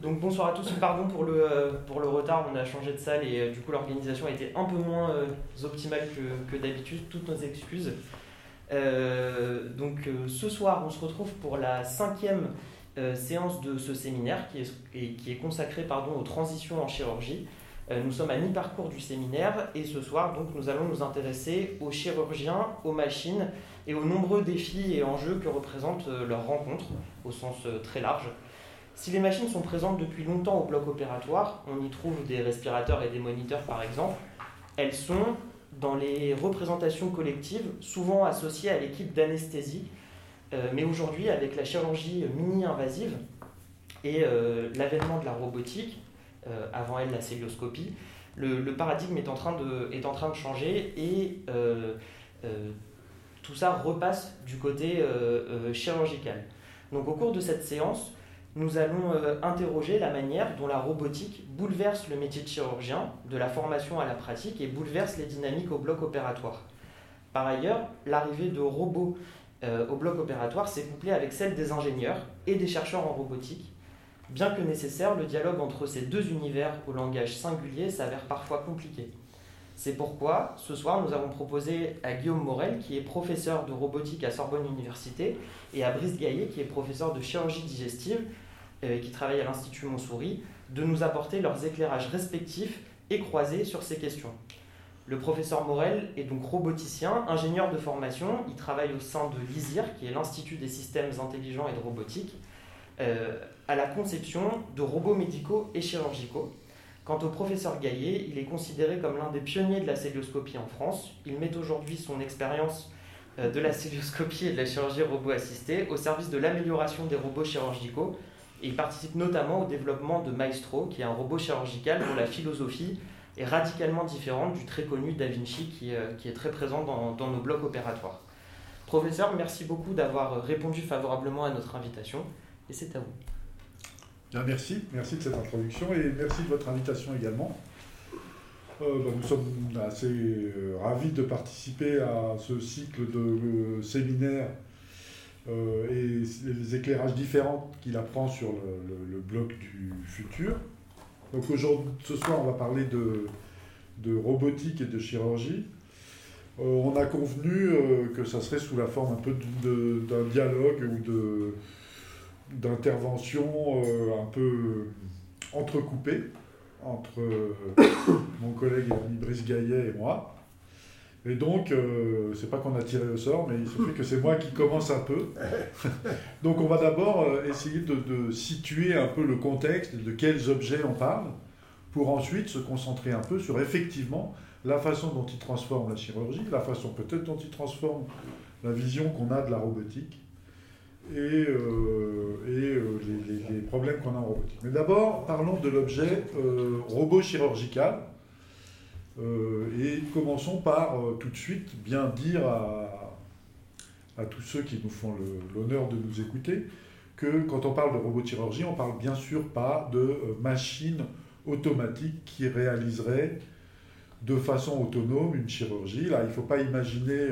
Donc bonsoir à tous, pardon pour le, euh, pour le retard, on a changé de salle et euh, du coup l'organisation a été un peu moins euh, optimale que, que d'habitude, toutes nos excuses. donc ce soir on se retrouve pour la cinquième séance de ce séminaire qui est, qui est consacré pardon, aux transitions en chirurgie. nous sommes à mi-parcours du séminaire et ce soir donc nous allons nous intéresser aux chirurgiens, aux machines et aux nombreux défis et enjeux que représente leur rencontre au sens très large. Si les machines sont présentes depuis longtemps au bloc opératoire, on y trouve des respirateurs et des moniteurs par exemple, elles sont dans les représentations collectives souvent associées à l'équipe d'anesthésie, euh, mais aujourd'hui avec la chirurgie mini-invasive et euh, l'avènement de la robotique, euh, avant elle la célioscopie, le, paradigme est en, train de, est en train de changer et tout ça repasse du côté chirurgical. Donc au cours de cette séance, nous allons euh, interroger la manière dont la robotique bouleverse le métier de chirurgien, de la formation à la pratique, et bouleverse les dynamiques au bloc opératoire. Par ailleurs, l'arrivée de robots euh, au bloc opératoire s'est couplée avec celle des ingénieurs et des chercheurs en robotique. Bien que nécessaire, le dialogue entre ces deux univers au langage singulier s'avère parfois compliqué. C'est pourquoi, ce soir, nous avons proposé à Guillaume Morel, qui est professeur de robotique à Sorbonne Université, et à Brice Gaillet, qui est professeur de chirurgie digestive, qui travaillent à l'Institut Montsouris, de nous apporter leurs éclairages respectifs et croisés sur ces questions. Le professeur Morel est donc roboticien, ingénieur de formation. Il travaille au sein de l'ISIR, qui est l'Institut des systèmes intelligents et de robotique, euh, à la conception de robots médicaux et chirurgicaux. Quant au professeur Gaillet, il est considéré comme l'un des pionniers de la célioscopie en France. Il met aujourd'hui son expérience euh, de la célioscopie et de la chirurgie robot assistée au service de l'amélioration des robots chirurgicaux il participe notamment au développement de Maestro, qui est un robot chirurgical dont la philosophie est radicalement différente du très connu Da Vinci, qui, euh, est très présent dans, nos blocs opératoires. Professeur, merci beaucoup d'avoir répondu favorablement à notre invitation, et c'est à vous. Bien, merci, merci de cette introduction, et merci de votre invitation également. Euh, bah, nous sommes assez euh, ravis de participer à ce cycle de séminaires euh, et les éclairages différents qu'il apprend sur le, bloc du futur. Donc aujourd'hui, ce soir, on va parler de, de robotique et de chirurgie. Euh, on a convenu euh, que ça serait sous la forme un peu d'un dialogue ou d'intervention un peu entrecoupée entre mon collègue et ami Brice Gaillet et moi. Et donc, euh, c'est pas qu'on a tiré au sort, mais il se fait que c'est moi qui commence un peu. donc, on va d'abord euh, essayer de, situer un peu le contexte, de quels objets on parle, pour ensuite se concentrer un peu sur effectivement la façon dont il transforme la chirurgie, la façon peut-être dont il transforme la vision qu'on a de la robotique et, euh, et les, problèmes qu'on a en robotique. Mais d'abord, parlons de l'objet robot chirurgical euh, et commençons par euh, tout de suite bien dire à, tous ceux qui nous font l'honneur de nous écouter que quand on parle de robot chirurgie, on parle bien sûr pas de euh, machines automatiques qui réaliseraient de façon autonome une chirurgie. Là, il ne faut pas imaginer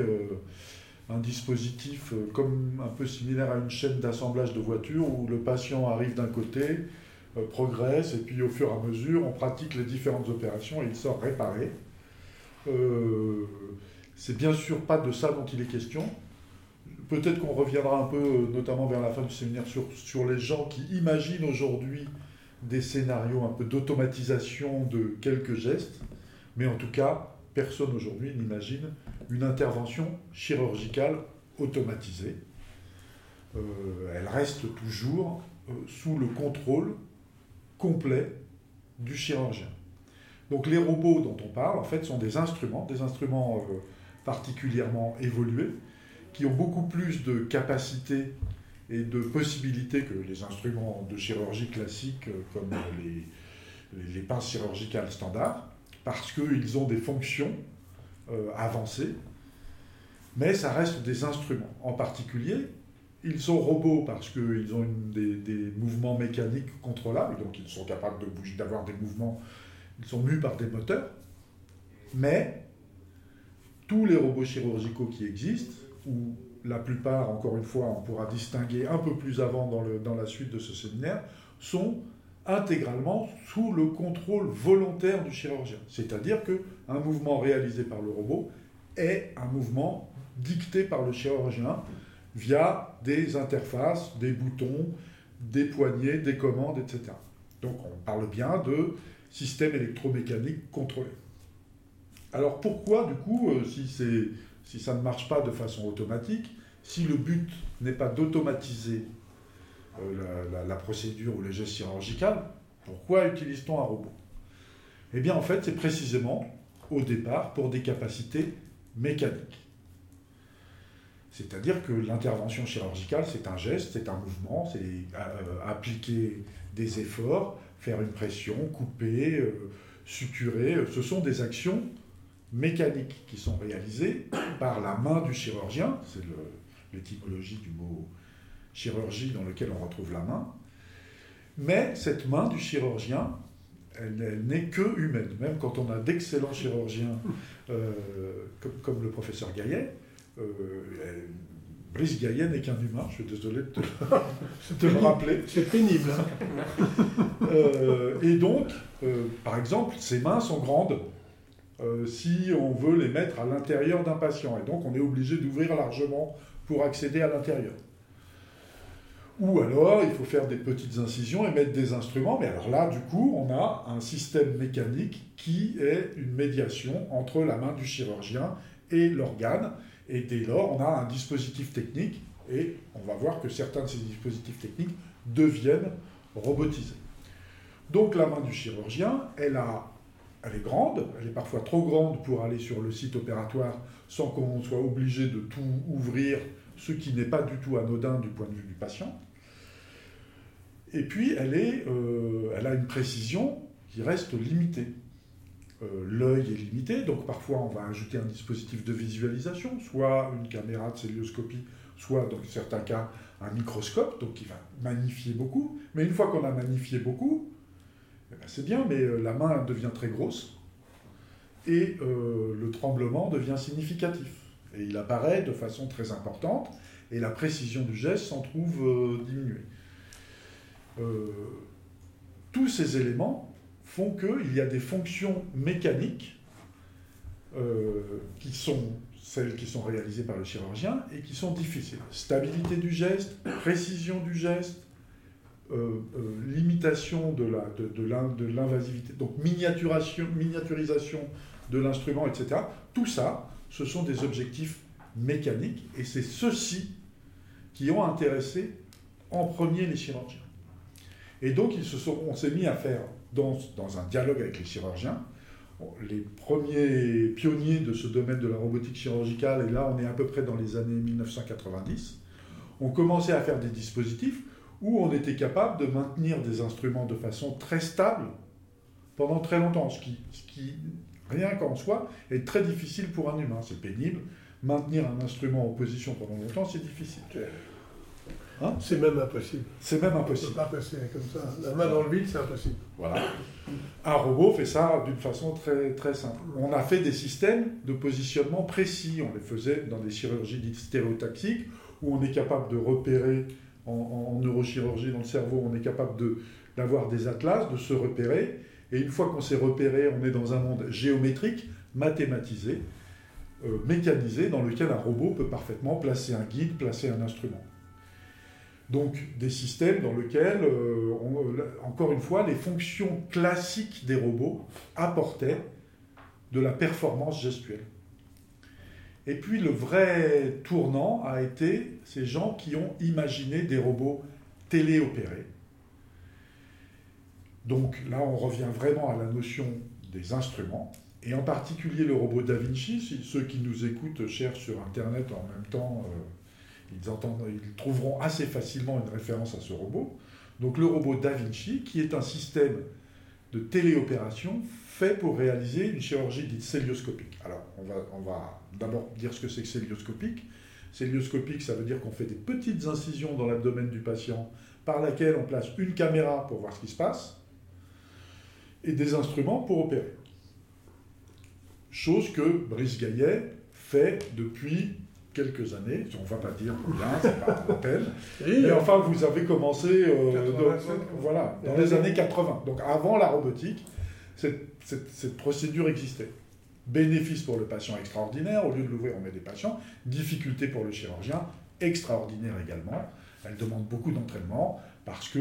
un dispositif comme un peu similaire à une chaîne d'assemblage de voitures où le patient arrive d'un côté, progresse, et puis au fur et à mesure, on pratique les différentes opérations et il sort réparé. Euh, c'est bien sûr pas de ça dont il est question. Peut-être qu'on reviendra un peu, notamment vers la fin du séminaire, sur, sur les gens qui imaginent aujourd'hui des scénarios un peu d'automatisation de quelques gestes, mais en tout cas, personne aujourd'hui n'imagine une intervention chirurgicale automatisée. Euh, elle reste toujours euh, sous le contrôle complet du chirurgien. Donc les robots dont on parle, en fait, sont des instruments, des instruments euh, particulièrement évolués, qui ont beaucoup plus de capacités et de possibilités que les instruments de chirurgie classiques euh, comme les, les, pinces chirurgicales standards, parce qu'ils ont des fonctions euh, avancées, mais ça reste des instruments. En particulier, ils sont robots parce qu'ils ont des, mouvements mécaniques contrôlables, donc ils sont capables d'avoir des mouvements ils sont mus par des moteurs, mais tous les robots chirurgicaux qui existent, ou la plupart, encore une fois, on pourra distinguer un peu plus avant dans, dans la suite de ce séminaire, sont intégralement sous le contrôle volontaire du chirurgien. C'est-à-dire qu'un mouvement réalisé par le robot est un mouvement dicté par le chirurgien via des interfaces, des boutons, des poignées, des commandes, etc. Donc on parle bien de système électromécanique contrôlé. Alors pourquoi, du coup, euh, si, si ça ne marche pas de façon automatique, si le but n'est pas d'automatiser euh, la, procédure ou le geste chirurgical, pourquoi utilise-t-on un robot? Eh bien, en fait, c'est précisément au départ pour des capacités mécaniques. C'est-à-dire que l'intervention chirurgicale, c'est un geste, c'est un mouvement, c'est euh, appliquer des efforts, faire une pression, couper, euh, suturer. Ce sont des actions mécaniques qui sont réalisées par la main du chirurgien, c'est l'étymologie du mot chirurgie dans lequel on retrouve la main. Mais cette main du chirurgien, elle, n'est que humaine. Même quand on a d'excellents chirurgiens euh, comme, le professeur Gaillet, Brice Gaillet n'est qu'un humain, je suis désolé de te, le rappeler. C'est pénible. Hein. Euh, et donc, par exemple, ses mains sont grandes si on veut les mettre à l'intérieur d'un patient. Et donc, on est obligé d'ouvrir largement pour accéder à l'intérieur. Ou alors, il faut faire des petites incisions et mettre des instruments. Mais alors là, du coup, on a un système mécanique qui est une médiation entre la main du chirurgien et l'organe. Et dès lors, on a un dispositif technique et on va voir que certains de ces dispositifs techniques deviennent robotisés. Donc la main du chirurgien, elle, a, elle est grande, elle est parfois trop grande pour aller sur le site opératoire sans qu'on soit obligé de tout ouvrir, ce qui n'est pas du tout anodin du point de vue du patient. Et puis, elle, est, euh, elle a une précision qui reste limitée. Euh, l'œil est limité, donc parfois on va ajouter un dispositif de visualisation, soit une caméra de célioscopie, soit dans certains cas un microscope, donc qui va magnifier beaucoup. Mais une fois qu'on a magnifié beaucoup, eh ben, c'est bien, mais euh, la main devient très grosse et le tremblement devient significatif. Et il apparaît de façon très importante, et la précision du geste s'en trouve diminuée. Euh, tous ces éléments font qu'il y a des fonctions mécaniques euh, qui sont celles qui sont réalisées par le chirurgien et qui sont difficiles. Stabilité du geste, précision du geste, euh, limitation de l'invasivité, de, donc miniaturisation de l'instrument, etc. Tout ça, ce sont des objectifs mécaniques et c'est ceux-ci qui ont intéressé en premier les chirurgiens. Et donc, ils se sont, on s'est mis à faire, dans, dans, un dialogue avec les chirurgiens, les premiers pionniers de ce domaine de la robotique chirurgicale, et là on est à peu près dans les années 1990, ont commencé à faire des dispositifs où on était capable de maintenir des instruments de façon très stable pendant très longtemps, ce qui, ce qui rien qu'en soi, est très difficile pour un humain. C'est pénible. Maintenir un instrument en position pendant longtemps, c'est difficile. Hein c'est même impossible. C'est même impossible. On ne peut pas passer comme ça. La main dans le vide, c'est impossible. Voilà. Un robot fait ça d'une façon très, très simple. On a fait des systèmes de positionnement précis. On les faisait dans des chirurgies dites stéréotaxiques, où on est capable de repérer en, neurochirurgie dans le cerveau, on est capable d'avoir des atlas, de se repérer. Et une fois qu'on s'est repéré, on est dans un monde géométrique, mathématisé, euh, mécanisé, dans lequel un robot peut parfaitement placer un guide, placer un instrument. Donc des systèmes dans lesquels, euh, encore une fois, les fonctions classiques des robots apportaient de la performance gestuelle. Et puis le vrai tournant a été ces gens qui ont imaginé des robots téléopérés. Donc là, on revient vraiment à la notion des instruments, et en particulier le robot Da Vinci. Si ceux qui nous écoutent cherchent sur Internet en même temps euh, ils, trouveront assez facilement une référence à ce robot. Donc le robot Da Vinci, qui est un système de téléopération fait pour réaliser une chirurgie dite célioscopique. Alors on va, on va d'abord dire ce que c'est que célioscopique. Célioscopique, ça veut dire qu'on fait des petites incisions dans l'abdomen du patient par laquelle on place une caméra pour voir ce qui se passe et des instruments pour opérer. Chose que Brice Gaillet fait depuis quelques années, on ne va pas dire combien, c'est pas la peine, Et, mais enfin vous avez commencé euh, 87, donc, voilà, dans les années 80. Donc avant la robotique, cette, cette- cette procédure existait. Bénéfice pour le patient extraordinaire, au lieu de l'ouvrir on met des patients. Difficulté pour le chirurgien, extraordinaire également. Elle demande beaucoup d'entraînement parce que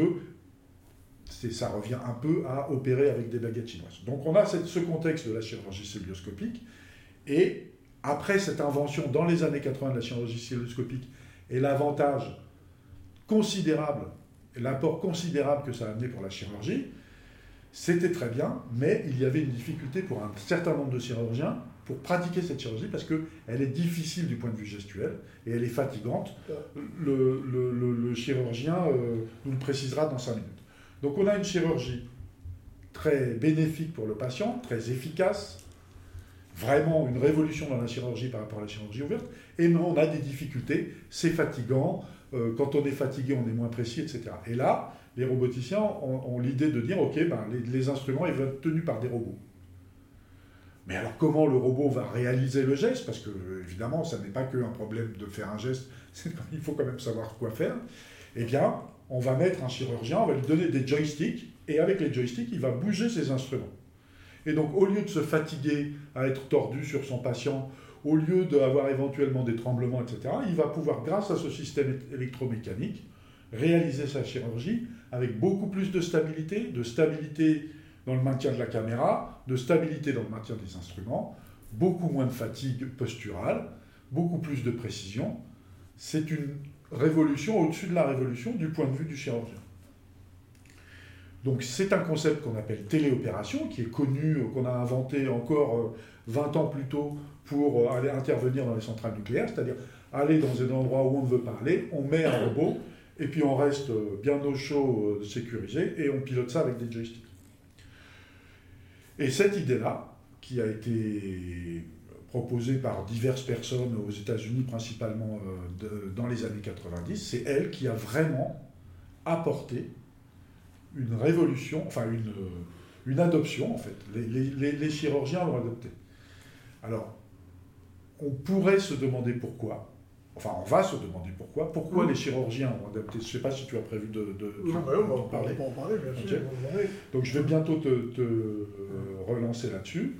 ça revient un peu à opérer avec des baguettes chinoises. Donc on a cette- ce contexte de la chirurgie célioscopique et après cette invention dans les années 80 de la chirurgie célioscopique et l'avantage considérable l'apport considérable que ça a amené pour la chirurgie, c'était très bien, mais il y avait une difficulté pour un certain nombre de chirurgiens pour pratiquer cette chirurgie parce qu'elle est difficile du point de vue gestuel et elle est fatigante. Le chirurgien euh, nous le précisera dans 5 minutes. Donc on a une chirurgie très bénéfique pour le patient, très efficace, vraiment une révolution dans la chirurgie par rapport à la chirurgie ouverte, et mais on a des difficultés, c'est fatigant, euh, quand on est fatigué on est moins précis, etc. Et là, les roboticiens ont, l'idée de dire, ok, ben, les, instruments ils vont être tenus par des robots. Mais alors comment le robot va réaliser le geste? Parce que évidemment, ça n'est pas qu'un problème de faire un geste, il faut quand même savoir quoi faire. Eh bien, on va mettre un chirurgien, on va lui donner des joysticks, et avec les joysticks, il va bouger ses instruments. Et donc, au lieu de se fatiguer à être tordu sur son patient, au lieu d'avoir éventuellement des tremblements, etc., il va pouvoir, grâce à ce système électromécanique, réaliser sa chirurgie avec beaucoup plus de stabilité, de stabilité dans le maintien de la caméra, de stabilité dans le maintien des instruments, beaucoup moins de fatigue posturale, beaucoup plus de précision. C'est une révolution au-dessus de la révolution du point de vue du chirurgien. Donc c'est un concept qu'on appelle téléopération, qui est connu, euh, qu'on a inventé encore euh, 20 ans plus tôt pour euh, aller intervenir dans les centrales nucléaires, c'est-à-dire aller dans un endroit où on veut pas aller, on met un robot, et puis on reste euh, bien au chaud, euh, sécurisé, et on pilote ça avec des joysticks. Et cette idée-là, qui a été proposée par diverses personnes aux États-Unis, principalement euh, dans les années 90, c'est elle qui a vraiment apporté une révolution, enfin une, une adoption en fait. Les, les- les- les chirurgiens l'ont adopté. Alors, on pourrait se demander pourquoi. Enfin, on va se demander pourquoi. Pourquoi Mhm. les chirurgiens ont adopté Je ne sais pas si tu as prévu de, de- Non, bah, on en parler. parler, on va en parler, bien sûr. Donc je vais bientôt te, te, euh, relancer là-dessus.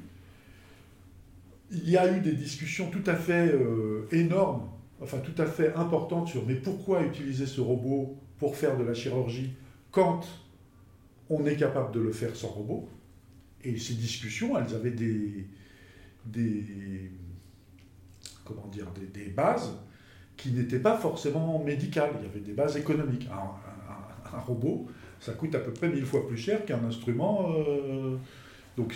Il y a eu des discussions tout à fait euh, énormes, enfin tout à fait importantes sur mais pourquoi utiliser ce robot pour faire de la chirurgie quand on est capable de le faire sans robot Et ces discussions, elles avaient des, des des, bases qui n'étaient pas forcément médicales. Il y avait des bases économiques. Un, robot, ça coûte à peu près mille fois plus cher qu'un instrument. euh, donc,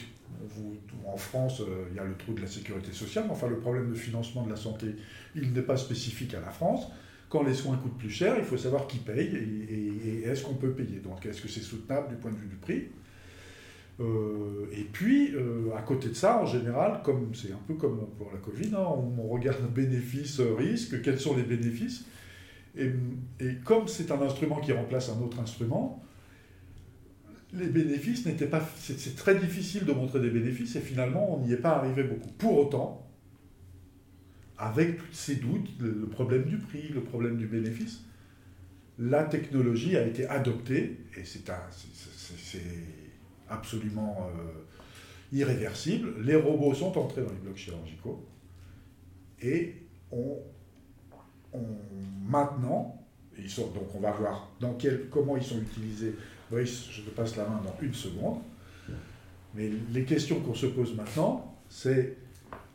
en France, euh, il y a le trou de la sécurité sociale, mais enfin, le problème de financement de la santé, il n'est pas spécifique à la France. Quand les soins coûtent plus cher, il faut savoir qui paye et, est-ce qu'on peut payer. Donc, est-ce que c'est soutenable du point de vue du prix? Euh, Et puis, euh, à côté de ça, en général, comme c'est un peu comme pour la Covid, hein, on, regarde bénéfices-risques, quels sont les bénéfices et, et comme c'est un instrument qui remplace un autre instrument, les bénéfices n'étaient pas. C'est très difficile de montrer des bénéfices et finalement on n'y est pas arrivé beaucoup. Pour autant, avec ces doutes, le, problème du prix, le problème du bénéfice, la technologie a été adoptée et c'est absolument euh, irréversible. Les robots sont entrés dans les blocs chirurgicaux et on, maintenant, ils sont, donc on va voir dans quel, comment ils sont utilisés. Je te passe la main dans une seconde. Mais les questions qu'on se pose maintenant, c'est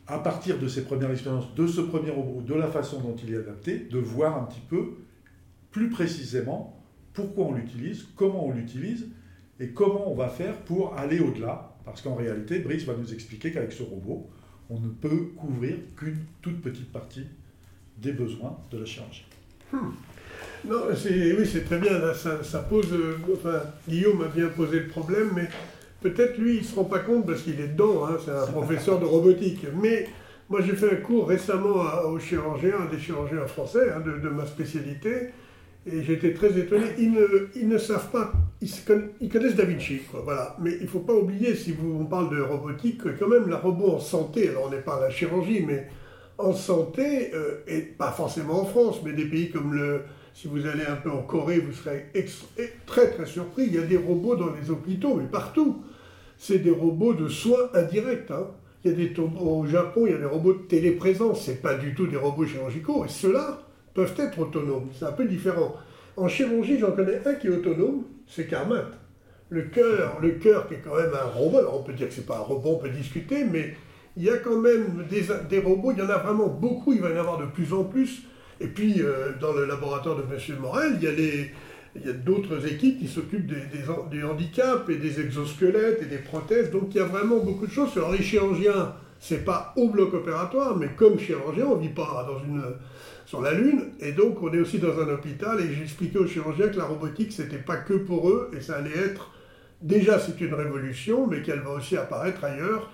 à partir de ces premières expériences, de ce premier robot, de la façon dont il est adapté, de voir un petit peu plus précisément pourquoi on l'utilise, comment on l'utilise et comment on va faire pour aller au-delà. Parce qu'en réalité, Brice va nous expliquer qu'avec ce robot, on ne peut couvrir qu'une toute petite partie des besoins de la chirurgie. Non, c'est, oui, c'est très bien. Ça pose. euh, enfin, Guillaume a bien posé le problème, mais peut-être lui, il ne se rend pas compte parce qu'il est dedans. hein, c'est un professeur de robotique. Mais moi, j'ai fait un cours récemment à- aux chirurgiens, des chirurgiens français hein, de, ma spécialité. Et j'étais très étonné. Ils ne, savent pas. Ils connaissent Da Vinci, quoi, voilà. Mais il ne faut pas oublier, si vous, on parle de robotique, que quand même, la robot en santé, alors on n'est pas à la chirurgie, mais en santé, euh, et pas forcément en France, mais des pays comme le... Si vous allez un peu en Corée, vous serez très très surpris. Il y a des robots dans les hôpitaux, mais partout. C'est des robots de soins indirects. Hein. Il y a des, au Japon, il y a des robots de téléprésence. Ce pas du tout des robots chirurgicaux. Et ceux-là peuvent être autonomes. C'est un peu différent. En chirurgie, j'en connais un qui est autonome, c'est Carmat. Le cœur, le cœur qui est quand même un robot. Alors on peut dire que c'est pas un robot, on peut discuter, mais il y a quand même des, robots, il y en a vraiment beaucoup, il va y en avoir de plus en plus. Et puis, euh, dans le laboratoire de M. Morel, il y a, il y a d'autres équipes qui s'occupent des, handicaps et des exosquelettes et des prothèses. Donc, il y a vraiment beaucoup de choses. Alors, les chirurgiens, c'est pas au bloc opératoire, mais comme chirurgien, on vit pas dans une, sur la Lune. Et donc, on est aussi dans un hôpital. Et j'ai expliqué aux chirurgiens que la robotique, c'était pas que pour eux, et ça allait être. Déjà, c'est une révolution, mais qu'elle va aussi apparaître ailleurs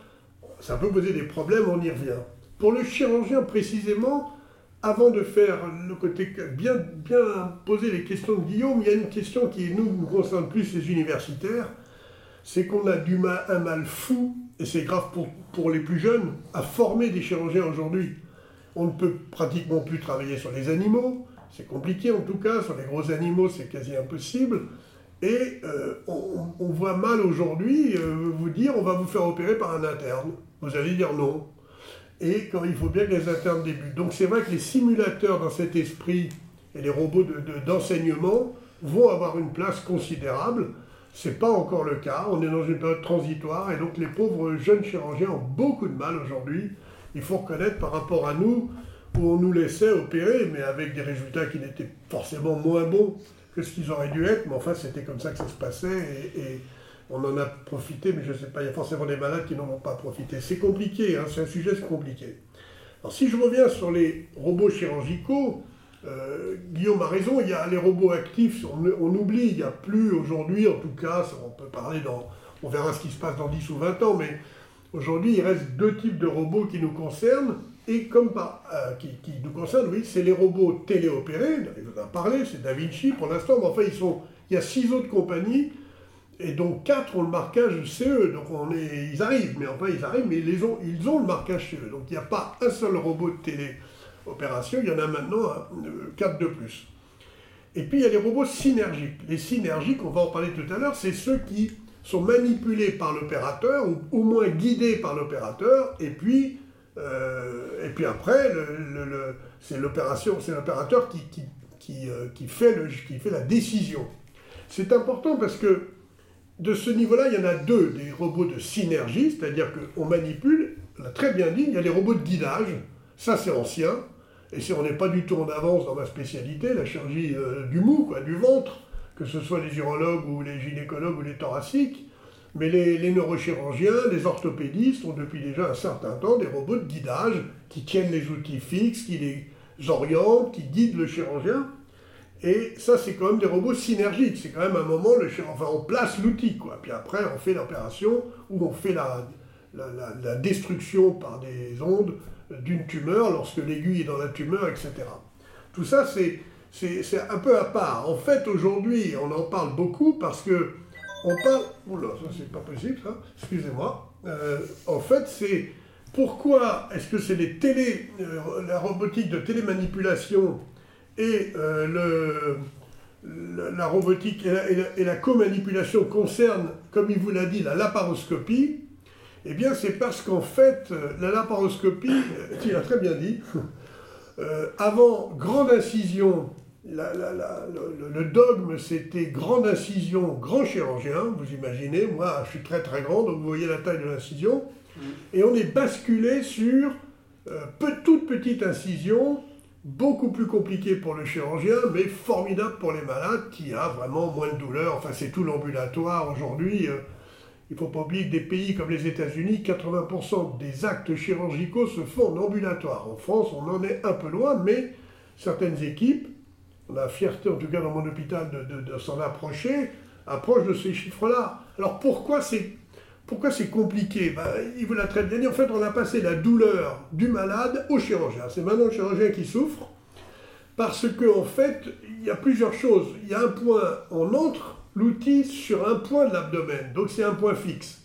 ça peut poser des problèmes, on y revient. Pour le chirurgien précisément, avant de faire le côté bien, bien poser les questions de Guillaume, il y a une question qui nous, concerne plus les universitaires, c'est qu'on a du mal, un mal fou, et c'est grave pour, pour les plus jeunes, à former des chirurgiens aujourd'hui. On ne peut pratiquement plus travailler sur les animaux, c'est compliqué en tout cas, sur les gros animaux c'est quasi impossible. Et euh, on, voit mal aujourd'hui euh, vous dire on va vous faire opérer par un interne. Vous allez dire non. Et quand il faut bien que les internes débutent. Donc c'est vrai que les simulateurs dans cet esprit et les robots d'enseignement vont avoir une place considérable. Ce n'est pas encore le cas. On est dans une période transitoire et donc les pauvres jeunes chirurgiens ont beaucoup de mal aujourd'hui. Il faut reconnaître par rapport à nous où on nous laissait opérer, mais avec des résultats qui n'étaient forcément moins bons que ce qu'ils auraient dû être. Mais enfin, c'était comme ça que ça se passait. et on en a profité, mais je ne sais pas, il y a forcément des malades qui n'en ont pas profité. C'est compliqué, hein, c'est un sujet compliqué. Alors si je reviens sur les robots chirurgicaux, euh, Guillaume a raison, il y a les robots actifs, on, oublie, il n'y a plus aujourd'hui, en tout cas, on peut parler dans, on verra ce qui se passe dans 10 ou 20 ans, mais aujourd'hui il reste deux types de robots qui nous concernent, et comme pas, euh, qui, nous concernent, oui, c'est les robots téléopérés, il en a parlé, c'est Da Vinci pour l'instant, mais enfin il y a six autres compagnies et donc quatre ont le marquage CE, donc on est, ils arrivent, mais enfin ils arrivent, mais ils ont, ils ont le marquage CE. Donc il n'y a pas un seul robot de téléopération, il y en a maintenant euh, quatre de plus. Et puis il y a les robots synergiques. Les synergiques, on va en parler tout à l'heure, c'est ceux qui sont manipulés par l'opérateur, ou au moins guidés par l'opérateur, et puis, euh, et puis après, le, c'est l'opération, c'est l'opérateur qui, qui, qui, euh, qui, fait le, qui fait la décision. C'est important parce que de ce niveau-là, il y en a deux, des robots de synergie, c'est-à-dire qu'on manipule, on l'a très bien dit, il y a les robots de guidage, ça c'est ancien, et si on n'est pas du tout en avance dans ma spécialité, la chirurgie euh, du mou, du ventre, que ce soit les urologues ou les gynécologues ou les thoraciques, mais les, neurochirurgiens, les orthopédistes ont depuis déjà un certain temps des robots de guidage qui tiennent les outils fixes, qui les orientent, qui guident le chirurgien. Et ça, c'est quand même des robots synergiques. C'est quand même un moment, le, enfin, on place l'outil, quoi. Puis après, on fait l'opération ou on fait la, la, destruction par des ondes d'une tumeur lorsque l'aiguille est dans la tumeur, etc. Tout ça, c'est, c'est, un peu à part. En fait, aujourd'hui, on en parle beaucoup parce que on parle... Oula, ça, c'est pas possible, ça. Excusez-moi. Euh, en fait, c'est... Pourquoi est-ce que c'est les télé... Euh, la robotique de télémanipulation et euh, la robotique et la, co-manipulation concernent, comme il vous l'a dit, la laparoscopie, eh bien c'est parce qu'en fait, euh, la laparoscopie, euh, il a très bien dit, avant grande incision, le, dogme c'était grande incision, grand chirurgien, vous imaginez, moi je suis très très grand, donc vous voyez la taille de l'incision, et on est basculé sur toute petite incision, beaucoup plus compliqué pour le chirurgien, mais formidable pour les malades qui a vraiment moins de douleur. Enfin, c'est tout l'ambulatoire aujourd'hui. Euh, il ne faut pas oublier que des pays comme les États-Unis, 80% des actes chirurgicaux se font en ambulatoire. En France, on en est un peu loin, mais certaines équipes, on a fierté, en tout cas dans mon hôpital, de, de s'en approcher, approchent de ces chiffres-là. Alors pourquoi c'est pourquoi c'est compliqué? Ben, Il vous l'a très bien dit. En fait, on a passé la douleur du malade au chirurgien. C'est maintenant le chirurgien qui souffre. Parce qu'en en fait, il y a plusieurs choses. Il y a un point, on entre l'outil sur un point de l'abdomen. Donc c'est un point fixe.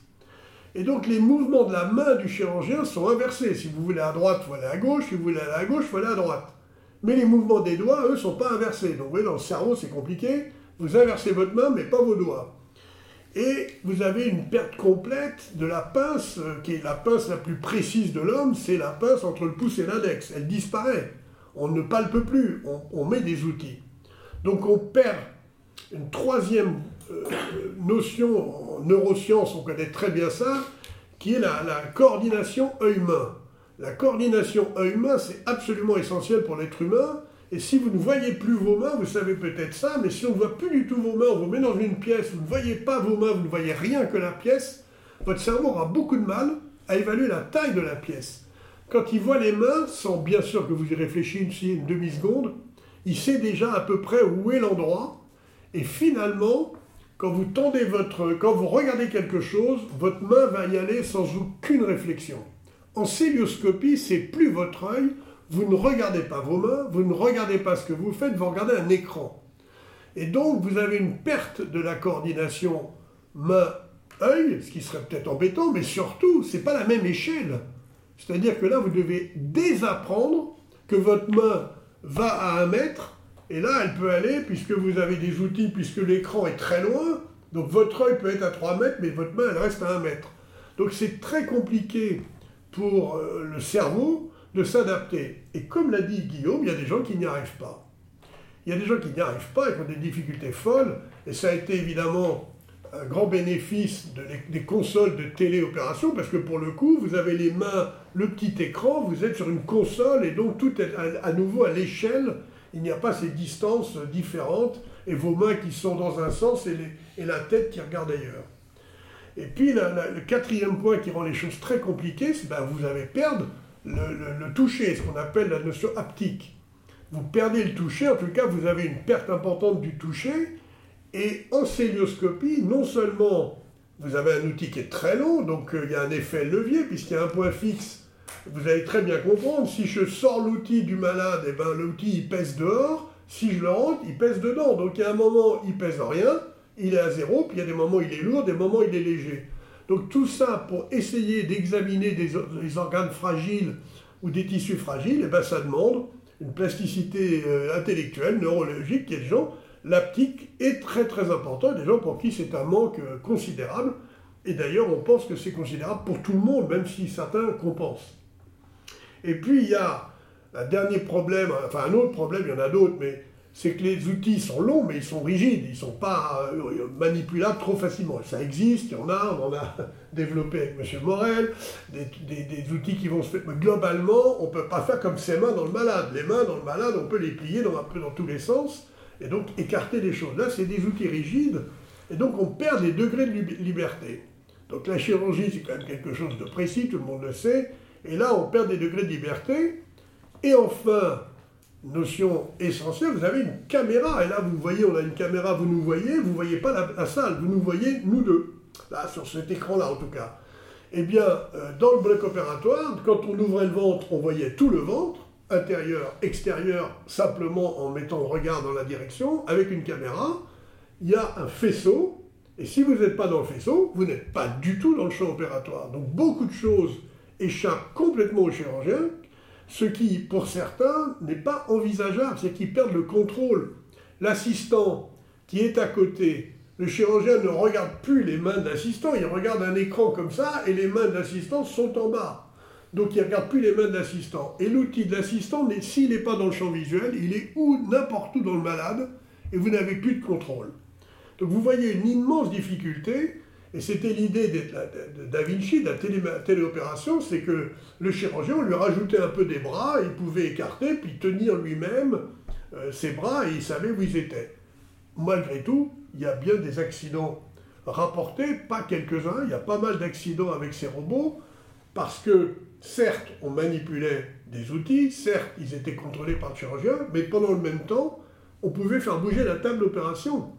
Et donc les mouvements de la main du chirurgien sont inversés. Si vous voulez à droite, faut aller à gauche. Si vous voulez à gauche, faut aller à droite. Mais les mouvements des doigts, eux, ne sont pas inversés. Donc vous voyez, dans le cerveau, c'est compliqué. Vous inversez votre main, mais pas vos doigts. Et vous avez une perte complète de la pince, euh, qui est la pince la plus précise de l'homme, c'est la pince entre le pouce et l'index. Elle disparaît. On ne palpe plus, on, met des outils. Donc on perd une troisième euh, notion en neurosciences, on connaît très bien ça, qui est la, la coordination œil-main. La coordination œil-main, c'est absolument essentiel pour l'être humain. Et si vous ne voyez plus vos mains, vous savez peut-être ça, mais si on ne voit plus du tout vos mains, on vous met dans une pièce, vous ne voyez pas vos mains, vous ne voyez rien que la pièce, votre cerveau aura beaucoup de mal à évaluer la taille de la pièce. Quand il voit les mains, sans bien sûr que vous y réfléchissiez une demi-seconde, il sait déjà à peu près où est l'endroit, et finalement, quand vous tendez votre, quand vous regardez quelque chose, votre main va y aller sans aucune réflexion. En célioscopie, c'est plus votre œil, vous ne regardez pas vos mains, vous ne regardez pas ce que vous faites, vous regardez un écran. Et donc, vous avez une perte de la coordination main-œil, ce qui serait peut-être embêtant, mais surtout, ce n'est pas la même échelle. C'est-à-dire que là, vous devez désapprendre que votre main va à un mètre, et là, elle peut aller, puisque vous avez des outils, puisque l'écran est très loin, donc votre œil peut être à 3 mètres, mais votre main, elle reste à 1 mètre. Donc c'est très compliqué pour euh, le cerveau de s'adapter. Et comme l'a dit Guillaume, il y a des gens qui n'y arrivent pas. Il y a des gens qui n'y arrivent pas et qui ont des difficultés folles, et ça a été évidemment un grand bénéfice des consoles de téléopération, parce que pour le coup, vous avez les mains, le petit écran, vous êtes sur une console, et donc tout est à, nouveau à l'échelle, il n'y a pas ces distances différentes, et vos mains qui sont dans un sens et, la tête qui regarde ailleurs. Et puis le quatrième point qui rend les choses très compliquées, c'est que ben, vous avez perdu le, toucher, ce qu'on appelle la notion haptique. Vous perdez le toucher, en tout cas vous avez une perte importante du toucher, et en célioscopie, non seulement vous avez un outil qui est très long, donc euh, il y a un effet levier, puisqu'il y a un point fixe, vous allez très bien comprendre, si je sors l'outil du malade, et eh ben, l'outil il pèse dehors, si je le rentre, il pèse dedans. Donc il y a un moment, il pèse rien, il est à zéro, puis il y a des moments, il est lourd, des moments, il est léger. Donc tout ça pour essayer d'examiner des, organes fragiles ou des tissus fragiles, eh ben ça demande une plasticité euh, intellectuelle, neurologique, il y a des gens, l'aptique est très très important, des gens pour qui c'est un manque euh, considérable, et d'ailleurs on pense que c'est considérable pour tout le monde, même si certains compensent. Et puis il y a un dernier problème, enfin un autre problème, il y en a d'autres, mais c'est que les outils sont longs, mais ils sont rigides, ils ne sont pas euh, manipulables trop facilement. Ça existe, il y en a, on en a développé avec M. Morel, des, outils qui vont se faire. Mais globalement, on ne peut pas faire comme ses mains dans le malade. Les mains dans le malade, on peut les plier dans, un dans tous les sens, et donc écarter les choses. Là, c'est des outils rigides, et donc on perd des degrés de liberté. Donc la chirurgie, c'est quand même quelque chose de précis, tout le monde le sait, et là, on perd des degrés de liberté. Et enfin, notion essentielle, vous avez une caméra, et là vous voyez, on a une caméra, vous nous voyez, vous ne voyez pas la, salle, vous nous voyez nous deux, là sur cet écran-là en tout cas. Eh bien, euh, dans le bloc opératoire, quand on ouvrait le ventre, on voyait tout le ventre, intérieur, extérieur, simplement en mettant le regard dans la direction, avec une caméra, il y a un faisceau, et si vous n'êtes pas dans le faisceau, vous n'êtes pas du tout dans le champ opératoire. Donc beaucoup de choses échappent complètement au chirurgien, ce qui, pour certains, n'est pas envisageable, c'est qu'ils perdent le contrôle. L'assistant qui est à côté, le chirurgien ne regarde plus les mains de l'assistant, il regarde un écran comme ça et les mains de l'assistant sont en bas. Donc il ne regarde plus les mains de l'assistant. Et l'outil de l'assistant, s'il n'est pas dans le champ visuel, il est où n'importe où dans le malade et vous n'avez plus de contrôle. Donc vous voyez une immense difficulté et c'était l'idée de, Da Vinci, de la téléopération, c'est que le chirurgien, lui rajoutait un peu des bras, il pouvait écarter, puis tenir lui-même euh, ses bras, et il savait où ils étaient. Malgré tout, il y a bien des accidents rapportés, pas quelques-uns, il y a pas mal d'accidents avec ces robots, parce que certes, on manipulait des outils, certes, ils étaient contrôlés par le chirurgien, mais pendant le même temps, on pouvait faire bouger la table d'opération.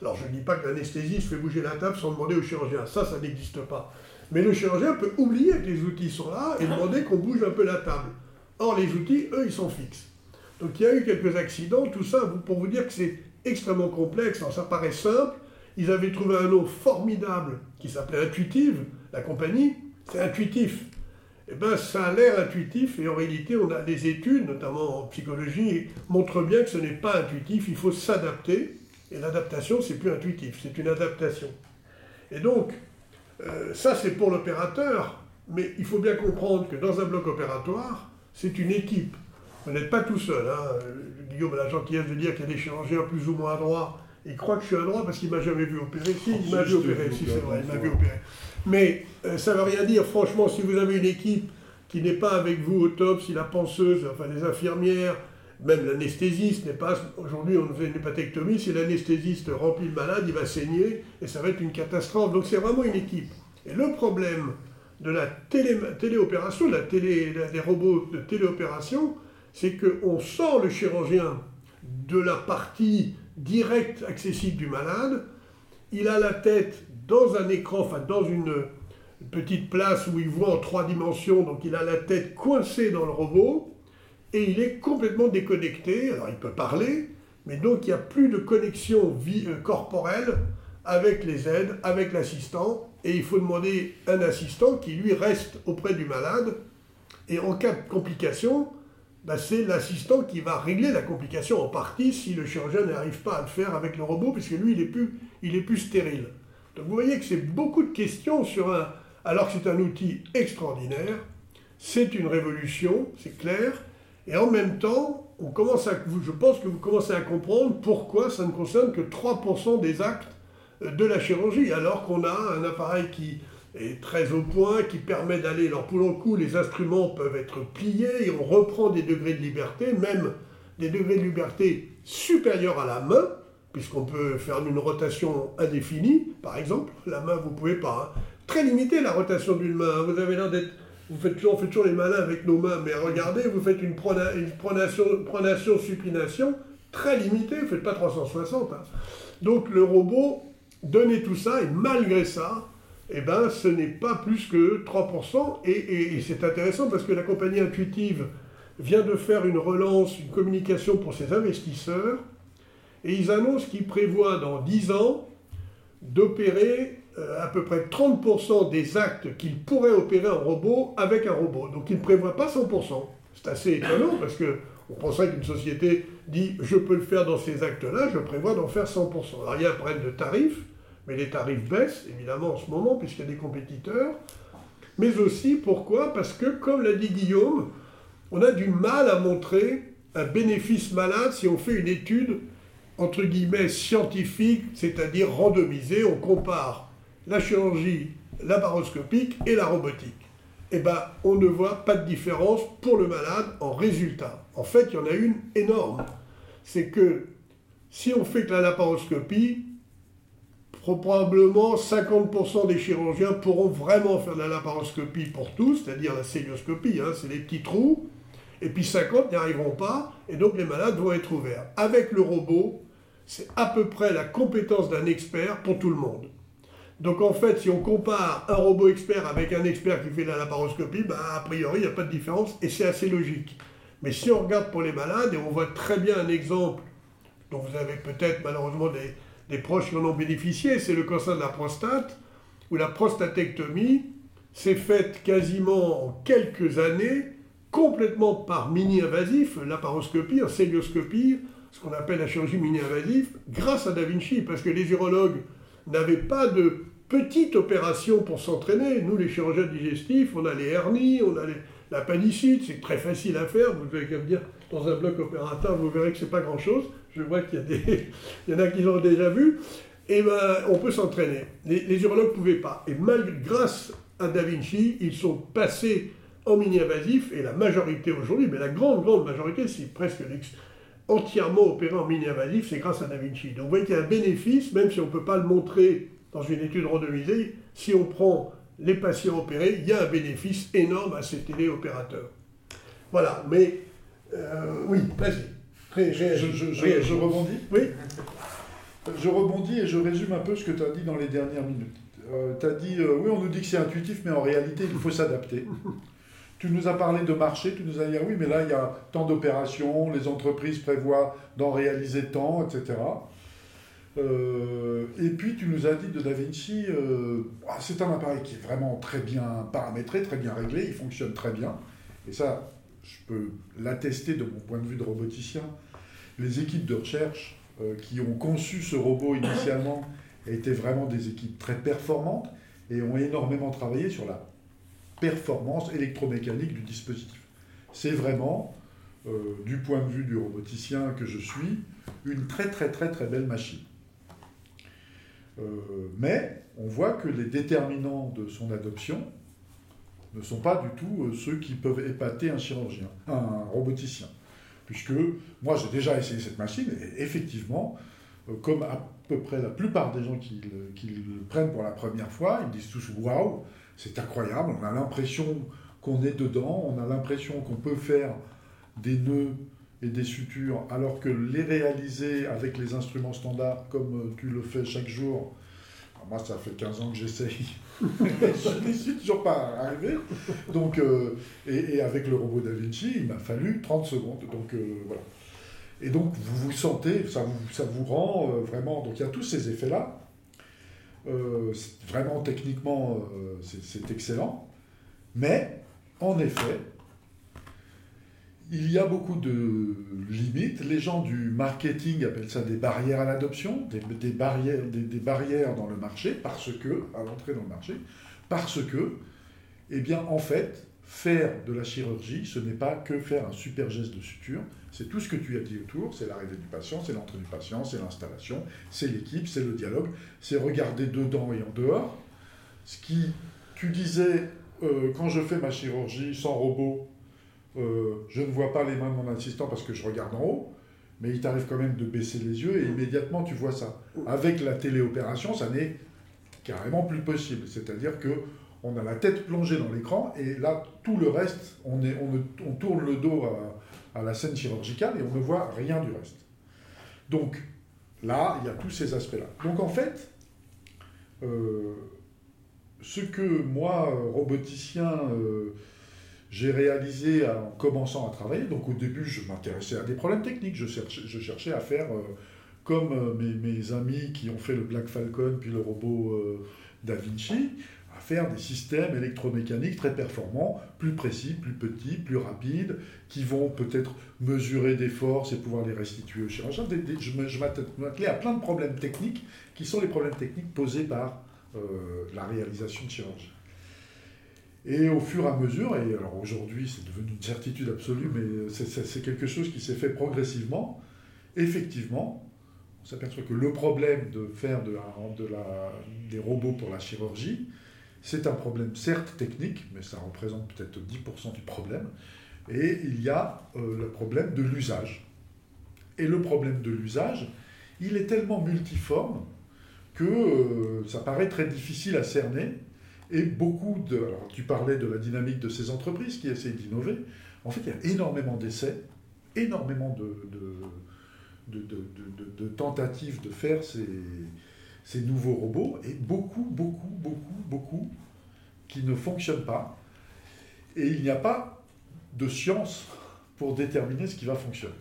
Alors je ne dis pas que l'anesthésiste fait bouger la table sans demander au chirurgien, ça, ça n'existe pas. Mais le chirurgien peut oublier que les outils sont là et demander qu'on bouge un peu la table. Or, les outils, eux, ils sont fixes. Donc il y a eu quelques accidents, tout ça pour vous dire que c'est extrêmement complexe. Alors, ça paraît simple, ils avaient trouvé un nom formidable qui s'appelait Intuitive, la compagnie, c'est intuitif. Eh bien, ça a l'air intuitif et en réalité, on a des études, notamment en psychologie, montrent bien que ce n'est pas intuitif, il faut s'adapter. Et l'adaptation, c'est plus intuitif, c'est une adaptation. Et donc, euh, ça c'est pour l'opérateur, mais il faut bien comprendre que dans un bloc opératoire, c'est une équipe. Vous n'êtes pas tout seul. Hein. Guillaume a la gentillesse de dire qu'il y a des chirurgiens plus ou moins droits. Il croit que je suis un droit parce qu'il ne m'a jamais vu opérer. Si, il m'a vu opérer, si c'est vrai, il m'a vu opérer. Mais euh, ça ne veut rien dire, franchement, si vous avez une équipe qui n'est pas avec vous au top, si la penseuse, enfin les infirmières, même l'anesthésiste n'est pas. Aujourd'hui, on fait une hépatectomie, si l'anesthésiste remplit le malade, il va saigner et ça va être une catastrophe. Donc c'est vraiment une équipe. Et le problème de la télé, téléopération, la télé, des robots de téléopération, c'est qu'on sort le chirurgien de la partie directe accessible du malade, il a la tête dans un écran, enfin dans une petite place où il voit en trois dimensions, donc il a la tête coincée dans le robot, et il est complètement déconnecté, alors il peut parler, mais donc il n'y a plus de connexion euh, corporelle avec les aides, avec l'assistant, et il faut demander un assistant qui lui reste auprès du malade, et en cas de complication, bah, c'est l'assistant qui va régler la complication en partie si le chirurgien n'arrive pas à le faire avec le robot, puisque lui, il est il est plus stérile. Donc vous voyez que c'est beaucoup de questions sur un... Alors que c'est un outil extraordinaire, c'est une révolution, c'est clair, et en même temps, on commence à, je pense que vous commencez à comprendre pourquoi ça ne concerne que 3% des actes de la chirurgie, alors qu'on a un appareil qui est très au point, qui permet d'aller, alors pour le coup, les instruments peuvent être pliés et on reprend des degrés de liberté, même des degrés de liberté supérieurs à la main, puisqu'on peut faire une rotation indéfinie, par exemple. La main, vous ne pouvez pas. Hein. Très limité la rotation d'une main. Vous avez l'air d'être. Vous faites toujours, on fait toujours les malins avec nos mains, mais regardez, vous faites une, pronation, pronation, supination très limitée, vous ne faites pas 360. Hein. Donc le robot donnait tout ça, et malgré ça, eh ben, ce n'est pas plus que 3%. Et, c'est intéressant parce que la compagnie intuitive vient de faire une relance, une communication pour ses investisseurs. Et ils annoncent qu'ils prévoient dans 10 ans d'opérer euh, à peu près 30% des actes qu'ils pourraient opérer en robot avec un robot. Donc ils ne prévoient pas 100%. C'est assez étonnant parce que on penserait qu'une société dit je peux le faire dans ces actes-là, je prévois d'en faire 100%. Alors il y a un de tarif, mais les tarifs baissent évidemment en ce moment puisqu'il y a des compétiteurs. Mais aussi pourquoi? Parce que, comme l'a dit Guillaume, on a du mal à montrer un bénéfice malade si on fait une étude entre guillemets scientifique, c'est-à-dire randomisée, on compare la chirurgie laparoscopique et la robotique. Eh bien, on ne voit pas de différence pour le malade en résultat. En fait, il y en a une énorme. C'est que si on fait que la laparoscopie, probablement 50% des chirurgiens pourront vraiment faire de la laparoscopie pour tous, c'est-à-dire la célioscopie, hein, c'est les petits trous, et puis 50 n'y arriveront pas, et donc les malades vont être ouverts. Avec le robot, c'est à peu près la compétence d'un expert pour tout le monde. Donc en fait, si on compare un robot expert avec un expert qui fait la laparoscopie, bah, a priori, il n'y a pas de différence, et c'est assez logique. Mais si on regarde pour les malades, et on voit très bien un exemple dont vous avez peut-être malheureusement des, les proches qui en ont bénéficié, c'est le cancer de la prostate, où la prostatectomie s'est faite quasiment en quelques années, complètement par mini-invasif, laparoscopie, en ce qu'on appelle la chirurgie mini-invasive, grâce à Da Vinci, parce que les urologues n'avaient pas de petite opération pour s'entraîner. Nous, les chirurgiens digestifs, on a les hernies, on a la panicite, c'est très facile à faire. Vous qu'à me dire, dans un bloc opérateur, vous verrez que c'est pas grand-chose je vois qu'il y, a des, il y en a qui l'ont déjà vu, et eh ben, on peut s'entraîner. Les, urologues ne pouvaient pas. Et malgré, grâce à Da Vinci, ils sont passés en mini-invasif, et la majorité aujourd'hui, mais la grande, grande majorité, c'est presque entièrement opéré en mini-invasif, c'est grâce à Da Vinci. Donc vous voyez qu'il y a un bénéfice, même si on ne peut pas le montrer dans une étude randomisée, si on prend les patients opérés, il y a un bénéfice énorme à ces téléopérateurs. Voilà, mais euh, oui, vas-y. Je, rebondis Oui. Je rebondis et je résume un peu ce que tu as dit dans les dernières minutes. Euh, tu as dit, euh, oui, on nous dit que c'est intuitif, mais en réalité, il faut s'adapter. tu nous as parlé de marché, tu nous as dit, ah oui, mais là, il y a tant d'opérations, les entreprises prévoient d'en réaliser tant, etc. Euh, et puis tu nous as dit de Da Vinci, euh, ah, c'est un appareil qui est vraiment très bien paramétré, très bien réglé, il fonctionne très bien. Et ça, je peux l'attester de mon point de vue de roboticien. Les équipes de recherche euh, qui ont conçu ce robot initialement étaient vraiment des équipes très performantes et ont énormément travaillé sur la performance électromécanique du dispositif. C'est vraiment, du point de vue du roboticien que je suis, une très très très très belle machine. Euh, mais on voit que les déterminants de son adoption ne sont pas du tout euh, ceux qui peuvent épater un chirurgien, un roboticien. Puisque moi j'ai déjà essayé cette machine et effectivement, euh, comme à peu près la plupart des gens qui le, prennent pour la première fois, ils disent tous waouh, c'est incroyable, on a l'impression qu'on est dedans, on a l'impression qu'on peut faire des nœuds et des sutures, alors que les réaliser avec les instruments standards, comme euh, tu le fais chaque jour, moi ça fait 15 ans que j'essaye, je n'y suis toujours pas arrivé. Donc, euh, et, avec le robot Da Vinci, il m'a fallu 30 secondes. Donc euh, voilà. Et donc vous vous sentez, ça vous, ça vous rend vraiment. Donc il y a tous ces effets-là. vraiment techniquement, c'est excellent. Mais en effet, il y a beaucoup de limites. Les gens du marketing appellent ça des barrières à l'adoption, des, barrières, dans le marché, parce que, à l'entrée dans le marché, parce que, eh bien, en fait, faire de la chirurgie, ce n'est pas que faire un super geste de suture, c'est tout ce que tu as dit autour, c'est l'arrivée du patient, c'est l'entrée du patient, c'est l'installation, c'est l'équipe, c'est le dialogue, c'est regarder dedans et en dehors. Ce qui, tu disais, euh, quand je fais ma chirurgie sans robot, euh, je ne vois pas les mains de mon assistant parce que je regarde en haut, mais il t'arrive quand même de baisser les yeux et immédiatement tu vois ça. Avec la téléopération, ça n'est carrément plus possible. C'est-à-dire que on a la tête plongée dans l'écran et là, tout le reste, on, tourne le dos à, la scène chirurgicale et on ne voit rien du reste. Donc là, il y a tous ces aspects-là. Donc en fait, euh, ce que moi, roboticien, euh, j'ai réalisé en commençant à travailler, donc au début je m'intéressais à des problèmes techniques, je cherchais, à faire euh, comme euh, mes, mes, amis qui ont fait le Black Falcon puis le robot euh, Da Vinci, à faire des systèmes électromécaniques très performants, plus précis, plus petits, plus rapides, qui vont peut-être mesurer des forces et pouvoir les restituer au chirurgien. Je m'attelais à plein de problèmes techniques qui sont les problèmes techniques posés par la réalisation de chirurgie. Et au fur et à mesure, et alors aujourd'hui c'est devenu une certitude absolue, mais c'est quelque chose qui s'est fait progressivement, effectivement, on s'aperçoit que le problème de faire des robots pour la chirurgie, c'est un problème certes technique, mais ça représente peut-être 10% du problème, et il y a euh, le problème de l'usage. Et le problème de l'usage, il est tellement multiforme que euh, ça paraît très difficile à cerner, et beaucoup de... Alors, tu parlais de la dynamique de ces entreprises qui essaient d'innover. En fait, il y a énormément d'essais, énormément de, tentatives de faire ces, nouveaux robots, et beaucoup, beaucoup, beaucoup, beaucoup qui ne fonctionnent pas. Et il n'y a pas de science pour déterminer ce qui va fonctionner.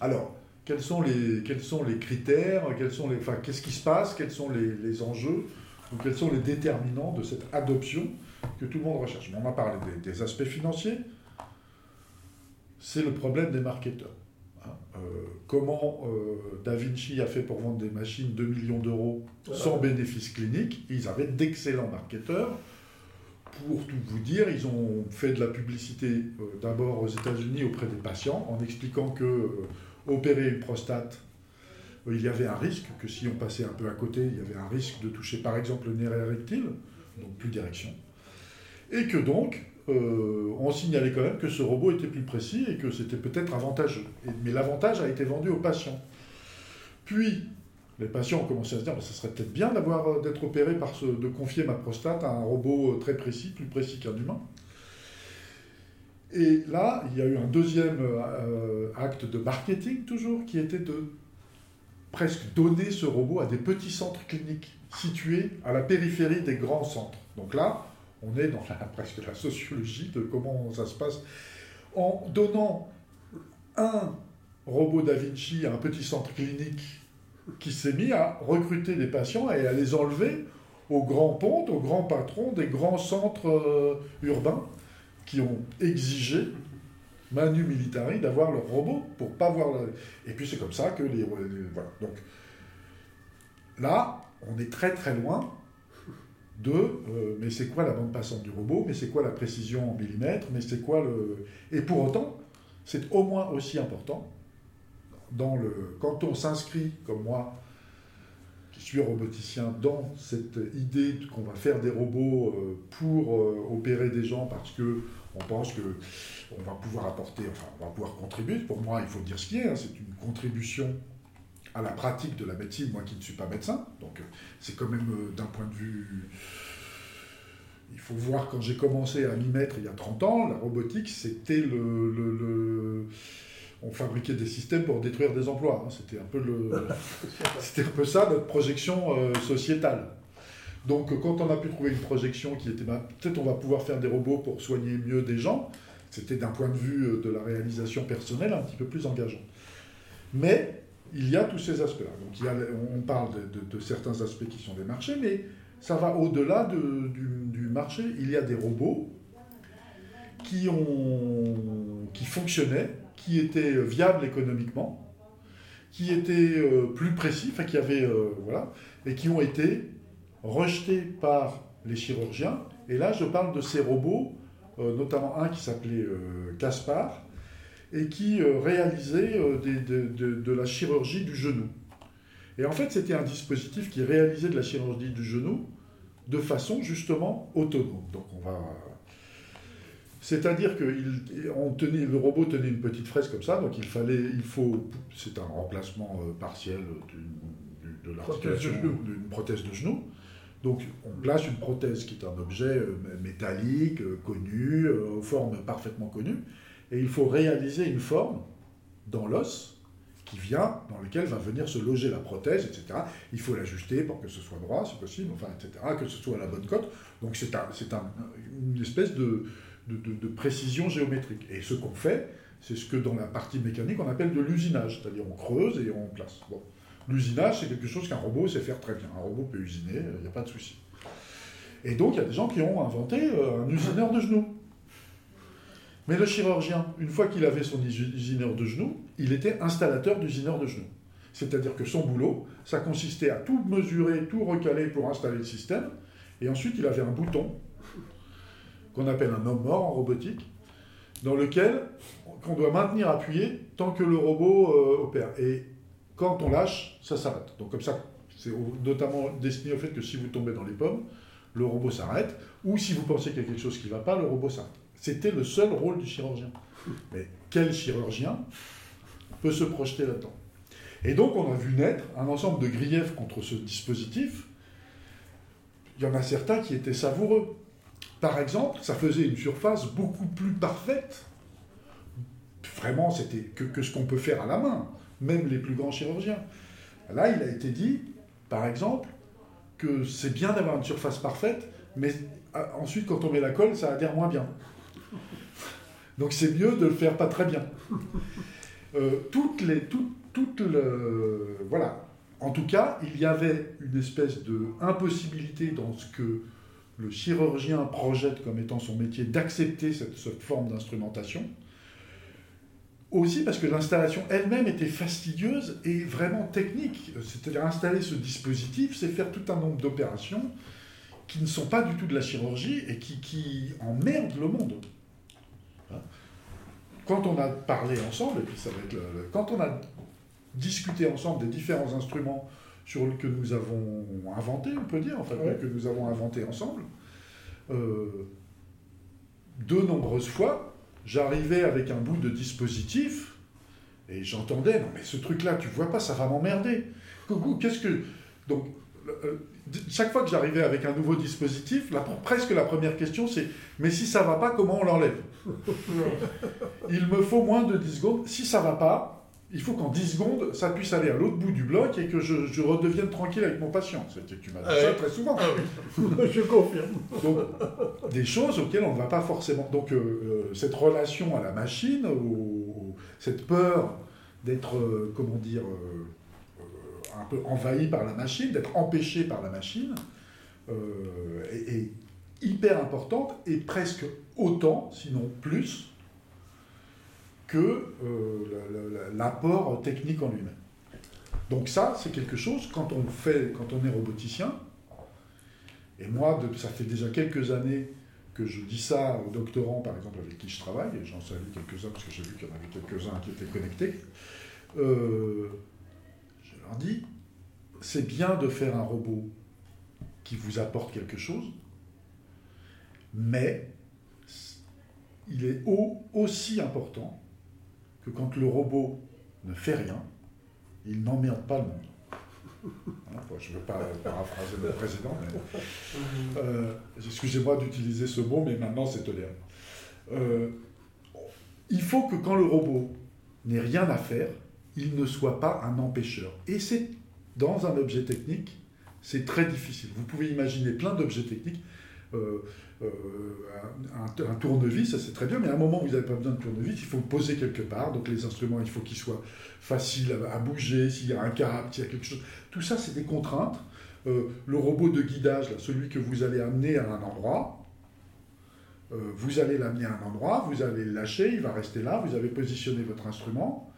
Alors, quels sont les, critères enfin, Qu'est-ce qui se passe Quels sont les enjeux donc, quels sont les déterminants de cette adoption que tout le monde recherche? On a parlé des, aspects financiers. C'est le problème des marketeurs. Hein. Euh, comment euh, Da Vinci a fait pour vendre des machines 2 millions d'euros sans bénéfice clinique Ils avaient d'excellents marketeurs. Pour tout vous dire, ils ont fait de la publicité euh, d'abord aux États-Unis auprès des patients en expliquant que opérer une prostate il y avait un risque que si on passait un peu à côté, il y avait un risque de toucher par exemple le nerf érectile, donc plus d'érection, et que donc euh, on signalait quand même que ce robot était plus précis et que c'était peut-être avantageux. mais l'avantage a été vendu aux patients. Puis les patients ont commencé à se dire, bah, ça serait peut-être bien d'avoir euh, d'être opéré par ce, de confier ma prostate à un robot euh, très précis, plus précis qu'un humain. Et là, il y a eu un deuxième acte de marketing toujours, qui était de presque donner ce robot à des petits centres cliniques situés à la périphérie des grands centres. Donc là, on est dans presque la sociologie de comment ça se passe. En donnant un robot Da Vinci à un petit centre clinique qui s'est mis à recruter des patients et à les enlever aux grands pontes, aux grands patrons des grands centres euh, urbains qui ont exigé manu militari d'avoir leur robot pour pas voir et puis c'est comme ça que les, voilà. Donc là on est très très loin de euh, mais c'est quoi la bande passante du robot? Mais c'est quoi la précision en millimètres? Mais c'est quoi le et pour autant c'est au moins aussi important dans le quand on s'inscrit comme moi suis roboticien dans cette idée qu'on va faire des robots euh, pour euh, opérer des gens parce que on pense que on va pouvoir apporter, enfin, on va pouvoir contribuer. Pour moi, il faut dire ce qui est. Hein. c'est une contribution à la pratique de la médecine, moi qui ne suis pas médecin. Donc, euh, c'est quand même d'un point de vue. Il faut voir quand j'ai commencé à m'y mettre il y a 30 ans, la robotique, c'était le on fabriquait des systèmes pour détruire des emplois. Hein. C'était un peu le, c'était un peu ça notre projection euh, sociétale. Donc quand on a pu trouver une projection qui était, bah, peut-être on va pouvoir faire des robots pour soigner mieux des gens. C'était d'un point de vue euh, de la réalisation personnelle un petit peu plus engageant. Mais il y a tous ces aspects-là. Donc il y a, on parle de, certains aspects qui sont des marchés, mais ça va au-delà du, du marché. Il y a des robots qui, ont, qui fonctionnaient qui étaient euh, viables économiquement, qui étaient euh, plus précis, enfin qui avaient, euh, voilà, et qui ont été rejetés par les chirurgiens. Et là, je parle de ces robots, notamment un qui s'appelait Caspar, et qui réalisait de, la chirurgie du genou. Et en fait, c'était un dispositif qui réalisait de la chirurgie du genou de façon justement autonome. Donc on va c'est-à-dire que tenait, le robot tenait une petite fraise comme ça, donc il fallait, il faut, c'est un remplacement euh, partiel de, l'articulation d'une prothèse de genou. Donc on place une prothèse qui est un objet euh, métallique, euh, connu, aux formes parfaitement connues, et il faut réaliser une forme dans l'os qui vient, dans lequel va venir se loger la prothèse, etc. Il faut l'ajuster pour que ce soit droit, si possible, enfin, etc., que ce soit à la bonne cote. Donc c'est un, une espèce de, de, précision géométrique. Et ce qu'on fait, c'est ce que dans la partie mécanique on appelle de l'usinage, c'est-à-dire on creuse et on place. L'usinage, c'est quelque chose qu'un robot sait faire très bien. Un robot peut usiner, il n'y a pas de souci. Et donc, il y a des gens qui ont inventé euh, un usineur de genoux. Mais le chirurgien, une fois qu'il avait son usineur de genoux, il était installateur d'usineur de genoux. C'est-à-dire que son boulot, ça consistait à tout mesurer, tout recaler pour installer le système. Et ensuite, il avait un bouton qu'on appelle un homme mort en robotique, dans lequel on doit maintenir appuyé tant que le robot euh, opère. Et quand on lâche, ça s'arrête. Donc comme ça, c'est notamment destiné au fait que si vous tombez dans les pommes, le robot s'arrête, ou si vous pensez qu'il y a quelque chose qui ne va pas, le robot s'arrête. C'était le seul rôle du chirurgien. Mais quel chirurgien peut se projeter là-dedans? Et donc on a vu naître un ensemble de griefs contre ce dispositif. Il y en a certains qui étaient savoureux. Par exemple, ça faisait une surface beaucoup plus parfaite. Vraiment, c'était que, ce qu'on peut faire à la main, même les plus grands chirurgiens. Là, il a été dit, par exemple, que c'est bien d'avoir une surface parfaite, mais ah, ensuite, quand on met la colle, ça adhère moins bien. Donc c'est mieux de le faire pas très bien. Euh, voilà. En tout cas, il y avait une espèce de impossibilité dans ce que le chirurgien projette comme étant son métier d'accepter cette, forme d'instrumentation. Aussi parce que l'installation elle-même était fastidieuse et vraiment technique. C'est-à-dire installer ce dispositif, c'est faire tout un nombre d'opérations qui ne sont pas du tout de la chirurgie et qui, qui emmerdent le monde. Hein? Quand on a parlé ensemble, et puis ça va être quand on a discuté ensemble des différents instruments sur que nous avons inventé, on peut dire, enfin, que nous avons inventé ensemble. Euh, de nombreuses fois, j'arrivais avec un bout de dispositif et j'entendais, non mais ce truc-là, tu vois pas, ça va m'emmerder. Qu'est-ce que... Donc, euh, chaque fois que j'arrivais avec un nouveau dispositif, presque la première question c'est, mais si ça va pas, comment on l'enlève? Il me faut moins de 10 secondes. Si ça va pas, il faut qu'en 10 secondes, ça puisse aller à l'autre bout du bloc et que je, redevienne tranquille avec mon patient. Tu m'as dit ah ça très souvent. Ah je confirme. Donc, des choses auxquelles on ne va pas forcément. Donc, euh, euh, cette relation à la machine, ou, cette peur d'être, euh, comment dire, un peu envahi par la machine, d'être empêché par la machine, est, hyper importante et presque autant, sinon plus, que l'apport technique en lui-même. Donc ça, c'est quelque chose, quand on, fait, quand on est roboticien, et moi, ça fait déjà quelques années que je dis ça aux doctorants, par exemple, avec qui je travaille, et j'en salue quelques-uns, parce que j'ai vu qu'il y en avait quelques-uns qui étaient connectés, euh, je leur dis, c'est bien de faire un robot qui vous apporte quelque chose, mais il est aussi important que quand le robot ne fait rien, il n'emmerde pas le monde. Hein, je ne veux pas paraphraser le président, mais euh, excusez-moi d'utiliser ce mot, mais maintenant c'est toléré. Euh, il faut que quand le robot n'ait rien à faire, il ne soit pas un empêcheur. Et c'est dans un objet technique, c'est très difficile. Vous pouvez imaginer plein d'objets techniques. Euh, euh, un, tournevis, ça c'est très bien, mais à un moment où vous n'avez pas besoin de tournevis, il faut le poser quelque part. Donc les instruments, il faut qu'ils soient faciles à, bouger, s'il y a un câble, s'il y a quelque chose. Tout ça, c'est des contraintes. Euh, le robot de guidage, celui que vous allez amener à un endroit, euh, vous allez l'amener à un endroit, vous allez le lâcher, il va rester là, vous avez positionné votre instrument.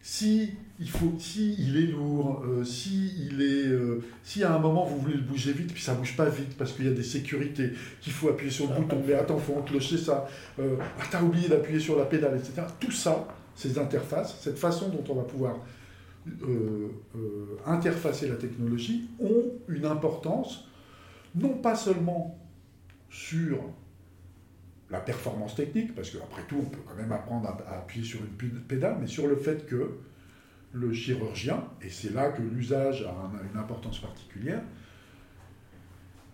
Si il faut, si il est lourd, euh, si il est, euh, si à un moment vous voulez le bouger vite, puis ça bouge pas vite parce qu'il y a des sécurités, qu'il faut appuyer sur le bouton, mais attends, faut enclencher ça, euh, ah t'as oublié d'appuyer sur la pédale, etc. Tout ça, ces interfaces, cette façon dont on va pouvoir interfacer la technologie, ont une importance, non pas seulement sur la performance technique, parce qu'après tout, on peut quand même apprendre à, appuyer sur une pédale, mais sur le fait que le chirurgien, et c'est là que l'usage a une importance particulière,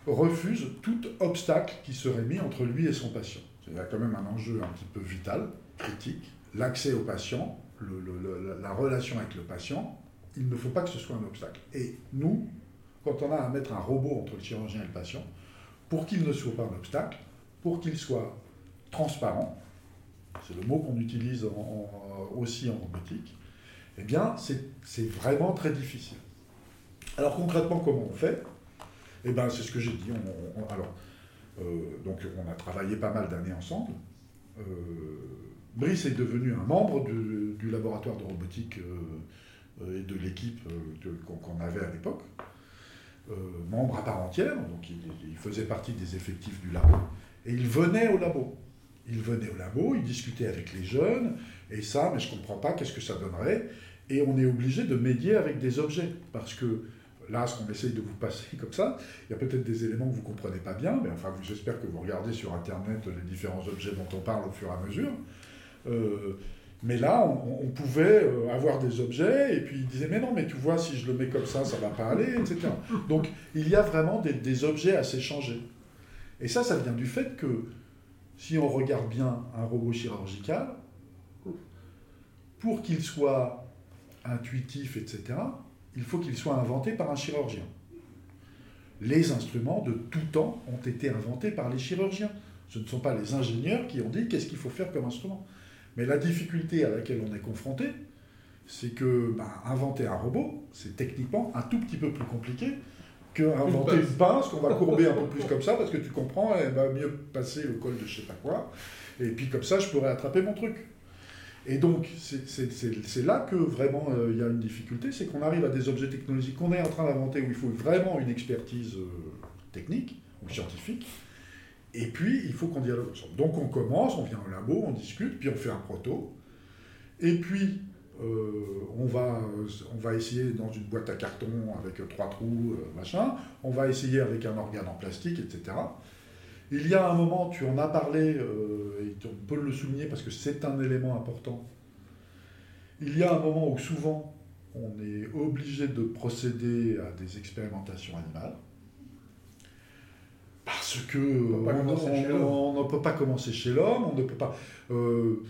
refuse tout obstacle qui serait mis entre lui et son patient. Il y a quand même un enjeu un petit peu vital, critique, l'accès au patient, la relation avec le patient, il ne faut pas que ce soit un obstacle. Et nous, quand on a à mettre un robot entre le chirurgien et le patient, pour qu'il ne soit pas un obstacle, pour qu'il soit transparent, c'est le mot qu'on utilise aussi en robotique, eh bien, c'est vraiment très difficile. Alors concrètement, comment on fait? Eh bien, c'est ce que j'ai dit. alors, euh, donc, on a travaillé pas mal d'années ensemble. Euh, Brice est devenu un membre du laboratoire de robotique euh, et de l'équipe qu'on avait à l'époque. membre à part entière, donc il, faisait partie des effectifs du labo, et il venait au labo. Il venait au labo, il discutait avec les jeunes, et ça, mais je ne comprends pas, qu'est-ce que ça donnerait Et on est obligé de médier avec des objets, parce que là, ce qu'on essaye de vous passer comme ça, il y a peut-être des éléments que vous ne comprenez pas bien, mais enfin, j'espère que vous regardez sur Internet les différents objets dont on parle au fur et à mesure. Euh, mais là, on, pouvait euh, avoir des objets, et puis il disait, mais non, mais tu vois, si je le mets comme ça, ça va pas aller, etc. Donc, il y a vraiment des, des objets à s'échanger. Et ça, ça vient du fait que si on regarde bien un robot chirurgical, pour qu'il soit intuitif, etc., il faut qu'il soit inventé par un chirurgien. Les instruments de tout temps ont été inventés par les chirurgiens. Ce ne sont pas les ingénieurs qui ont dit qu'est-ce qu'il faut faire comme instrument. Mais la difficulté à laquelle on est confronté, c'est que ben, inventer un robot, c'est techniquement un tout petit peu plus compliqué qu'inventer une pince qu'on va courber un peu plus comme ça, parce que tu comprends, elle va mieux passer le col de je sais pas quoi, et puis comme ça, je pourrais attraper mon truc. Et donc, c'est là que vraiment euh, il y a une difficulté, c'est qu'on arrive à des objets technologiques qu'on est en train d'inventer où il faut vraiment une expertise euh, technique ou scientifique, et puis il faut qu'on dialogue ensemble. Donc on commence, on vient au labo, on discute, puis on fait un proto, et puis euh, on, va, on va essayer dans une boîte à carton avec trois trous, euh, machin, on va essayer avec un organe en plastique, etc. Il y a un moment, tu en as parlé, euh, et on peut le souligner parce que c'est un élément important. Il y a un moment où souvent on est obligé de procéder à des expérimentations animales. Parce que on, ne peut pas commencer chez l'homme, on ne peut pas. Euh,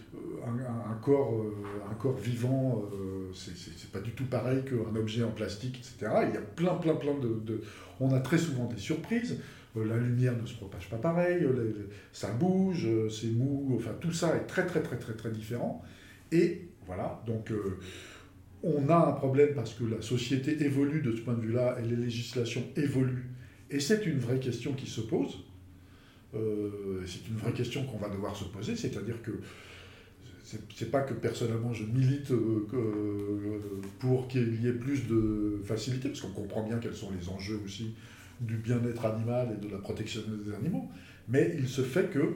un, corps, euh, un corps vivant, euh, c'est pas du tout pareil qu'un objet en plastique, etc. Il y a plein, plein, plein de. On a très souvent des surprises. la lumière ne se propage pas pareil, ça bouge, c'est mou, enfin tout ça est très, très, très, très, très différent. Et voilà, donc on a un problème parce que la société évolue de ce point de vue-là et les législations évoluent. Et c'est une vraie question qui se pose. Euh, c'est une vraie question qu'on va devoir se poser, c'est-à-dire que c'est pas que personnellement je milite euh, euh, pour qu'il y ait plus de facilité, parce qu'on comprend bien quels sont les enjeux aussi du bien-être animal et de la protection des animaux, mais il se fait que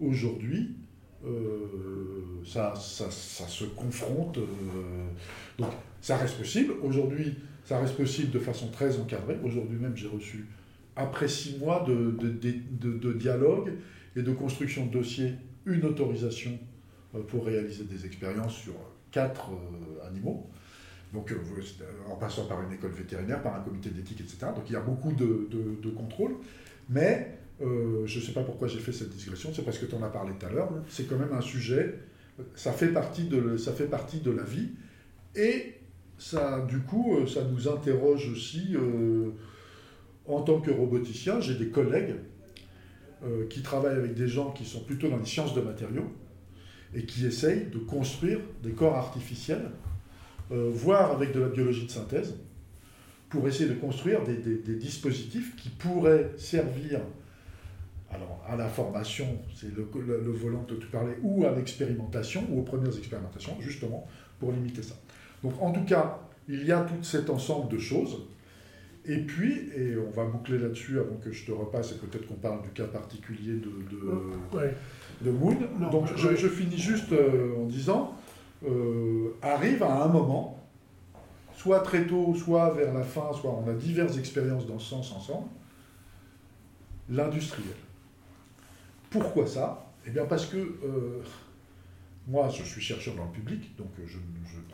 aujourd'hui, ça, ça, ça, se confronte. donc ça reste possible. Aujourd'hui, ça reste possible de façon très encadrée. Aujourd'hui même, j'ai reçu après six mois de, dialogue et de construction de dossiers, une autorisation euh, pour réaliser des expériences sur quatre euh, animaux. Donc, euh, en passant par une école vétérinaire, par un comité d'éthique, etc. Donc, il y a beaucoup de, de contrôle. Mais je ne sais pas pourquoi j'ai fait cette digression, c'est parce que tu en as parlé tout à l'heure. C'est quand même un sujet, ça fait, partie de, ça fait partie de la vie. Et ça, du coup, ça nous interroge aussi en tant que roboticien, j'ai des collègues euh, qui travaillent avec des gens qui sont plutôt dans les sciences de matériaux et qui essayent de construire des corps artificiels, euh, voire avec de la biologie de synthèse, pour essayer de construire des, dispositifs qui pourraient servir à la formation, c'est le, le, volant dont tu parlais, ou à l'expérimentation, ou aux premières expérimentations, justement, pour limiter ça. Donc en tout cas, il y a tout cet ensemble de choses et puis, et on va boucler là-dessus avant que je te repasse, et peut-être qu'on parle du cas particulier de, de, de Moon. Donc je, finis juste euh, en disant, euh, arrive à un moment, soit très tôt, soit vers la fin, soit on a diverses expériences dans ce sens ensemble, l'industriel. Pourquoi ça? Eh bien parce que euh, moi, je suis chercheur dans le public, donc je,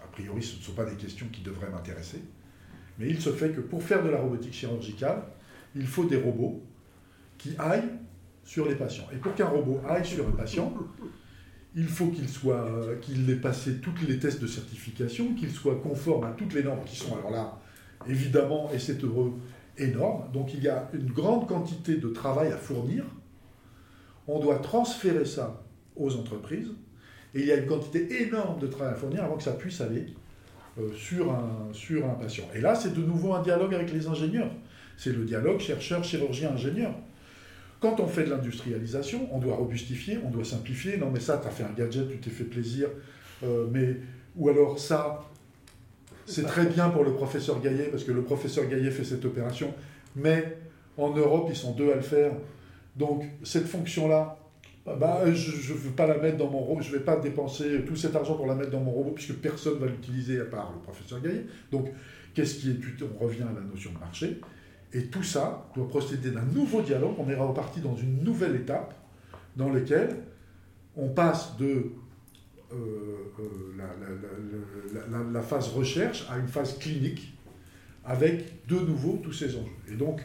a priori, ce ne sont pas des questions qui devraient m'intéresser. Mais il se fait que pour faire de la robotique chirurgicale, il faut des robots qui aillent sur les patients. Et pour qu'un robot aille sur un patient, il faut qu'il ait passé tous les tests de certification, qu'il soit conforme à toutes les normes qui sont alors là, évidemment, et c'est heureux, énormes. Donc il y a une grande quantité de travail à fournir. On doit transférer ça aux entreprises. Et il y a une quantité énorme de travail à fournir avant que ça puisse aller sur, un, sur un patient. Et là, c'est de nouveau un dialogue avec les ingénieurs. C'est le dialogue chercheur, chirurgien, ingénieur. Quand on fait de l'industrialisation, on doit robustifier, on doit simplifier. Non, mais ça, tu as fait un gadget, tu t'es fait plaisir. Euh, mais, ou alors ça, c'est très bien pour le professeur Gaillet, parce que le professeur Gaillet fait cette opération. Mais en Europe, ils sont deux à le faire. Donc, cette fonction-là, bah, je ne veux pas la mettre dans mon robot, je ne vais pas dépenser tout cet argent pour la mettre dans mon robot, puisque personne ne va l'utiliser à part le professeur Gaillet. Donc, qu'est-ce qui est On revient à la notion de marché. Et tout ça doit procéder d'un nouveau dialogue. On est reparti dans une nouvelle étape dans laquelle on passe de euh, euh, la, la, phase recherche à une phase clinique avec de nouveau tous ces enjeux. Et donc,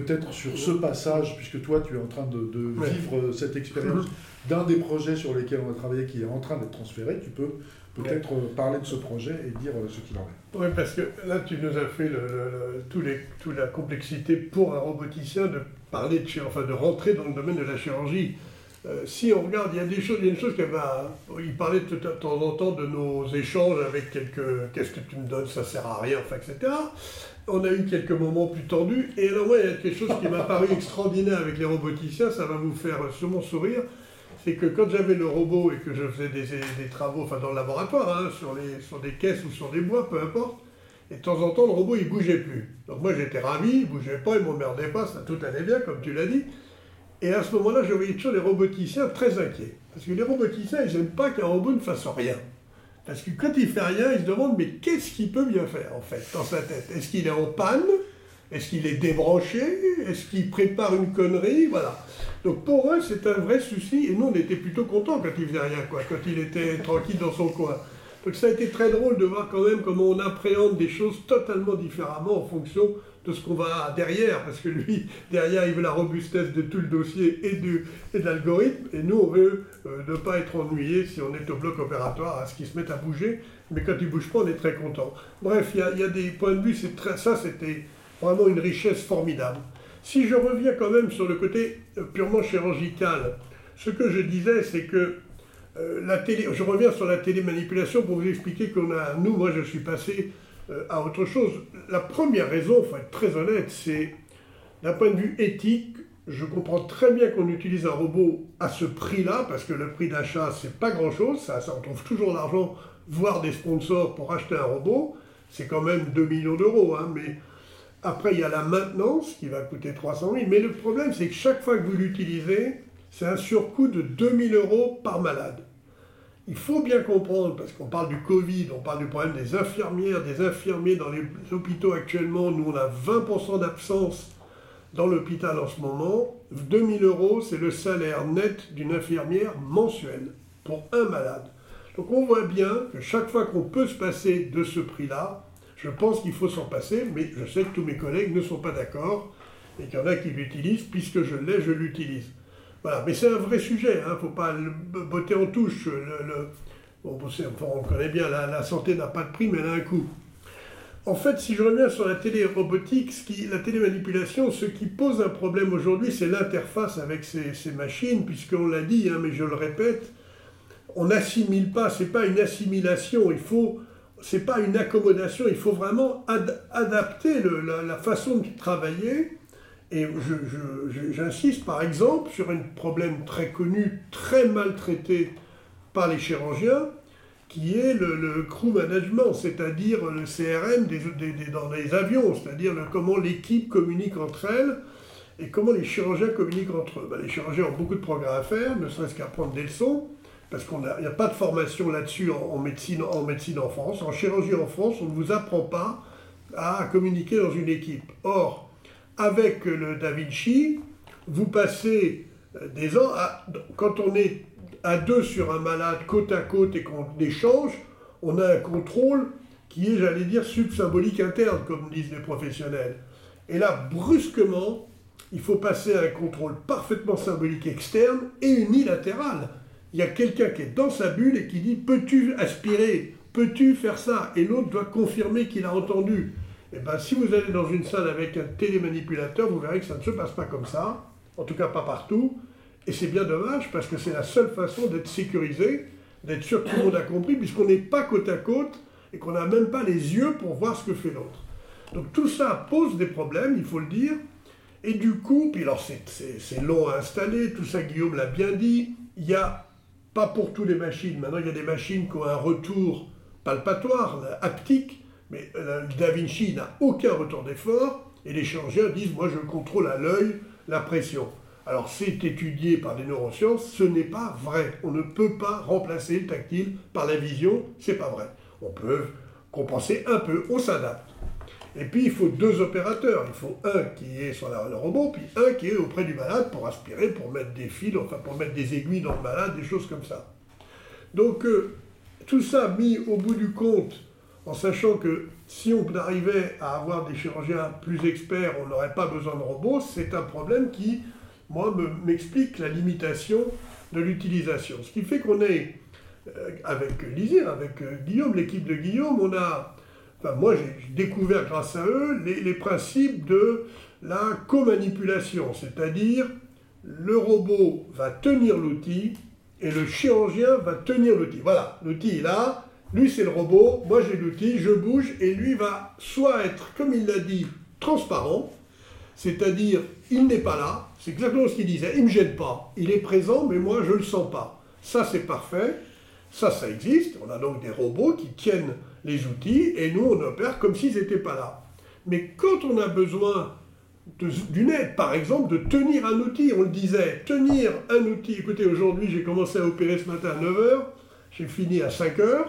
peut-être sur ce passage, puisque toi tu es en train de, vivre cette expérience d'un des projets sur lesquels on a travaillé qui est en train d'être transféré, tu peux peut-être euh, parler de ce projet et dire euh, ce qu'il en est. Oui, parce que là tu nous as fait le, les, toute la complexité pour un roboticien de parler de, enfin, de rentrer dans le domaine de la chirurgie. Euh, si on regarde, il y a des choses, il y a une chose qui va. Il parlait de, de temps en temps de nos échanges avec quelques. Qu'est-ce que tu me donnes, ça sert à rien, enfin, etc on a eu quelques moments plus tendus. Et alors, moi, il y a quelque chose qui m'a paru extraordinaire avec les roboticiens, ça va vous faire sûrement sourire. C'est que quand j'avais le robot et que je faisais des, travaux, enfin dans le laboratoire, hein, sur, des caisses ou sur des bois, peu importe, et de temps en temps, le robot, il bougeait plus. Donc moi, j'étais ravi, il bougeait pas, il m'emmerdait pas, ça tout allait bien, comme tu l'as dit. Et à ce moment-là, je voyais toujours les roboticiens très inquiets. Parce que les roboticiens, ils n'aiment pas qu'un robot ne fasse rien. Parce que quand il fait rien, il se demande mais qu'est-ce qu'il peut bien faire en fait dans sa tête? Est-ce qu'il est en panne? Est-ce qu'il est débranché? Est-ce qu'il prépare une connerie? Voilà. Donc pour eux, c'est un vrai souci. Et nous, on était plutôt contents quand il faisait rien, quand il était tranquille dans son coin. Donc ça a été très drôle de voir quand même comment on appréhende des choses totalement différemment en fonction de ce qu'on va derrière, parce que lui, derrière, il veut la robustesse de tout le dossier et, et de l'algorithme, et nous, on veut euh, ne pas être ennuyé si on est au bloc opératoire, à ce qu'il se mette à bouger, mais quand il ne bouge pas, on est très content. Bref, il y, a des points de vue, c'est très, ça, c'était vraiment une richesse formidable. Si je reviens quand même sur le côté euh, purement chirurgical, ce que je disais, c'est que euh, la télé, je reviens sur la télémanipulation pour vous expliquer qu'on a, nous, moi je suis passé à autre chose. La première raison, il faut être très honnête, c'est d'un point de vue éthique, je comprends très bien qu'on utilise un robot à ce prix-là, parce que le prix d'achat, c'est pas grand-chose, ça, ça, on trouve toujours l'argent, voire des sponsors pour acheter un robot, c'est quand même 2 millions d'euros, hein, mais après il y a la maintenance qui va coûter 300 000, mais le problème c'est que chaque fois que vous l'utilisez, c'est un surcoût de 2000 euros par malade. Il faut bien comprendre, parce qu'on parle du Covid, on parle du problème des infirmières, des infirmiers dans les hôpitaux actuellement. Nous, on a 20% d'absence dans l'hôpital en ce moment. 2000 euros, c'est le salaire net d'une infirmière mensuelle pour un malade. Donc on voit bien que chaque fois qu'on peut se passer de ce prix-là, je pense qu'il faut s'en passer, mais je sais que tous mes collègues ne sont pas d'accord et qu'il y en a qui l'utilisent. Puisque je l'ai, je l'utilise. Mais c'est un vrai sujet, il hein, ne faut pas le botter en touche. Le, on connaît bien, la, santé n'a pas de prix, mais elle a un coût. En fait, si je reviens sur la télérobotique, ce qui, la télémanipulation, ce qui pose un problème aujourd'hui, c'est l'interface avec ces, machines, puisqu'on l'a dit, hein, mais je le répète, on n'assimile pas, c'est pas une assimilation, il faut, c'est pas une accommodation, il faut vraiment adapter la, façon de travailler et j'insiste par exemple sur un problème très connu, très maltraité par les chirurgiens, qui est le, crew management, c'est-à-dire le CRM dans les avions, c'est-à-dire comment l'équipe communique entre elles et comment les chirurgiens communiquent entre eux. Ben, les chirurgiens ont beaucoup de progrès à faire, ne serait-ce qu'à prendre des leçons, parce qu'il n'y a, pas de formation là-dessus en, médecine, en médecine en France. En chirurgie en France, on ne vous apprend pas à communiquer dans une équipe. Or, avec le Da Vinci, vous passez euh, des ans, quand on est à deux sur un malade côte à côte et qu'on échange, on a un contrôle qui est, j'allais dire, subsymbolique interne, comme disent les professionnels. Et là, brusquement, il faut passer à un contrôle parfaitement symbolique externe et unilatéral. Il y a quelqu'un qui est dans sa bulle et qui dit Peux-tu aspirer? Peux-tu faire ça? Et l'autre doit confirmer qu'il a entendu. Eh ben, si vous allez dans une salle avec un télémanipulateur, vous verrez que ça ne se passe pas comme ça, en tout cas pas partout, et c'est bien dommage parce que c'est la seule façon d'être sécurisé, d'être sûr que tout le monde a compris, puisqu'on n'est pas côte à côte et qu'on n'a même pas les yeux pour voir ce que fait l'autre. Donc tout ça pose des problèmes, il faut le dire, et du coup, puis alors c'est long à installer, tout ça Guillaume l'a bien dit, il n'y a pas pour toutes les machines, maintenant il y a des machines qui ont un retour palpatoire, haptique, mais euh, Da Vinci n'a aucun retour d'effort, et les chirurgiens disent, moi je contrôle à l'œil la pression. Alors c'est étudié par les neurosciences, ce n'est pas vrai. On ne peut pas remplacer le tactile par la vision, c'est pas vrai. On peut compenser un peu, on s'adapte. Et puis il faut deux opérateurs. Il faut un qui est sur le robot, puis un qui est auprès du malade pour aspirer, pour mettre des fils, enfin pour mettre des aiguilles dans le malade, des choses comme ça. Donc euh, tout ça mis au bout du compte en sachant que si on arrivait à avoir des chirurgiens plus experts, on n'aurait pas besoin de robots, c'est un problème qui, moi, m'explique la limitation de l'utilisation. Ce qui fait qu'on est, euh, avec Lisier, avec euh, Guillaume, l'équipe de Guillaume, on a, enfin moi j'ai découvert grâce à eux les principes de la co-manipulation, c'est-à-dire le robot va tenir l'outil et le chirurgien va tenir l'outil. Voilà, l'outil est là, lui, c'est le robot, moi j'ai l'outil, je bouge, et lui va soit être, comme il l'a dit, transparent, c'est-à-dire il n'est pas là, c'est exactement ce qu'il disait, il ne me gêne pas, il est présent, mais moi je ne le sens pas. Ça c'est parfait, ça ça existe, on a donc des robots qui tiennent les outils, et nous on opère comme s'ils n'étaient pas là. Mais quand on a besoin d'une aide, par exemple, de tenir un outil, on le disait, tenir un outil, écoutez, aujourd'hui j'ai commencé à opérer ce matin à 9h, j'ai fini à 5h,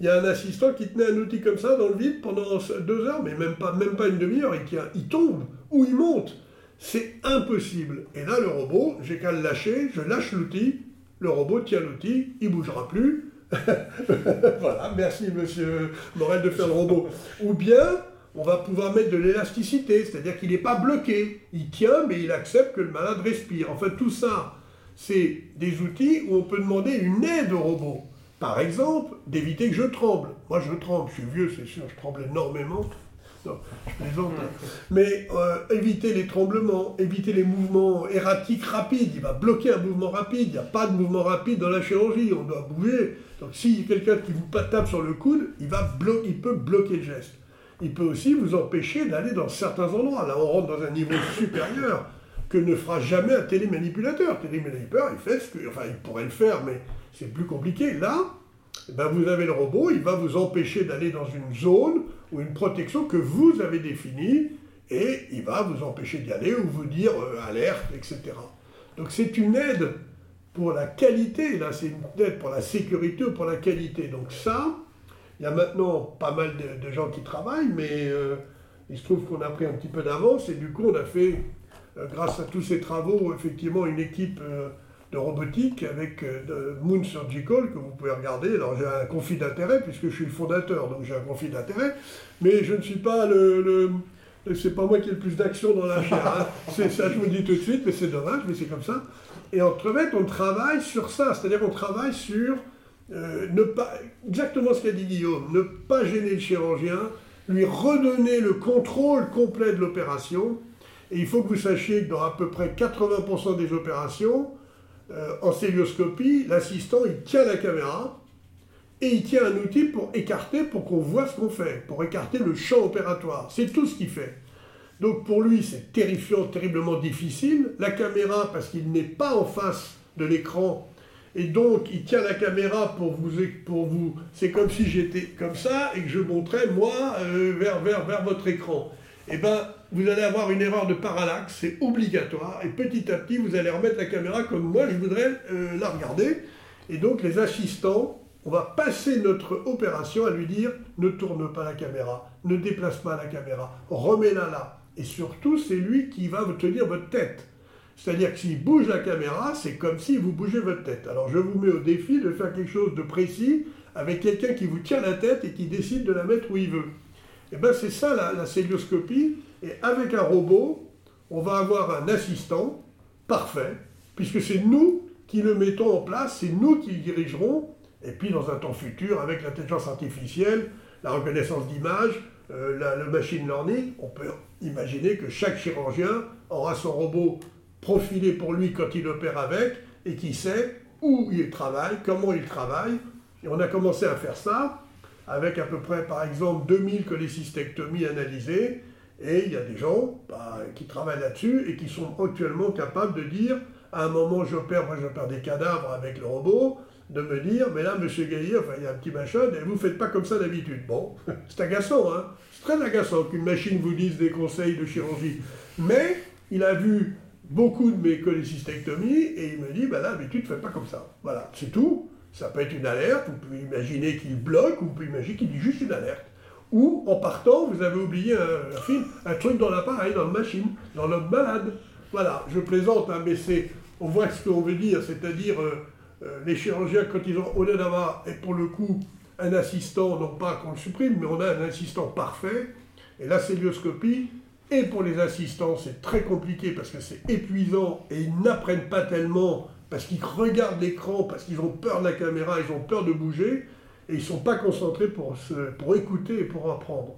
il y a un assistant qui tenait un outil comme ça dans le vide pendant deux heures, mais même pas, même pas une demi-heure, il, il tombe ou il monte. C'est impossible. Et là, le robot, j'ai qu'à le lâcher, je lâche l'outil, le robot tient l'outil, il bougera plus. voilà, merci monsieur Morel de faire le robot. Ou bien, on va pouvoir mettre de l'élasticité, c'est-à-dire qu'il n'est pas bloqué. Il tient, mais il accepte que le malade respire. En fait, tout ça, c'est des outils où on peut demander une aide au robot. Par exemple, d'éviter que je tremble. Moi, je tremble, je suis vieux, c'est sûr, je tremble énormément. Non, je plaisante. hein. Mais euh, éviter les tremblements, éviter les mouvements erratiques rapides. Il va bloquer un mouvement rapide. Il n'y a pas de mouvement rapide dans la chirurgie. On doit bouger. Donc si quelqu'un qui vous tape sur le coude, il, va blo- il peut bloquer le geste. Il peut aussi vous empêcher d'aller dans certains endroits. Là, on rentre dans un niveau supérieur que ne fera jamais un télémanipulateur. Télémanipulateur, il fait ce que... Enfin, il pourrait le faire, mais c'est plus compliqué. Là, eh ben, vous avez le robot, il va vous empêcher d'aller dans une zone ou une protection que vous avez définie et il va vous empêcher d'y aller ou vous dire euh, alerte, etc. Donc c'est une aide pour la qualité, là c'est une aide pour la sécurité ou pour la qualité. Donc ça, il y a maintenant pas mal de, gens qui travaillent, mais euh, il se trouve qu'on a pris un petit peu d'avance et du coup on a fait, euh, grâce à tous ces travaux, effectivement une équipe de robotique avec euh, Moon Surgical que vous pouvez regarder. Alors j'ai un conflit d'intérêt puisque je suis le fondateur, donc j'ai un conflit d'intérêt, mais je ne suis pas le, le- le- c'est pas moi qui ai le plus d'action dans la chair. hein. C'est ça, je vous le dis tout de suite, mais c'est dommage, mais c'est comme ça. Et en crevette, on travaille sur ça, c'est-à-dire qu'on travaille sur euh, ne pas, exactement ce qu'a dit Guillaume, ne pas gêner le chirurgien, lui redonner le contrôle complet de l'opération. Et il faut que vous sachiez que dans à peu près 80% des opérations, euh, en stéréoscopie, l'assistant, il tient la caméra et il tient un outil pour écarter, pour qu'on voit ce qu'on fait, pour écarter le champ opératoire. C'est tout ce qu'il fait. Donc pour lui, c'est terrifiant, terriblement difficile. La caméra, parce qu'il n'est pas en face de l'écran, et donc il tient la caméra pour vous... Pour vous c'est comme si j'étais comme ça et que je montrais, moi, euh, vers, vers, vers votre écran. Eh bien, vous allez avoir une erreur de parallaxe, c'est obligatoire, et petit à petit, vous allez remettre la caméra comme moi, je voudrais euh, la regarder. Et donc les assistants, on va passer notre opération à lui dire ne tourne pas la caméra, ne déplace pas la caméra, remets-la là. Et surtout, c'est lui qui va vous tenir votre tête. C'est-à-dire que s'il bouge la caméra, c'est comme si vous bougez votre tête. Alors je vous mets au défi de faire quelque chose de précis avec quelqu'un qui vous tient la tête et qui décide de la mettre où il veut. Et bien c'est ça la, la célioscopie. Et avec un robot, on va avoir un assistant parfait, puisque c'est nous qui le mettons en place, c'est nous qui le dirigerons. Et puis dans un temps futur, avec l'intelligence artificielle, la reconnaissance d'image, euh, le machine learning, on peut imaginer que chaque chirurgien aura son robot profilé pour lui quand il opère avec et qui sait où il travaille, comment il travaille. Et on a commencé à faire ça avec à peu près, par exemple, 2000 cholécystectomies analysées. Et il y a des gens bah, qui travaillent là-dessus et qui sont actuellement capables de dire, à un moment j'opère, moi des cadavres avec le robot, de me dire, mais là, monsieur Gaillet, enfin, il y a un petit machin, et vous faites pas comme ça d'habitude. Bon, c'est agaçant, hein. C'est très agaçant qu'une machine vous dise des conseils de chirurgie. Mais il a vu beaucoup de mes cholécystectomies et il me dit, bah là, d'habitude, faites pas comme ça. Voilà, c'est tout. Ça peut être une alerte, vous pouvez imaginer qu'il bloque, ou vous pouvez imaginer qu'il dit juste une alerte. Ou, en partant, vous avez oublié un, un film, un truc dans l'appareil, dans la machine, dans l'homme malade. Voilà, je plaisante, hein, mais c'est, on voit ce qu'on veut dire, c'est-à-dire euh, euh, les chirurgiens, quand ils ont, au lieu d'avoir, et pour le coup, un assistant, non pas qu'on le supprime, mais on a un assistant parfait, et la célioscopie, et pour les assistants, c'est très compliqué parce que c'est épuisant et ils n'apprennent pas tellement parce qu'ils regardent l'écran, parce qu'ils ont peur de la caméra, ils ont peur de bouger et ils ne sont pas concentrés pour, écouter et pour apprendre.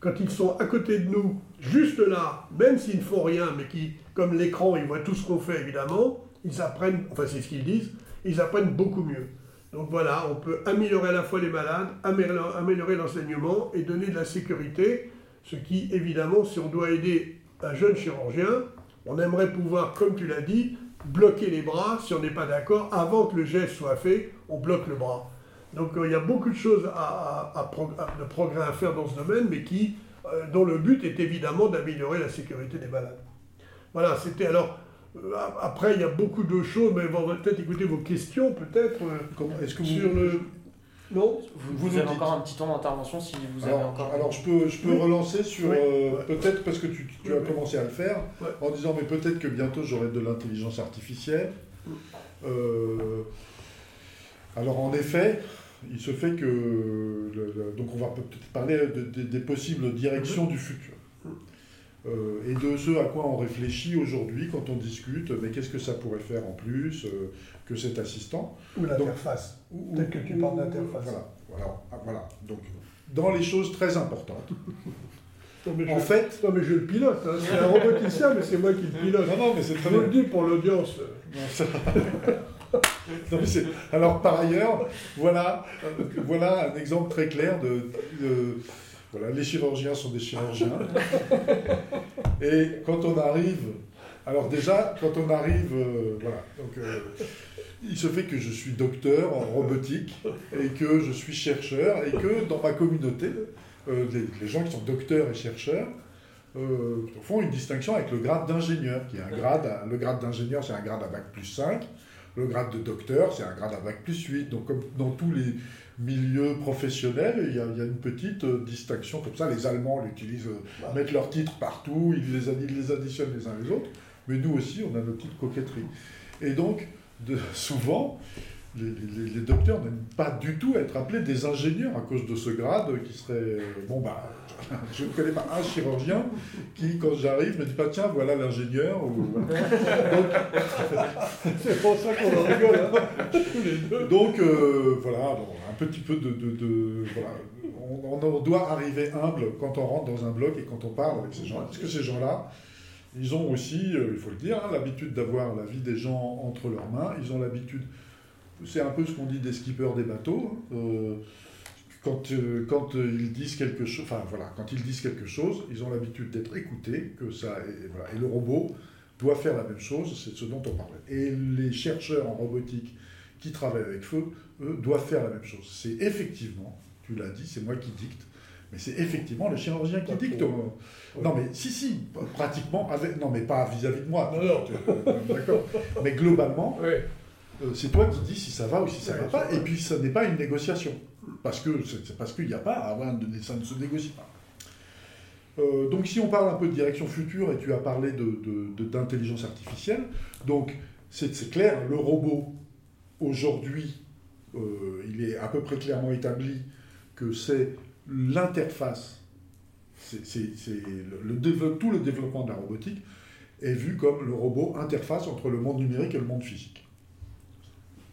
Quand ils sont à côté de nous, juste là, même s'ils ne font rien, mais qui, comme l'écran, ils voient tout ce qu'on fait évidemment, ils apprennent, enfin c'est ce qu'ils disent, ils apprennent beaucoup mieux. Donc voilà, on peut améliorer à la fois les malades, améliorer l'enseignement et donner de la sécurité, ce qui, évidemment, si on doit aider un jeune chirurgien, on aimerait pouvoir, comme tu l'as dit, bloquer les bras si on n'est pas d'accord. Avant que le geste soit fait, on bloque le bras. Donc euh, il y a beaucoup de choses à, à- à pro- à- de progrès à faire dans ce domaine, mais qui, euh, dont le but est évidemment d'améliorer la sécurité des malades. Voilà, c'était alors. euh, après, il y a beaucoup de choses, mais on va peut-être écouter vos questions, peut-être, euh, Comment- Est-ce que vous... sur le. Non Vous, Vous vous nous avez dites. encore un petit temps d'intervention si vous avez encore. alors, je peux, je peux Oui. relancer sur, Oui. euh, Ouais. peut-être parce que tu, tu Oui, as commencé à le faire, Ouais. en disant mais peut-être que bientôt j'aurai de l'intelligence artificielle. Euh, alors en effet, il se fait que, le- le- donc on va peut-être parler de- de- des possibles directions du futur. Euh, et de ce à quoi on réfléchit aujourd'hui quand on discute, mais qu'est-ce que ça pourrait faire en plus euh, que cet assistant Ou l'interface. Peut-être que tu parles d'interface. Voilà, voilà, ah, voilà. Donc, dans les choses très importantes, en fait. Non, mais je le pilote. Hein. C'est un roboticien, mais c'est moi qui le pilote. Non, non, mais c'est très Je vous le dis pour l'audience. Alors, par ailleurs, voilà, voilà un exemple très clair de, Voilà, les chirurgiens sont des chirurgiens. Et quand on arrive. Alors, déjà, quand on arrive. Euh, voilà. Donc. Euh, il se fait que je suis docteur en robotique et que je suis chercheur et que dans ma communauté, euh, les, gens qui sont docteurs et chercheurs font une distinction avec le grade d'ingénieur, qui est un grade, le grade d'ingénieur c'est un grade à bac plus 5, le grade de docteur c'est un grade à bac plus 8. Donc comme dans tous les milieux professionnels, il y a, une petite euh, distinction comme ça. Les Allemands l'utilisent, mettent leurs titres partout, ils les, ils les additionnent les uns les autres, mais nous aussi on a nos petites coquetteries. Et donc, de, souvent, les, docteurs n'aiment pas du tout être appelés des ingénieurs à cause de ce grade qui serait. Euh, bon, bah, je ne connais pas un chirurgien qui, quand j'arrive, me dit pas tiens, voilà l'ingénieur. C'est pour ça qu'on en rigole, hein, Donc, euh, voilà, un petit peu de. de, voilà. On, on, doit arriver humble quand on rentre dans un bloc et quand on parle avec ces gens Parce que ces gens-là, ils ont aussi, euh, il faut le dire, hein, l'habitude d'avoir la vie des gens entre leurs mains. Ils ont l'habitude c'est un peu ce qu'on dit des skippers des bateaux. Hein. Euh, quand, euh, quand euh, ils disent quelque chose, enfin voilà, quand ils disent quelque chose, ils ont l'habitude d'être écoutés, que ça, et, le robot doit faire la même chose, c'est ce dont on parlait. Et les chercheurs en robotique qui travaillent avec feu, eux, doivent faire la même chose. C'est effectivement, tu l'as dit, c'est moi qui dicte, mais c'est effectivement le chirurgien qui dicte. Non, mais si, si, pratiquement, avec, non, mais pas vis-à-vis de moi. Non, non. D'accord. Mais globalement, c'est toi qui dis si ça va ou si ça ne va pas, et puis ça n'est pas une négociation. Parce que c'est parce qu'il n'y a pas, avant de, ça ne se négocie pas. Euh, donc si on parle un peu de direction future, et tu as parlé d'intelligence de, artificielle, donc c'est clair, le robot, aujourd'hui, euh, il est à peu près clairement établi que c'est l'interface, c'est tout le développement de la robotique est vu comme le robot interface entre le monde numérique et le monde physique.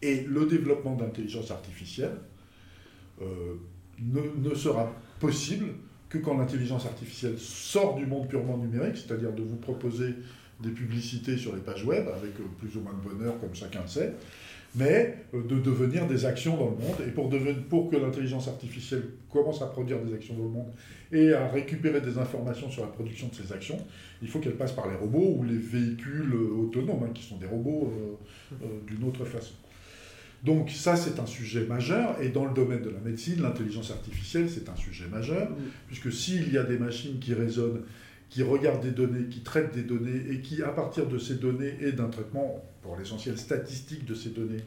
Et le développement d'intelligence artificielle euh, ne, sera possible que quand l'intelligence artificielle sort du monde purement numérique, c'est-à-dire de vous proposer des publicités sur les pages web, avec euh, plus ou moins de bonheur, comme chacun le sait, mais euh, de devenir des actions dans le monde. Et pour, que l'intelligence artificielle commence à produire des actions dans le monde et à récupérer des informations sur la production de ces actions, il faut qu'elle passe par les robots ou les véhicules autonomes, hein, qui sont des robots d'une autre façon. Donc ça, c'est un sujet majeur, et dans le domaine de la médecine, l'intelligence artificielle, c'est un sujet majeur, puisque s'il y a des machines qui raisonnent, qui regardent des données, qui traitent des données, et qui, à partir de ces données et d'un traitement, pour l'essentiel statistique de ces données,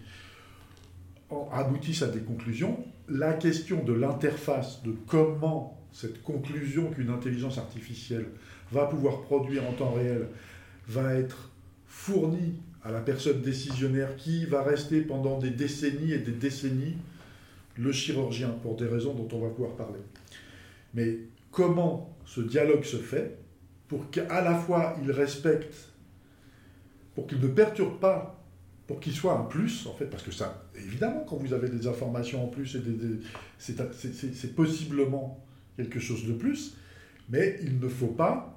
aboutissent à des conclusions, la question de l'interface, de comment cette conclusion qu'une intelligence artificielle va pouvoir produire en temps réel va être fournie à la personne décisionnaire qui va rester pendant des décennies et des décennies le chirurgien, pour des raisons dont on va pouvoir parler. Mais comment ce dialogue se fait pour qu'à la fois il respecte, pour qu'il ne perturbe pas, pour qu'il soit un plus, en fait, parce que ça, évidemment, quand vous avez des informations en plus, c'est possiblement quelque chose de plus, mais il ne faut pas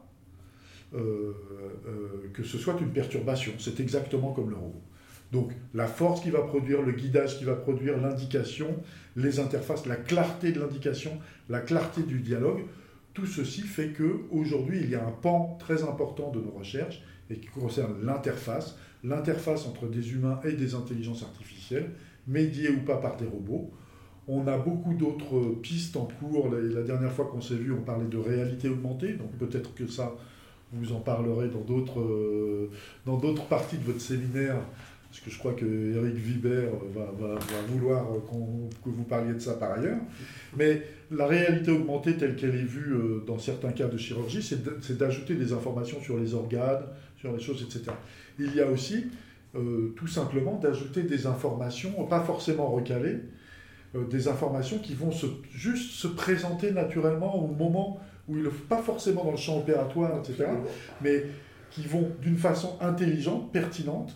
que ce soit une perturbation. C'est exactement comme le robot. Donc la force qui va produire, le guidage qui va produire, l'indication, les interfaces, la clarté de l'indication, la clarté du dialogue, tout ceci fait que aujourd'hui il y a un pan très important de nos recherches et qui concerne l'interface, l'interface entre des humains et des intelligences artificielles, médiées ou pas par des robots. On a beaucoup d'autres pistes en cours. La dernière fois qu'on s'est vu, on parlait de réalité augmentée, donc peut-être que ça, vous en parlerez dans d'autres, euh, dans d'autres parties de votre séminaire, parce que je crois que Eric Vibert va, va, vouloir que vous parliez de ça par ailleurs. Mais la réalité augmentée telle qu'elle est vue euh, dans certains cas de chirurgie, c'est d'ajouter des informations sur les organes, sur les choses, etc. Il y a aussi euh, tout simplement d'ajouter des informations, pas forcément recalées, des informations qui vont se, juste se présenter naturellement au moment où ils pas forcément dans le champ opératoire, etc., mais qui vont d'une façon intelligente, pertinente.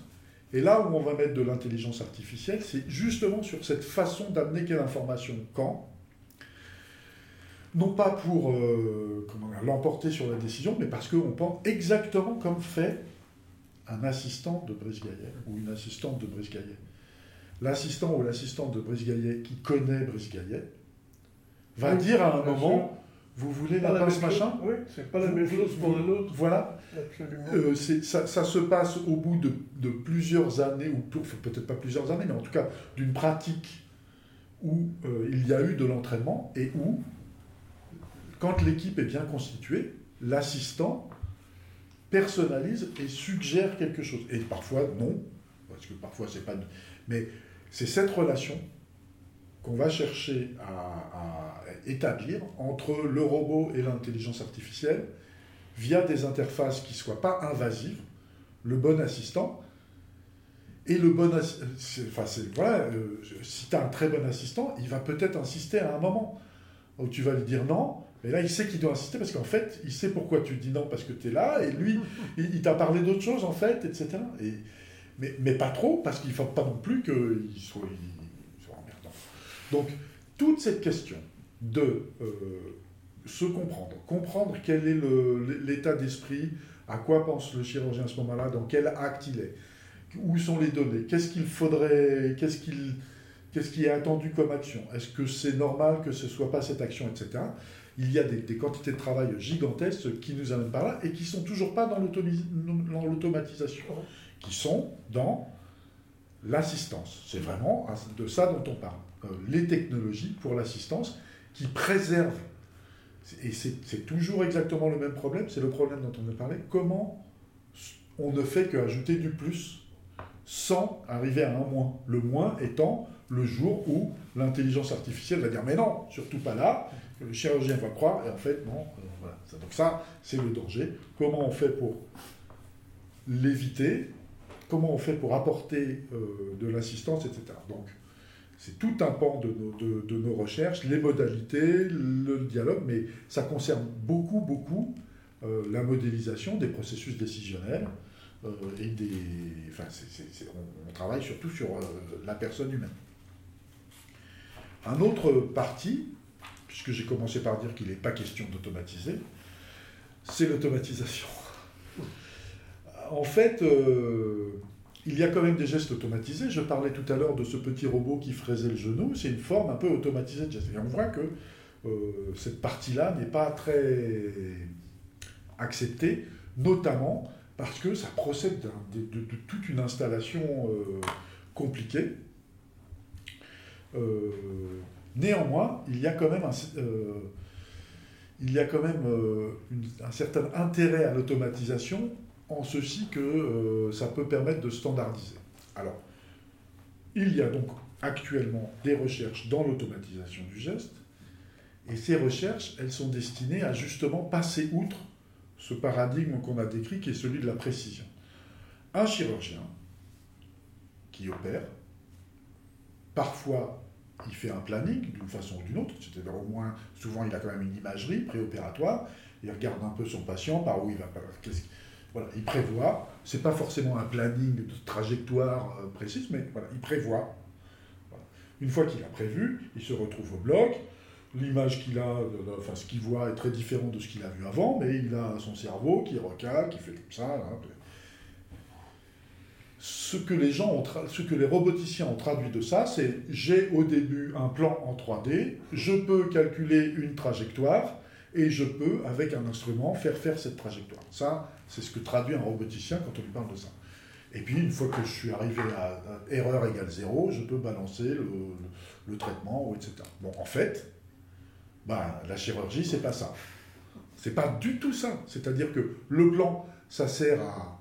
Et là où on va mettre de l'intelligence artificielle, c'est justement sur cette façon d'amener quelle information quand. non pas pour euh, l'emporter sur la décision, mais parce qu'on pense exactement comme fait un assistant de Brice Gaillet ou une assistante de Brice Gaillet. L'assistant ou l'assistante de Brice Gaillet qui connaît Brice Gaillet va dire à un moment vous voulez la pince machin Oui, c'est pas la même chose pour un autre. Voilà. Euh, ça, ça, se passe au bout de, de plusieurs années, ou peut-être pas plusieurs années, mais en tout cas d'une pratique où euh, il y a eu de l'entraînement et où, quand l'équipe est bien constituée, l'assistant personnalise et suggère quelque chose. Et parfois non, parce que parfois c'est pas. Mais c'est cette relation qu'on va chercher à, établir entre le robot et l'intelligence artificielle via des interfaces qui ne soient pas invasives, le bon assistant. Et le bon assistant, enfin, voilà, euh, si tu as un très bon assistant, il va peut-être insister à un moment où tu vas lui dire non, mais là il sait qu'il doit insister parce qu'en fait, il sait pourquoi tu dis non parce que tu es là, et lui, il, t'a parlé d'autre chose en fait, etc. Et, mais, mais pas trop, parce qu'il ne faut pas non plus qu'il soit, donc, toute cette question de euh, se comprendre, comprendre quel est l'état d'esprit, à quoi pense le chirurgien à ce moment-là, dans quel acte il est, où sont les données, qu'est-ce qu'il faudrait, qu'est-ce qu'il qui est attendu comme action Est-ce que c'est normal que ce ne soit pas cette action, etc. Il y a des, quantités de travail gigantesques qui nous amènent par là et qui ne sont toujours pas dans l'automatisation, qui sont dans l'assistance. C'est vraiment de ça dont on parle. Euh, les technologies pour l'assistance qui préservent, et c'est toujours exactement le même problème, c'est le problème dont on a parlé, comment on ne fait qu'ajouter du plus sans arriver à un moins? Le moins étant le jour où l'intelligence artificielle va dire mais non, surtout pas là, le chirurgien va croire, et en fait, non, euh. Donc ça, c'est le danger. Comment on fait pour l'éviter? Comment on fait pour apporter euh, de l'assistance, etc. Donc, c'est tout un pan de nos, recherches, les modalités, le dialogue, mais ça concerne beaucoup, beaucoup euh, la modélisation des processus décisionnels euh, et des. Enfin, on, travaille surtout sur la personne humaine. Un autre parti, puisque j'ai commencé par dire qu'il n'est pas question d'automatiser, c'est l'automatisation. En fait, il y a quand même des gestes automatisés. Je parlais tout à l'heure de ce petit robot qui fraisait le genou. C'est une forme un peu automatisée de geste. Et on voit que euh, cette partie-là n'est pas très acceptée, notamment parce que ça procède de, toute une installation euh, compliquée. Euh, néanmoins, il y a quand même un certain intérêt à l'automatisation en ceci que euh, ça peut permettre de standardiser. Alors, il y a donc actuellement des recherches dans l'automatisation du geste, et ces recherches, elles sont destinées à justement passer outre ce paradigme qu'on a décrit, qui est celui de la précision. Un chirurgien qui opère, parfois il fait un planning d'une façon ou d'une autre, c'est-à-dire au moins, souvent il a quand même une imagerie préopératoire, il regarde un peu son patient, par où il va, voilà, il prévoit, c'est pas forcément un planning de trajectoire euh, précise, mais voilà, il prévoit. Une fois qu'il a prévu, il se retrouve au bloc, l'image qu'il a, enfin ce qu'il voit est très différent de ce qu'il a vu avant, mais il a son cerveau qui recale, qui fait comme ça. Ce que les gens ont ce que les roboticiens ont traduit de ça, c'est j'ai au début un plan en 3D, je peux calculer une trajectoire et je peux avec un instrument faire faire cette trajectoire. Ça, c'est ce que traduit un roboticien quand on lui parle de ça. Et puis, une fois que je suis arrivé à, erreur égale zéro, je peux balancer le, traitement, etc. Bon, en fait, ben, la chirurgie, c'est pas ça. C'est pas du tout ça. C'est-à-dire que le plan, ça sert à.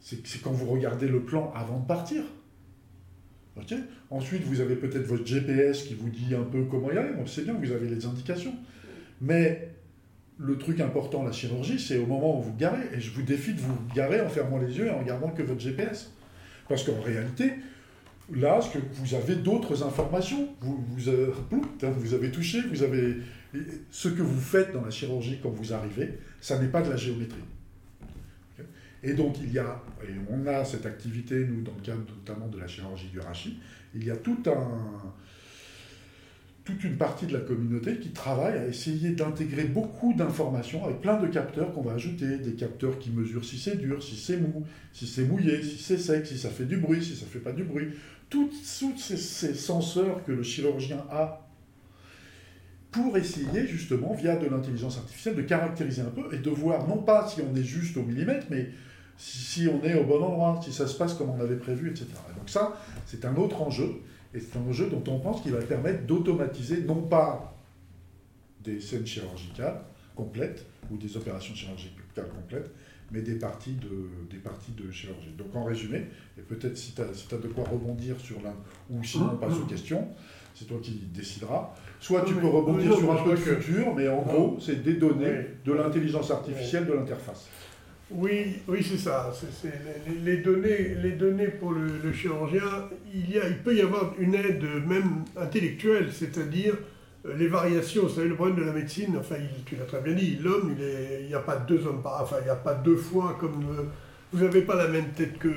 C'est quand vous regardez le plan avant de partir. Ensuite, vous avez peut-être votre GPS qui vous dit un peu comment y aller. Bon, c'est bien, vous avez les indications. Mais le truc important, la chirurgie, c'est au moment où vous garez. Et je vous défie de vous garer en fermant les yeux et en regardant que votre GPS. Parce qu'en réalité, là, ce que vous avez d'autres informations. Vous, vous, euh, hein, vous avez touché, vous avez. Ce que vous faites dans la chirurgie quand vous arrivez, ça n'est pas de la géométrie. Et donc, il y a, et on a cette activité, nous, dans le cadre notamment de la chirurgie du rachis, il y a tout un toute une partie de la communauté qui travaille à essayer d'intégrer beaucoup d'informations avec plein de capteurs qu'on va ajouter, des capteurs qui mesurent si c'est dur, si c'est mou, si c'est mouillé, si c'est sec, si ça fait du bruit, si ça fait pas du bruit. Tous ces, ces senseurs que le chirurgien a pour essayer justement, via de l'intelligence artificielle, de caractériser un peu et de voir non pas si on est juste au millimètre, mais si, on est au bon endroit, si ça se passe comme on avait prévu, etc. donc ça, c'est un autre enjeu, et c'est un enjeu dont on pense qu'il va permettre d'automatiser non pas des scènes chirurgicales complètes ou des opérations chirurgicales complètes, mais des parties de, des parties de chirurgie. Donc en résumé, et peut-être si tu as, si as, de quoi rebondir sur l'un, ou sinon on passe aux questions, c'est toi qui décideras. Soit tu peux rebondir sur un peu de futur, mais en gros, c'est des données de l'intelligence artificielle de l'interface. Oui, oui, c'est ça. les, données, les données pour le, chirurgien, il, y a, il peut y avoir une aide même intellectuelle, c'est-à-dire euh, les variations. Vous savez, le problème de la médecine, enfin, tu l'as très bien dit, l'homme, il n'y a pas deux hommes, enfin, il n'y a pas deux fois comme. Euh, vous n'avez pas la même tête que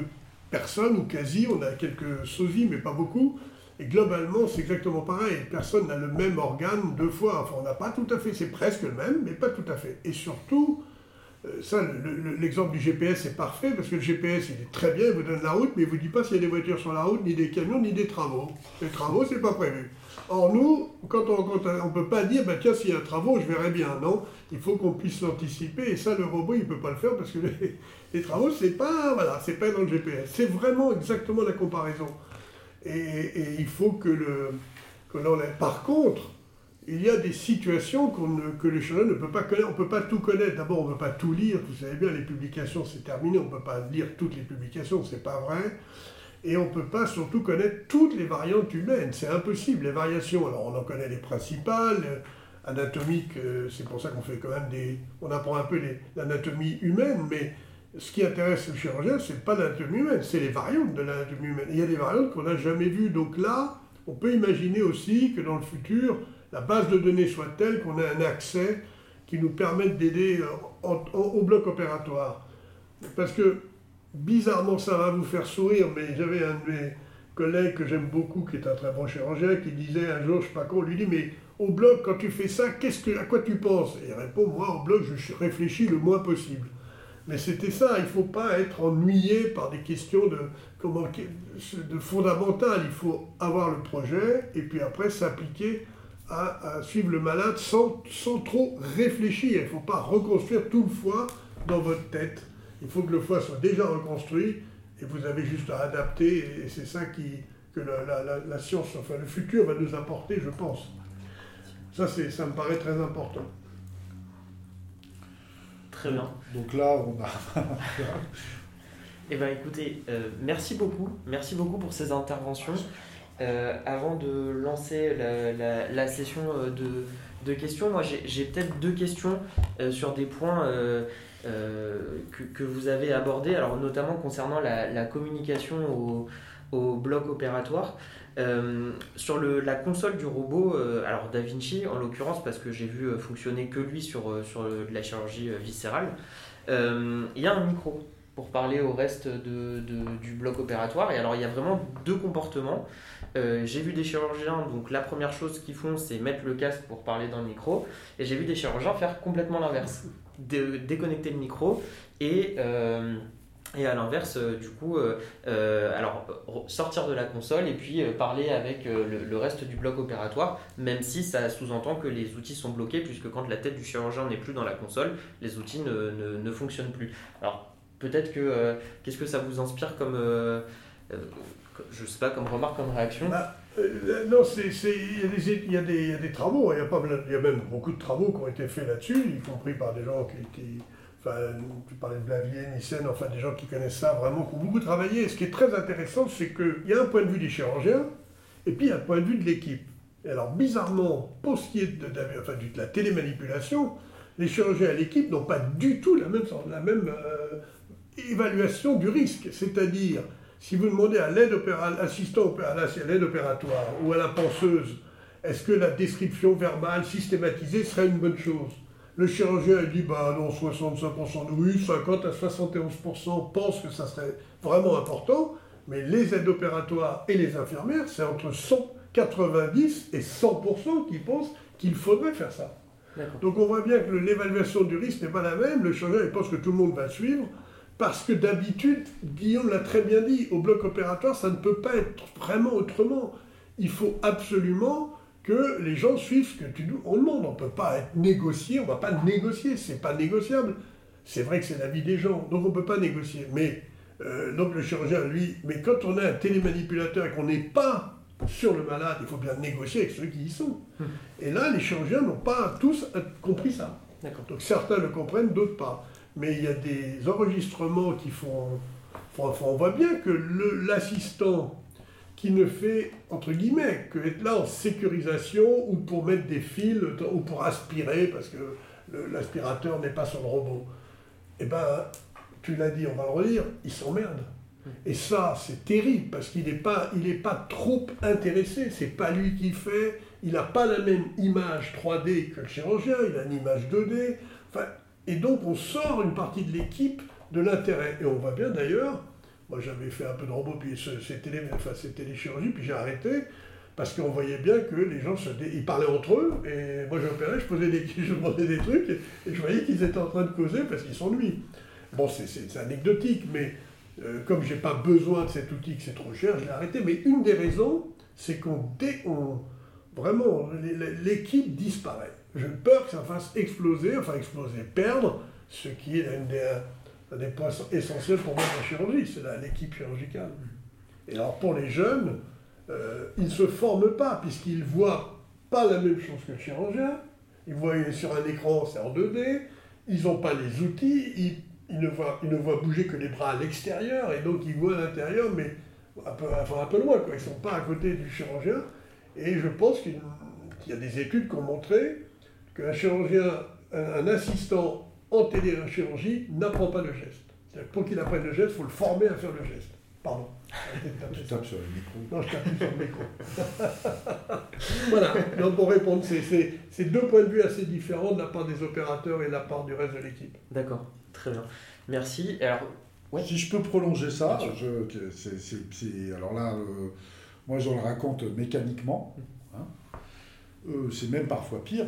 personne, ou quasi, on a quelques sosies, mais pas beaucoup. Et globalement, c'est exactement pareil. Personne n'a le même organe deux fois. Enfin, on n'a pas tout à fait, c'est presque le même, mais pas tout à fait. Et surtout, ça, l'exemple du GPS est parfait parce que le GPS, il est très bien, il vous donne la route, mais il ne vous dit pas s'il y a des voitures sur la route, ni des camions, ni des travaux. Les travaux, c'est pas prévu. Or, nous, quand on ne peut pas dire, bah, tiens, s'il y a un travaux, je verrai bien. Non, il faut qu'on puisse l'anticiper, et ça, le robot, il ne peut pas le faire parce que les, travaux, c'est pas, voilà, pas dans le GPS. C'est vraiment exactement la comparaison. Et, il faut que le. Que Par contre, il y a des situations que le chirurgien ne peut pas connaître. On ne peut pas tout connaître. D'abord, on ne peut pas tout lire. Vous savez bien, les publications, c'est terminé. On ne peut pas lire toutes les publications, c'est pas vrai. Et on ne peut pas surtout connaître toutes les variantes humaines. C'est impossible. Les variations, alors on en connaît les principales. Anatomiques, euh, c'est pour ça qu'on fait quand même des. On apprend un peu l'anatomie humaine, mais ce qui intéresse le chirurgien, c'est pas l'anatomie humaine, c'est les variantes de l'anatomie humaine. il y a des variantes qu'on n'a jamais vues. Donc là, on peut imaginer aussi que dans le futur, la base de données soit telle qu'on ait un accès qui nous permette d'aider euh, au bloc opératoire. Parce que, bizarrement, ça va vous faire sourire, mais j'avais un de mes collègues que j'aime beaucoup, qui est un très bon chirurgien, qui disait un jour, je sais pas quoi, on lui dit, mais au bloc, quand tu fais ça, qu'est-ce que, à quoi tu penses? Et il répond, moi, au bloc, je réfléchis le moins possible. Mais c'était ça, il ne faut pas être ennuyé par des questions de, comment, de fondamentales. Il faut avoir le projet et puis après s'appliquer à, suivre le malade sans, sans trop réfléchir. Il ne faut pas reconstruire tout le foie dans votre tête. Il faut que le foie soit déjà reconstruit et vous avez juste à adapter. Et c'est ça qui, que la, la, la, science, enfin le futur va nous apporter, je pense. Ça, ça me paraît très important. Très bien. Donc là, on a. eh bien, écoutez, euh, merci beaucoup. Merci beaucoup pour ces interventions. Euh, avant de lancer la, la, session euh, de, de, questions, moi j'ai peut-être deux questions sur des points que, que, vous avez abordés, alors notamment concernant la, la communication au, au bloc opératoire. Euh, sur le, la console du robot, euh, alors Da Vinci en l'occurrence, parce que j'ai vu euh, fonctionner que lui sur, sur la chirurgie viscérale, il y a un micro pour parler au reste de, du bloc opératoire. Et alors il y a vraiment deux comportements. j'ai vu des chirurgiens, donc la première chose qu'ils font, c'est mettre le casque pour parler dans le micro. Et j'ai vu des chirurgiens faire complètement l'inverse. déconnecter le micro et et à l'inverse, euh, du coup, euh, euh, alors sortir de la console et puis parler avec le, reste du bloc opératoire, même si ça sous-entend que les outils sont bloqués, puisque quand la tête du chirurgien n'est plus dans la console, les outils ne, ne, ne fonctionnent plus. Alors peut-être que qu'est-ce que ça vous inspire comme je sais pas comme remarque, comme réaction bah, Non, il y, y, a des travaux, il y a, pas, il y a même beaucoup de travaux qui ont été faits là-dessus, y compris par des gens qui, qui Enfin, tu parlais de Blavier, Nissen, enfin des gens qui connaissent ça vraiment, qui ont beaucoup travaillé. Et ce qui est très intéressant, c'est qu'il y a un point de vue des chirurgiens, et puis il y a un point de vue de l'équipe. Et alors, bizarrement, pour ce qui est de, la télémanipulation, les chirurgiens et l'équipe n'ont pas du tout la même, la même euh, évaluation du risque. C'est-à-dire, si vous demandez à l'aide assistant à l'aide opératoire ou à la penseuse, est-ce que la description verbale systématisée serait une bonne chose? Le chirurgien dit, bah non, 65% oui, 50 à 71% pensent que ça serait vraiment important, mais les aides opératoires et les infirmières, c'est entre 100 90 et 100% qui pensent qu'il faudrait faire ça. Donc on voit bien que l'évaluation du risque n'est pas la même. Le il pense que tout le monde va suivre. Parce que d'habitude, Guillaume l'a très bien dit, au bloc opératoire, ça ne peut pas être vraiment autrement. Il faut absolument que les gens suivent ce que tu nous demande. On ne peut pas être négocié, on ne va pas négocier, c'est pas négociable. C'est vrai que c'est la vie des gens, donc on ne peut pas négocier. Mais euh, donc le chirurgien, lui, mais quand on a un télémanipulateur et qu'on n'est pas sur le malade, il faut bien négocier avec ceux qui y sont. Hum. Et là, les chirurgiens n'ont pas tous compris ça. Donc certains le comprennent, d'autres pas. Mais il y a des enregistrements qui font... on voit bien que l'assistant qui ne fait, entre guillemets, que être là en sécurisation ou pour mettre des fils ou pour aspirer, parce que l'aspirateur n'est pas sur le robot. Eh ben, tu l'as dit, on va le redire, il s'emmerde. Et ça, c'est terrible parce qu'il n'est pas, il pas trop intéressé. C'est pas lui qui fait. Il n'a pas la même image 3D que le chirurgien. Il a une image 2D. Enfin, et donc, on sort une partie de l'équipe de l'intérêt. Et on voit bien d'ailleurs. Moi, j'avais fait un peu de robot, puis c'était les, enfin, chirurgies, puis j'ai arrêté parce qu'on voyait bien que les gens se ils parlaient entre eux, et moi j'opérais, je posais des, je demandais des trucs, et, je voyais qu'ils étaient en train de causer parce qu'ils nuits. Bon, c'est anecdotique, mais euh, comme je n'ai pas besoin de cet outil, que c'est trop cher, je l'ai arrêté. Mais une des raisons, c'est qu'on vraiment l'équipe disparaît. J'ai peur que ça fasse exploser, enfin exploser, perdre, ce qui est un des, points essentiels pour moi de la chirurgie, c'est l'équipe chirurgicale. Et alors pour les jeunes, euh, ils ne se forment pas, puisqu'ils ne voient pas la même chose que le chirurgien, ils voient sur un écran, c'est en 2D, ils n'ont pas les outils, ils il ne, voit, il ne voit bouger que les bras à l'extérieur, et donc il voit l'intérieur, mais un peu, enfin, un peu loin, ils ne sont pas à côté du chirurgien. Et je pense qu'il y a des études qui ont montré qu'un chirurgien, un, assistant en téléchirurgie n'apprend pas le geste. Pour qu'il apprenne le geste, il faut le former à faire le geste. Pardon. Tu tapes sur le micro. Non, je tape sur le micro. voilà, donc pour répondre, c'est deux points de vue assez différents de la part des opérateurs et de la part du reste de l'équipe. D'accord. Très bien. Merci. Alors, Si je peux prolonger ça, je, alors là, euh, moi je le raconte mécaniquement. Hein. Euh, c'est même parfois pire.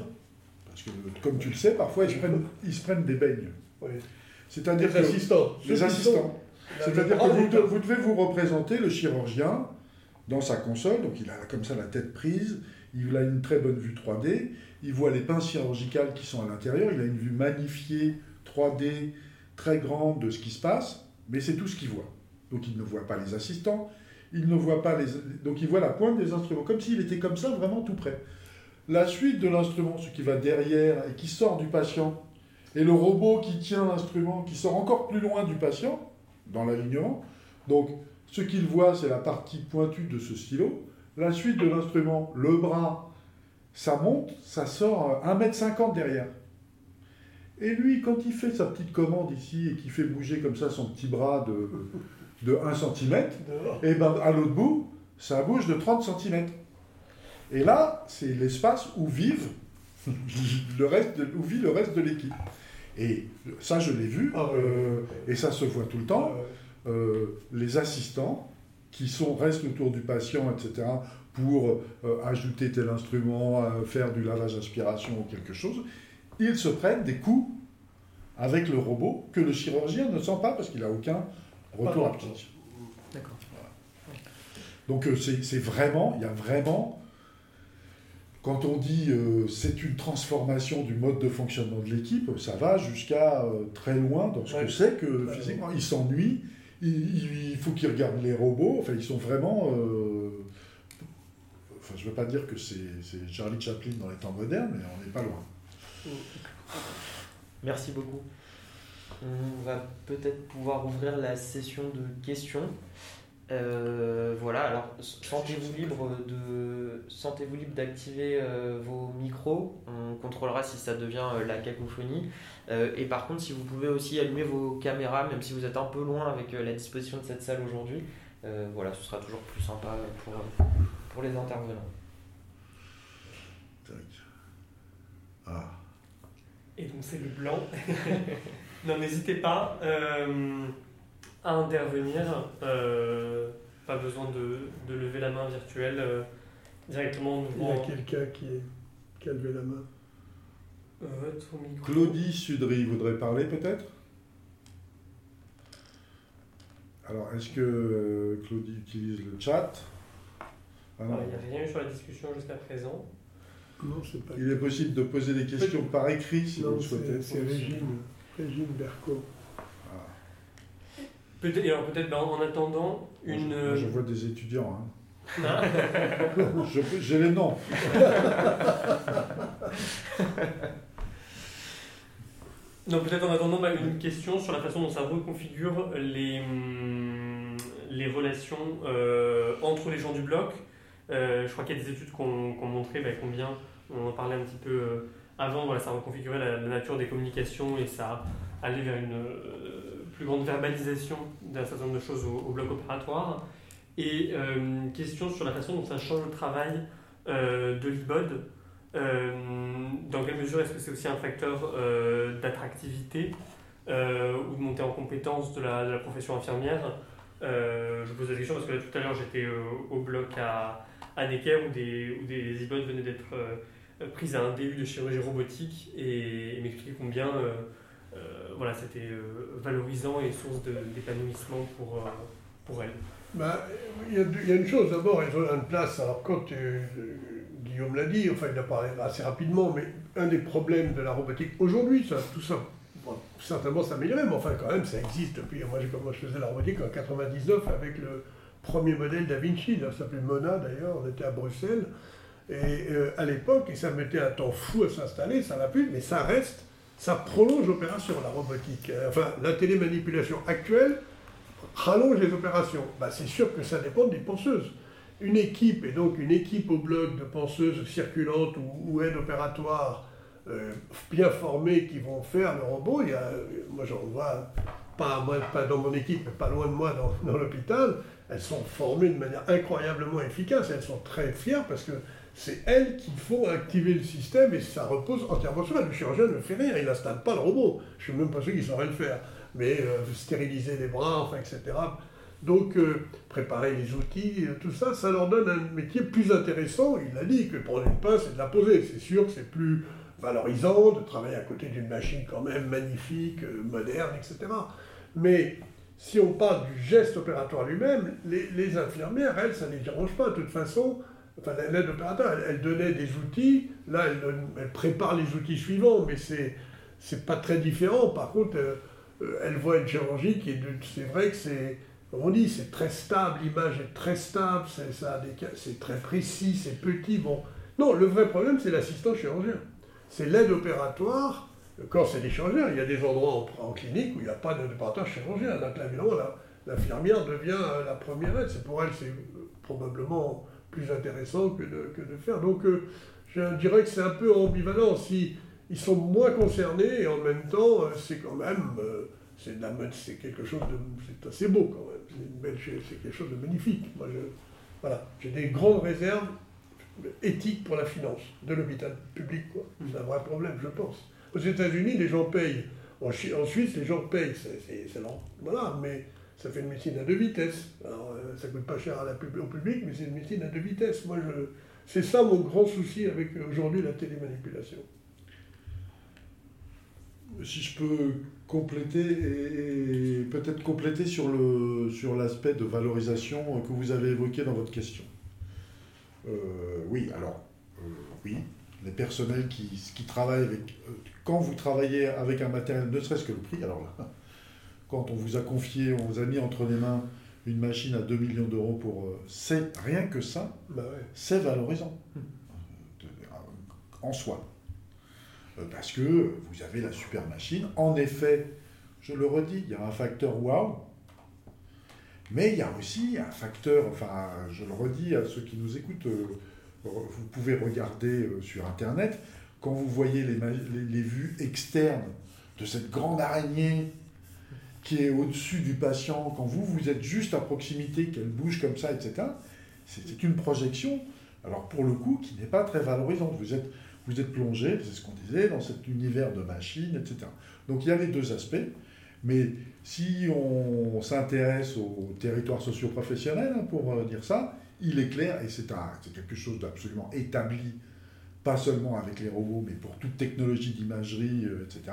Parce que, comme tu le sais, parfois ils se prennent, ils se prennent des beignes. C'est-à-dire les assistants. Les assistants. C'est-à-dire que vous, vous, devez vous représenter le chirurgien dans sa console, donc il a comme ça la tête prise, il a une très bonne vue 3D, il voit les pinces chirurgicales qui sont à l'intérieur, il a une vue magnifiée 3D très grande de ce qui se passe, mais c'est tout ce qu'il voit. Donc il ne voit pas les assistants, il ne voit pas les... Donc il voit la pointe des instruments, comme s'il était comme ça, vraiment tout près. La suite de l'instrument, ce qui va derrière et qui sort du patient, et le robot qui tient l'instrument, qui sort encore plus loin du patient, dans l'alignement. Donc ce qu'il voit, c'est la partie pointue de ce stylo. La suite de l'instrument, le bras, ça monte, ça sort 1m50 derrière. Et lui, quand il fait sa petite commande ici et qu'il fait bouger comme ça son petit bras de, de 1 cm, et ben à l'autre bout, ça bouge de 30 cm. Et là, c'est l'espace où vivent le reste où vit le reste de l'équipe. Et ça, je l'ai vu, ah euh, et ça se voit tout le temps. Ah euh, les assistants qui sont, restent autour du patient, etc., pour euh, ajouter tel instrument, faire du lavage aspiration ou quelque chose, ils se prennent des coups avec le robot que le chirurgien ne sent pas parce qu'il n'a aucun retour haptique. D'accord. Donc euh, c'est vraiment, il y a vraiment, quand on dit euh, c'est une transformation du mode de fonctionnement de l'équipe, ça va jusqu'à euh, très loin dans ce que c'est que physiquement, ils s'ennuient, il, faut qu'ils regardent les robots, enfin ils sont vraiment... enfin je ne veux pas dire que c'est Charlie Chaplin dans les temps modernes, mais on n'est pas loin. Merci beaucoup. On va peut-être pouvoir ouvrir la session de questions. Euh, voilà, alors sentez-vous libre de sentez-vous libre d'activer euh, vos micros. On contrôlera si ça devient euh, la cacophonie. et par contre, si vous pouvez aussi allumer vos caméras, même si vous êtes un peu loin avec la disposition de cette salle aujourd'hui, voilà, ce sera toujours plus sympa pour, pour les intervenants. Ah. Et donc c'est le blanc. non, n'hésitez pas euh, à intervenir. Euh, pas besoin de, lever la main virtuelle. Euh, directement Il y a quelqu'un qui, qui a levé la main. Euh, Claudie Sudry voudrait parler peut-être? Alors, est-ce que euh, Claudie utilise le chat? Ah Il n'y a rien eu sur la discussion jusqu'à présent. Non, c'est pas. Il est possible de poser des questions par écrit si vous le souhaitez. C'est Régine, Régine Berco. Ah. Peut-être, alors peut-être ben, en attendant une. Moi, je, vois des étudiants. Hein. J'ai les noms. Donc peut-être en attendant bah, une question sur la façon dont ça reconfigure les, hum, les relations euh, entre les gens du bloc. Euh, je crois qu'il y a des études qui ont, montré bah, combien, on en parlait un petit peu euh, avant, voilà, ça reconfigurait la, la, nature des communications et ça allait vers une plus grande verbalisation d'un certain nombre de choses au, bloc opératoire. Et question sur la façon dont ça change le travail de l'IBOD. Euh, dans quelle mesure est-ce que c'est aussi un facteur euh, d'attractivité euh, ou de montée en compétence de la, profession infirmière? Je pose la question parce que là, tout à l'heure j'étais au bloc à, à Necker où des, où des venaient d'être prises à un début de chirurgie robotique et, m'expliquaient combien voilà, c'était valorisant et source d'épanouissement pour, pour elles. Bah, il y, y, a une chose, d'abord, elles ont une place. Alors, quand Guillaume l'a dit, enfin il l'a parlé assez rapidement, mais un des problèmes de la robotique aujourd'hui, ça, tout ça, certainement s'améliorer, mais enfin quand même ça existe depuis, moi, moi je faisais la robotique en 99 avec le premier modèle Da Vinci, ça s'appelait Mona d'ailleurs, on était à Bruxelles, et euh, à l'époque, et ça mettait un temps fou à s'installer, ça n'a plus, mais ça reste, ça prolonge l'opération, la robotique. Enfin, la télémanipulation actuelle rallonge les opérations. Bah, c'est sûr que ça dépend des penseuses une équipe, et donc une équipe au bloc de penseuses circulantes ou, aides opératoires euh, bien formées qui vont faire le robot. A, moi, j'en vois, pas, moi, pas dans mon équipe, mais pas loin de moi dans, dans l'hôpital. Elles sont formées de manière incroyablement efficace. Elles sont très fières parce que c'est elles qui font activer le système et ça repose entièrement sur elles. Le chirurgien ne fait rien, il n'installe pas le robot. Je ne suis même pas sûr qu'il saurait le faire. Mais euh, stériliser les bras, etc. Donc, euh, préparer les outils, euh, tout ça, ça leur donne un métier plus intéressant. Il a dit que prendre une pince et de la poser. C'est sûr que c'est plus valorisant de travailler à côté d'une machine quand même magnifique, moderne, etc. Mais si on parle du geste opératoire lui-même, les, infirmières, elles, ça ne les dérange pas. De toute façon, enfin, l'aide opératoire, elle, donnait des outils. Là, elle, prépare les outils suivants, mais c'est c'est pas très différent. Par contre, elle voit une chirurgie qui est, c'est vrai que c'est on dit, c'est très stable, l'image est très stable, c'est très précis, c'est petit. Bon. Non, le vrai problème, c'est l'assistant chirurgien. C'est l'aide opératoire. Quand c'est des chirurgiens, il y a des endroits en, clinique où il n'y a pas d'aide opératoire chirurgien. Donc là, évidemment, l'infirmière devient euh, la première aide. C'est pour elle, c'est euh, probablement plus intéressant que de, que de faire. Donc, euh, je dirais que c'est un peu ambivalent. Si, ils sont moins concernés et en même temps, c'est quand même c'est la c'est quelque chose de, c'est assez beau quand même. C'est une belle, c'est quelque chose de magnifique. Moi, je, voilà, j'ai des grandes réserves éthiques pour la finance de l'hôpital public. Quoi. C'est un vrai problème, je pense. Aux États-Unis, les gens payent. En, Suisse, les gens payent. C'est. Voilà, mais ça fait une médecine à deux vitesses. Alors, euh, ça coûte pas cher au public, mais c'est une médecine à deux vitesses. Moi, je, c'est ça mon grand souci avec aujourd'hui la télémanipulation si je peux compléter et, peut-être compléter sur, le, sur l'aspect de valorisation que vous avez évoqué dans votre question. Euh, oui, alors, euh, oui, les personnels qui, qui travaillent avec... Euh, quand vous travaillez avec un matériel, ne serait-ce que le prix, alors là, quand on vous a confié, on vous a mis entre les mains une machine à 2 millions d'euros pour... c'est rien que ça, bah c'est valorisant en soi. Euh, parce que vous avez la super machine. En effet, je le redis, il y a un facteur wow, mais il y a aussi un facteur, enfin, je le redis à ceux qui nous écoutent, euh, vous pouvez regarder euh, sur Internet, quand vous voyez les, les, vues externes de cette grande araignée qui est au-dessus du patient, quand vous, vous êtes juste à proximité, qu'elle bouge comme ça, etc., c'est une projection, alors pour le coup, qui n'est pas très valorisante. Vous êtes vous êtes plongé, c'est ce qu'on disait, dans cet univers de machines, etc. Donc il y a les deux aspects. Mais si on s'intéresse au territoire socio-professionnel, hein, pour euh, dire ça, il est clair, et c'est quelque chose d'absolument établi, pas seulement avec les robots, mais pour toute technologie d'imagerie, euh, etc.,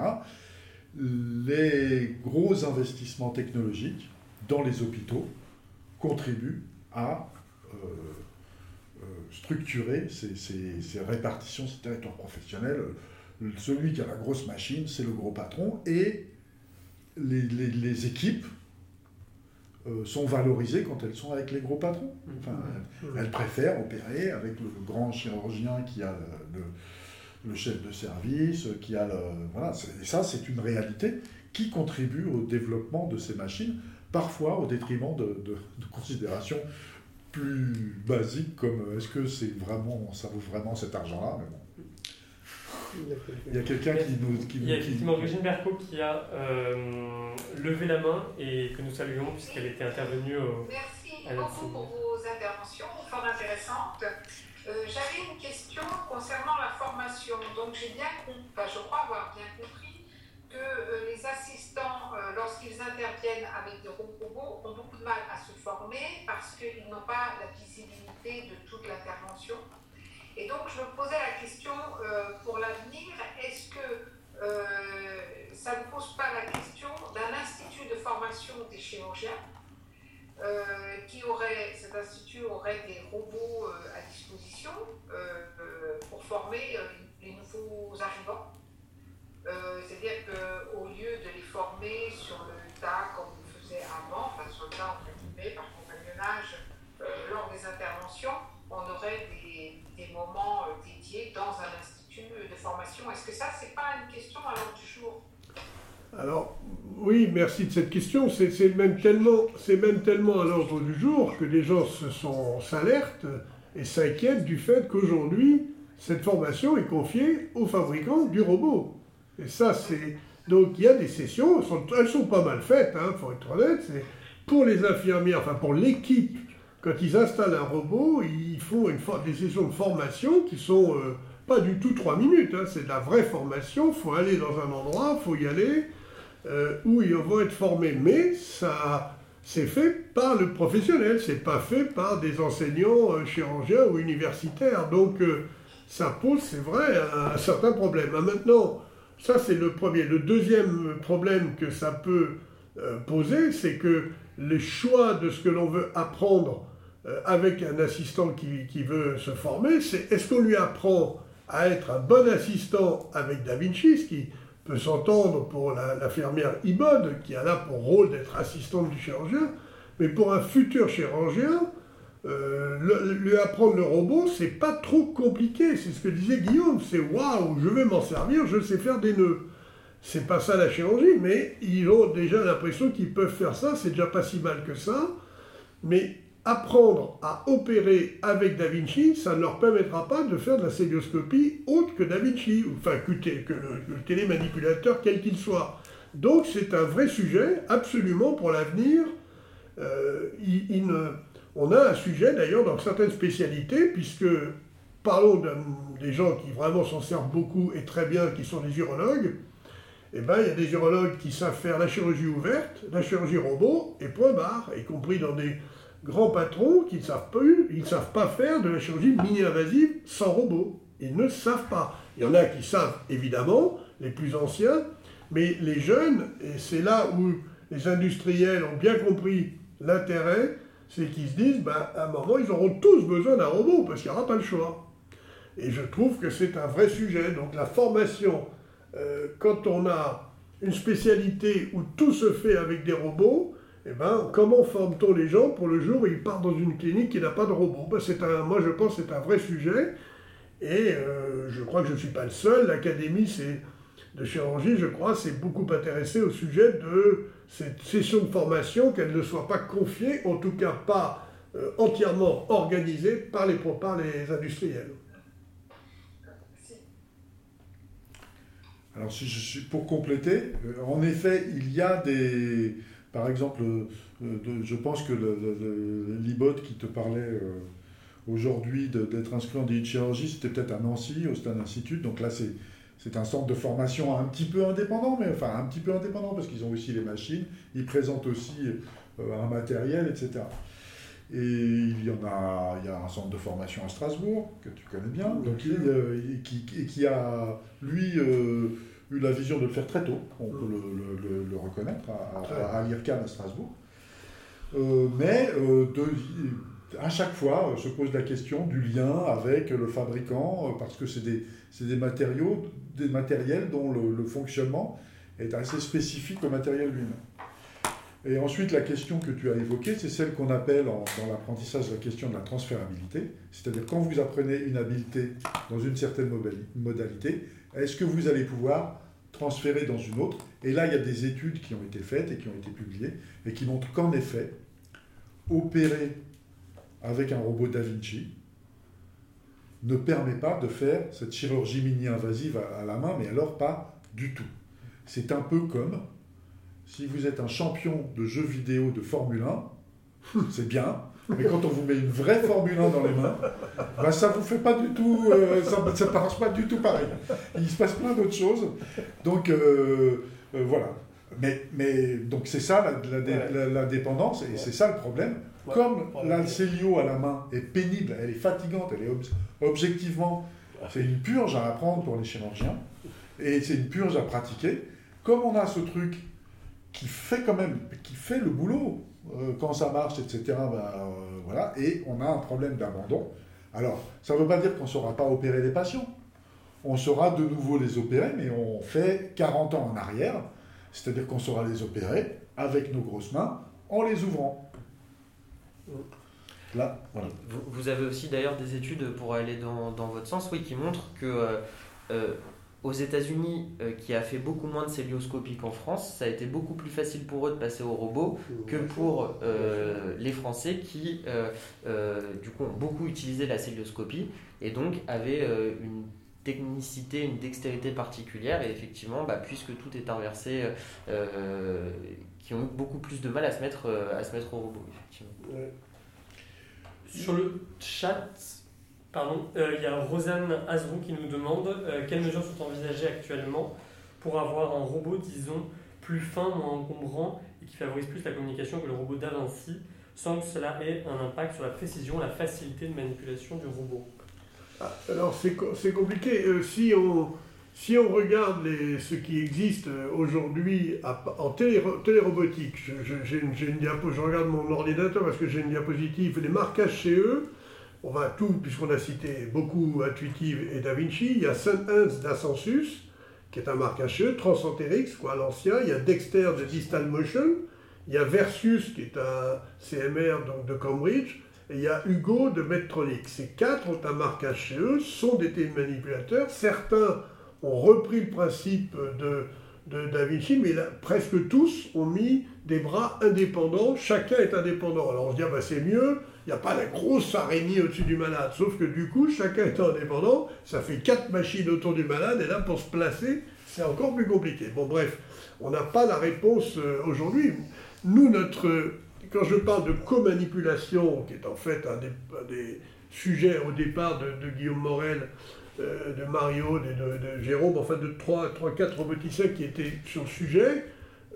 les gros investissements technologiques dans les hôpitaux contribuent à euh, structurer ces, ces, répartitions, ces territoires professionnels. Celui qui a la grosse machine, c'est le gros patron, et les, équipes euh, sont valorisées quand elles sont avec les gros patrons. Enfin, elles, préfèrent opérer avec le, grand chirurgien qui a le, chef de service, qui a le... Voilà, et ça, c'est une réalité qui contribue au développement de ces machines, parfois au détriment de, de considérations plus basiques comme euh, est-ce que c'est vraiment, ça vaut vraiment cet argent-là il y a quelqu'un qui nous. Qui, il y a effectivement Régine Berco qui a euh, levé la main et que nous saluons puisqu'elle était intervenue au. Merci beaucoup pour vos interventions, fort intéressantes. Euh, j'avais une question concernant la formation. Donc, j'ai bien compris, je crois avoir bien compris que euh, les assistants, lorsqu'ils interviennent avec des robots, ont beaucoup de mal à se former parce qu'ils n'ont pas la visibilité de toute l'intervention. Et donc, je me posais la question euh, pour l'avenir, est-ce que euh, ça ne pose pas la question d'un institut de formation des chirurgiens euh, qui aurait, cet institut aurait des robots à disposition pour former les nouveaux arrivants C'est-à-dire qu'au lieu de les former sur le tas comme on faisait avant, enfin sur le tas entre guillemets, par compagnonnage lors des interventions, on aurait des moments euh, dédiés dans un institut de formation. Est-ce que ça, c'est pas une question à l'ordre du jour? Alors, oui, merci de cette question. C'est même tellement, même tellement à l'ordre du jour que les gens se sont s'alertent et s'inquiètent du fait qu'aujourd'hui, cette formation est confiée aux fabricants du robot. Et ça, c'est donc il y a des sessions, elles sont, sont pas mal faites, il hein, faut être honnête. C'est pour les infirmières, enfin pour l'équipe quand ils installent un robot, ils font une, des sessions de formation qui sont euh, pas du tout trois minutes, hein. c'est de la vraie formation, il faut aller dans un endroit, il faut y aller, euh, où ils vont être formés. Mais ça, c'est fait par le professionnel, c'est pas fait par des enseignants euh, chirurgiens ou universitaires. Donc ça pose, c'est vrai, un, certain problème. Ah, maintenant, ça c'est le premier. Le deuxième problème que ça peut poser, c'est que les choix de ce que l'on veut apprendre euh, avec un assistant qui, veut se former, c'est est-ce qu'on lui apprend à être un bon assistant avec Da Vinci, ce qui peut s'entendre pour l'infirmière Ibod, qui a là pour rôle d'être assistante du chirurgien, mais pour un futur chirurgien, euh, lui apprendre le robot, c'est pas trop compliqué. C'est ce que disait Guillaume. C'est waouh, je vais m'en servir, je sais faire des nœuds. C'est pas ça la chirurgie, mais ils ont déjà l'impression qu'ils peuvent faire ça. C'est déjà pas si mal que ça. Mais apprendre à opérer avec Da Vinci, ça ne leur permettra pas de faire de la célioscopie autre que Da Vinci, enfin que, le, télémanipulateur quel qu'il soit. Donc c'est un vrai sujet, absolument pour l'avenir. Euh, on a un sujet d'ailleurs dans certaines spécialités, puisque parlons des gens qui vraiment s'en servent beaucoup et très bien, qui sont les urologues. Eh bien, il y a des urologues qui savent faire la chirurgie ouverte, la chirurgie robot, et point barre, y compris dans des grands patrons qui ne savent pas, ils savent pas faire de la chirurgie mini-invasive sans robot. Ils ne savent pas. Il y en a qui savent, évidemment, les plus anciens, mais les jeunes, et c'est là où les industriels ont bien compris l'intérêt, c'est qu'ils se disent, ben, à un moment, ils auront tous besoin d'un robot, parce qu'il n'y aura pas le choix. Et je trouve que c'est un vrai sujet. Donc la formation, euh, quand on a une spécialité où tout se fait avec des robots, eh ben, comment forme-t-on les gens pour le jour où ils partent dans une clinique qui n'a pas de robot? Ben, un, Moi, je pense que c'est un vrai sujet. Et euh, je crois que je ne suis pas le seul. L'Académie de chirurgie, je crois, s'est beaucoup intéressée au sujet de cette session de formation, qu'elle ne soit pas confiée, en tout cas pas euh, entièrement organisée par les, par les industriels. Alors, si je suis, pour compléter, euh, en effet, il y a des par exemple, euh, je pense que l'IBOT qui te parlait euh, aujourd'hui d'être inscrit en chirurgie, c'était peut-être à Nancy, au Stade Institute. Donc là, c'est C'est un centre de formation un petit peu indépendant, mais enfin un petit peu indépendant parce qu'ils ont aussi les machines, ils présentent aussi euh, un matériel, etc. Et il y en a, il y a un centre de formation à Strasbourg, que tu connais bien, donc, euh, et, qui, qui, a, lui, euh, eu la vision de le faire très tôt, on peut le, le, reconnaître, à, à, à Strasbourg. mais de, à chaque fois se pose la question du lien avec le fabricant, parce que c'est des, des, matériaux, des matériels dont le, fonctionnement est assez spécifique au matériel lui-même. Et ensuite, la question que tu as évoquée, c'est celle qu'on appelle dans l'apprentissage la question de la transférabilité. C'est-à-dire quand vous apprenez une habileté dans une certaine modalité, est-ce que vous allez pouvoir transférer dans une autre? Et là, il y a des études qui ont été faites et qui ont été publiées et qui montrent qu'en effet, opérer avec un robot Da Vinci ne permet pas de faire cette chirurgie mini-invasive à la main, mais alors pas du tout. C'est un peu comme si vous êtes un champion de jeux vidéo de Formule 1, c'est bien, mais quand on vous met une vraie Formule 1 dans les mains, ben ça ne vous fait pas du tout, euh, ça ne passe pas du tout pareil. Il se passe plein d'autres choses. Donc euh, euh, voilà. Mais, mais donc c'est ça la, la, dépendance et c'est ça le problème. Comme l'Alcelio à la main est pénible, elle est fatigante, elle est objectivement, c'est une purge à apprendre pour les chirurgiens et c'est une purge à pratiquer. Comme on a ce truc qui fait quand même, qui fait le boulot quand ça marche, etc. Bah, euh, voilà, et on a un problème d'abandon. Alors, ça ne veut pas dire qu'on ne saura pas opérer les patients. On saura de nouveau les opérer, mais on fait 40 ans en arrière, c'est-à-dire qu'on saura les opérer avec nos grosses mains en les ouvrant. Là, voilà. vous, avez aussi d'ailleurs des études pour aller dans, dans, votre sens, oui, qui montrent que euh, aux États-Unis, euh, qui a fait beaucoup moins de célioscopie qu'en France, ça a été beaucoup plus facile pour eux de passer au robot que pour euh, les Français qui, euh, du coup, ont beaucoup utilisé la célioscopie et donc avaient une technicité, une dextérité particulière. Et effectivement, bah, puisque tout est inversé, qui ont beaucoup plus de mal à se mettre, à se mettre au robot, effectivement. Sur le chat, Pardon, euh, il y a Rosanne Azrou qui nous demande euh, quelles mesures sont envisagées actuellement pour avoir un robot, disons, plus fin, moins encombrant et qui favorise plus la communication que le robot d'Avinci, sans que cela ait un impact sur la précision, la facilité de manipulation du robot. Ah, alors c'est compliqué. Euh, si, on, si on regarde les, ce qui existe aujourd'hui en télérobotique, je, une, je regarde mon ordinateur parce que j'ai une diapositive, les marquages chez eux, on va tout, puisqu'on a cité beaucoup Intuitive et Da Vinci, il y a Saint-Hens d'Ascensus, qui est un marquage HE, quoi, l'ancien, il y a Dexter de Distal Motion, il y a Versus, qui est un CMR de Cambridge, et il y a Hugo de Medtronic. Ces quatre ont un marquage chez eux, sont des télémanipulateurs. Certains ont repris le principe de, de Da Vinci, mais presque tous ont mis des bras indépendants. Chacun est indépendant. Alors on se dit, ah ben, c'est mieux, il n'y a pas la grosse araignée au-dessus du malade. Sauf que du coup, chacun étant indépendant, ça fait quatre machines autour du malade, et là, pour se placer, c'est encore plus compliqué. Bon, bref, on n'a pas la réponse euh, aujourd'hui. Nous, notre. Quand je parle de co-manipulation, qui est en fait un des, sujets au départ de, Guillaume Morel, euh, de Mario, de, de, Jérôme, enfin de 3-4 roboticiens qui étaient sur le sujet,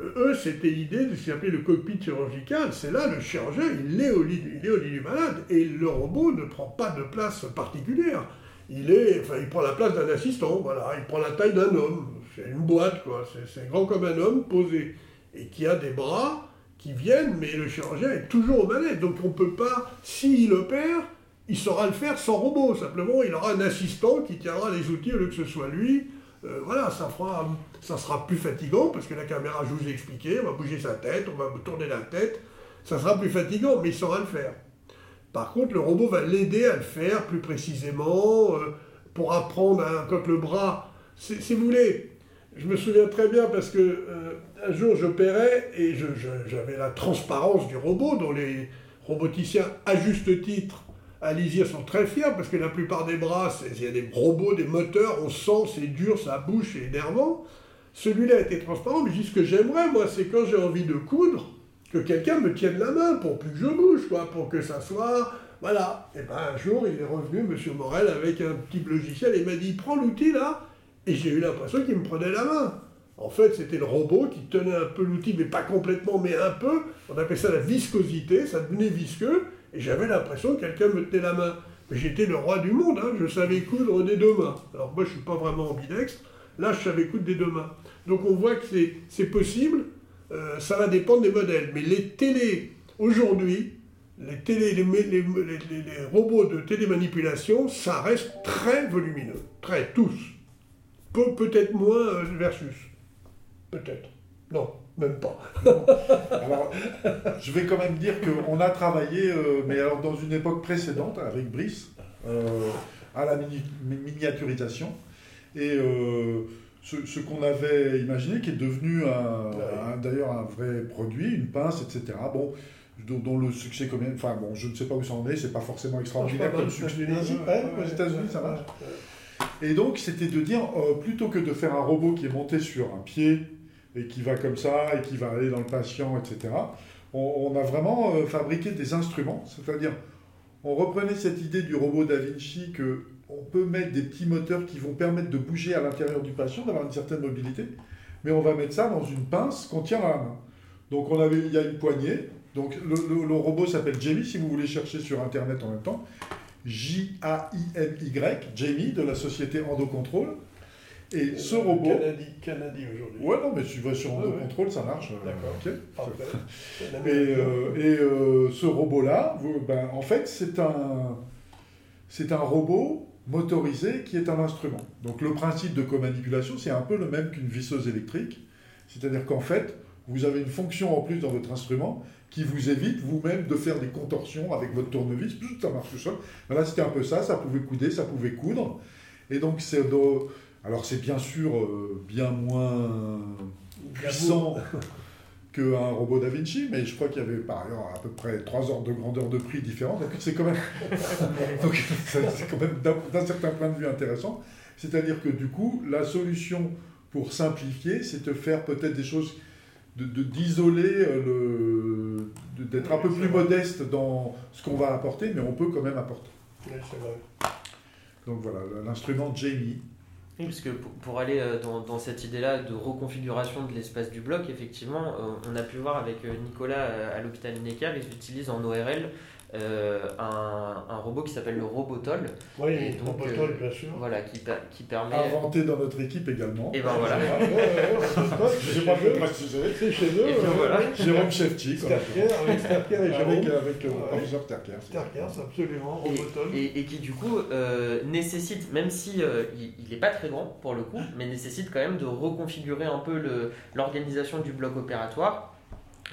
eux, c'était l'idée de ce qu'ils le cockpit chirurgical. C'est là, le chirurgien, il est, au lit, il est au lit du malade. Et le robot ne prend pas de place particulière. Il, est, enfin, il prend la place d'un assistant, voilà. Il prend la taille d'un homme. C'est une boîte, quoi. C'est grand comme un homme, posé. Et qui a des bras qui viennent, mais le chirurgien est toujours aux manettes. Donc on ne peut pas, s'il opère, il saura le faire sans robot. Simplement, il aura un assistant qui tiendra les outils au lieu que ce soit lui. Euh, voilà, ça, fera, ça sera plus fatigant parce que la caméra, je vous ai expliqué, on va bouger sa tête, on va tourner la tête. Ça sera plus fatigant, mais il saura le faire. Par contre, le robot va l'aider à le faire plus précisément euh, pour apprendre à, quand le bras. Si vous voulez, je me souviens très bien parce que euh, un jour j'opérais et j'avais la transparence du robot dont les roboticiens, à juste titre, à Lisier sont très fiers parce que la plupart des bras, il y a des robots, des moteurs, on sent, c'est dur, ça bouge, c'est énervant. Celui-là était transparent, mais ce que j'aimerais, moi, c'est quand j'ai envie de coudre, que quelqu'un me tienne la main pour plus que je bouge, quoi, pour que ça soit. Voilà. Et bien un jour, il est revenu, M. Morel, avec un petit logiciel, et m'a dit Prends l'outil là, Et j'ai eu l'impression qu'il me prenait la main. En fait, c'était le robot qui tenait un peu l'outil, mais pas complètement, mais un peu. On appelait ça la viscosité, ça devenait visqueux, et j'avais l'impression que quelqu'un me tenait la main. Mais j'étais le roi du monde, hein. je savais coudre des deux mains. Alors moi, je ne suis pas vraiment ambidextre, là, je savais coudre des deux mains. Donc on voit que c'est possible, euh, ça va dépendre des modèles. Mais les télés, aujourd'hui, les, télé, les, les, robots de télémanipulation, ça reste très volumineux. Très, tous. peut-être moins euh, versus. Peut-être. Non, même pas. alors, je vais quand même dire qu'on a travaillé, euh, mais alors dans une époque précédente, avec Brice, à la miniaturisation. Et ce, qu'on avait imaginé, qui est devenu d'ailleurs un vrai produit, une pince, etc. Bon, dont, le succès combien, enfin bon, je ne sais pas où ça en est, c'est pas forcément extraordinaire comme succès. aux États-Unis, ça marche. Et donc, c'était de dire, euh, plutôt que de faire un robot qui est monté sur un pied et qui va comme ça et qui va aller dans le patient, etc., on, a vraiment euh, fabriqué des instruments, c'est-à-dire, on reprenait cette idée du robot Da Vinci que on peut mettre des petits moteurs qui vont permettre de bouger à l'intérieur du patient, d'avoir une certaine mobilité, mais on va mettre ça dans une pince qu'on tient à la main. Donc on avait, il y a une poignée. Donc le, robot s'appelle Jamie, si vous voulez chercher sur Internet en même temps. J-A-I-M-Y, Jamie, de la société Endocontrol. Et ce robot. Canadie, aujourd'hui. Ouais, non, mais tu vas sur Endocontrol, ça marche. D'accord. et, euh, et euh, ce robot-là, ben, en fait, c'est un, c'est un robot motorisé qui est un instrument. Donc le principe de co-manipulation, c'est un peu le même qu'une visseuse électrique. C'est-à-dire qu'en fait, vous avez une fonction en plus dans votre instrument qui vous évite vous-même de faire des contorsions avec votre tournevis. Ça marche tout seul. Là, c'était un peu ça. Ça pouvait couder, ça pouvait coudre. Et donc, c'est... Alors, c'est bien sûr euh, bien moins puissant qu'un robot Da Vinci, mais je crois qu'il y avait par ailleurs à peu près trois ordres de grandeur de prix différents. Donc c'est quand même, c'est quand même d'un certain point de vue intéressant. C'est-à-dire que du coup, la solution pour simplifier, c'est de faire peut-être des choses, d'isoler, de, d'être un peu plus modeste dans ce qu'on va apporter, mais on peut quand même apporter. Donc voilà, l'instrument Jamie, oui, parce que pour, aller euh, dans, cette idée-là de reconfiguration de l'espace du bloc, effectivement, euh, on a pu voir avec euh, Nicolas à l'hôpital Necker, ils utilisent en ORL euh, un, un, robot qui s'appelle le Robotol. Oui, et donc, Robotol, bien sûr. Voilà, qui, qui permet. Inventé dans notre équipe également. Et ben voilà. N'ai pas. C'est chez eux. voilà. Jérôme Chefti. Avec Sterker et Jérôme. Avec, avec le professeur Sterker. Sterker, absolument. Robotol. Et, et, qui du coup euh, nécessite, même si euh, il n'est pas très grand pour le coup, mais nécessite quand même de reconfigurer un peu l'organisation du bloc opératoire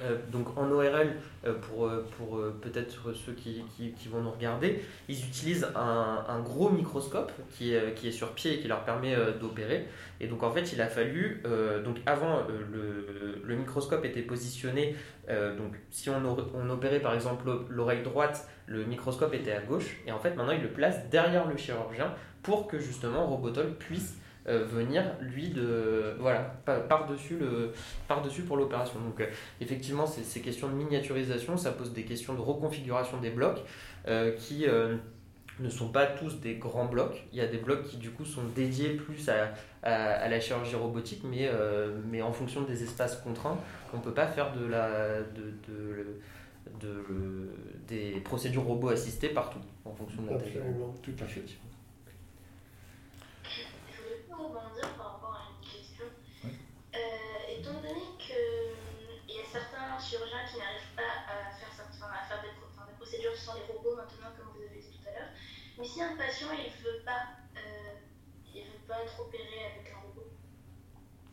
euh, donc en ORL, euh, pour, euh, pour peut-être ceux qui, qui, vont nous regarder, ils utilisent un, un gros microscope qui est, qui est, sur pied et qui leur permet d'opérer. Et donc en fait, il a fallu, donc avant, le, microscope était positionné, donc si on, on opérait par exemple l'oreille droite, le microscope était à gauche, et en fait maintenant il le place derrière le chirurgien pour que justement Robotol puisse euh, venir lui de voilà par dessus le par dessus pour l'opération donc euh, effectivement ces, questions de miniaturisation ça pose des questions de reconfiguration des blocs euh, qui ne sont pas tous des grands blocs. Il y a des blocs qui du coup sont dédiés plus à, à, la chirurgie robotique, mais, mais en fonction des espaces contraints, on ne peut pas faire de la, de, de, de, des procédures robots assistées partout, en fonction de la taille. Tout à fait. Chirurgiens qui n'arrivent pas à faire, à faire des, enfin, des, procédures sans les robots maintenant, comme vous avez dit tout à l'heure. Mais si un patient il veut pas, euh, il veut pas être opéré avec un robot?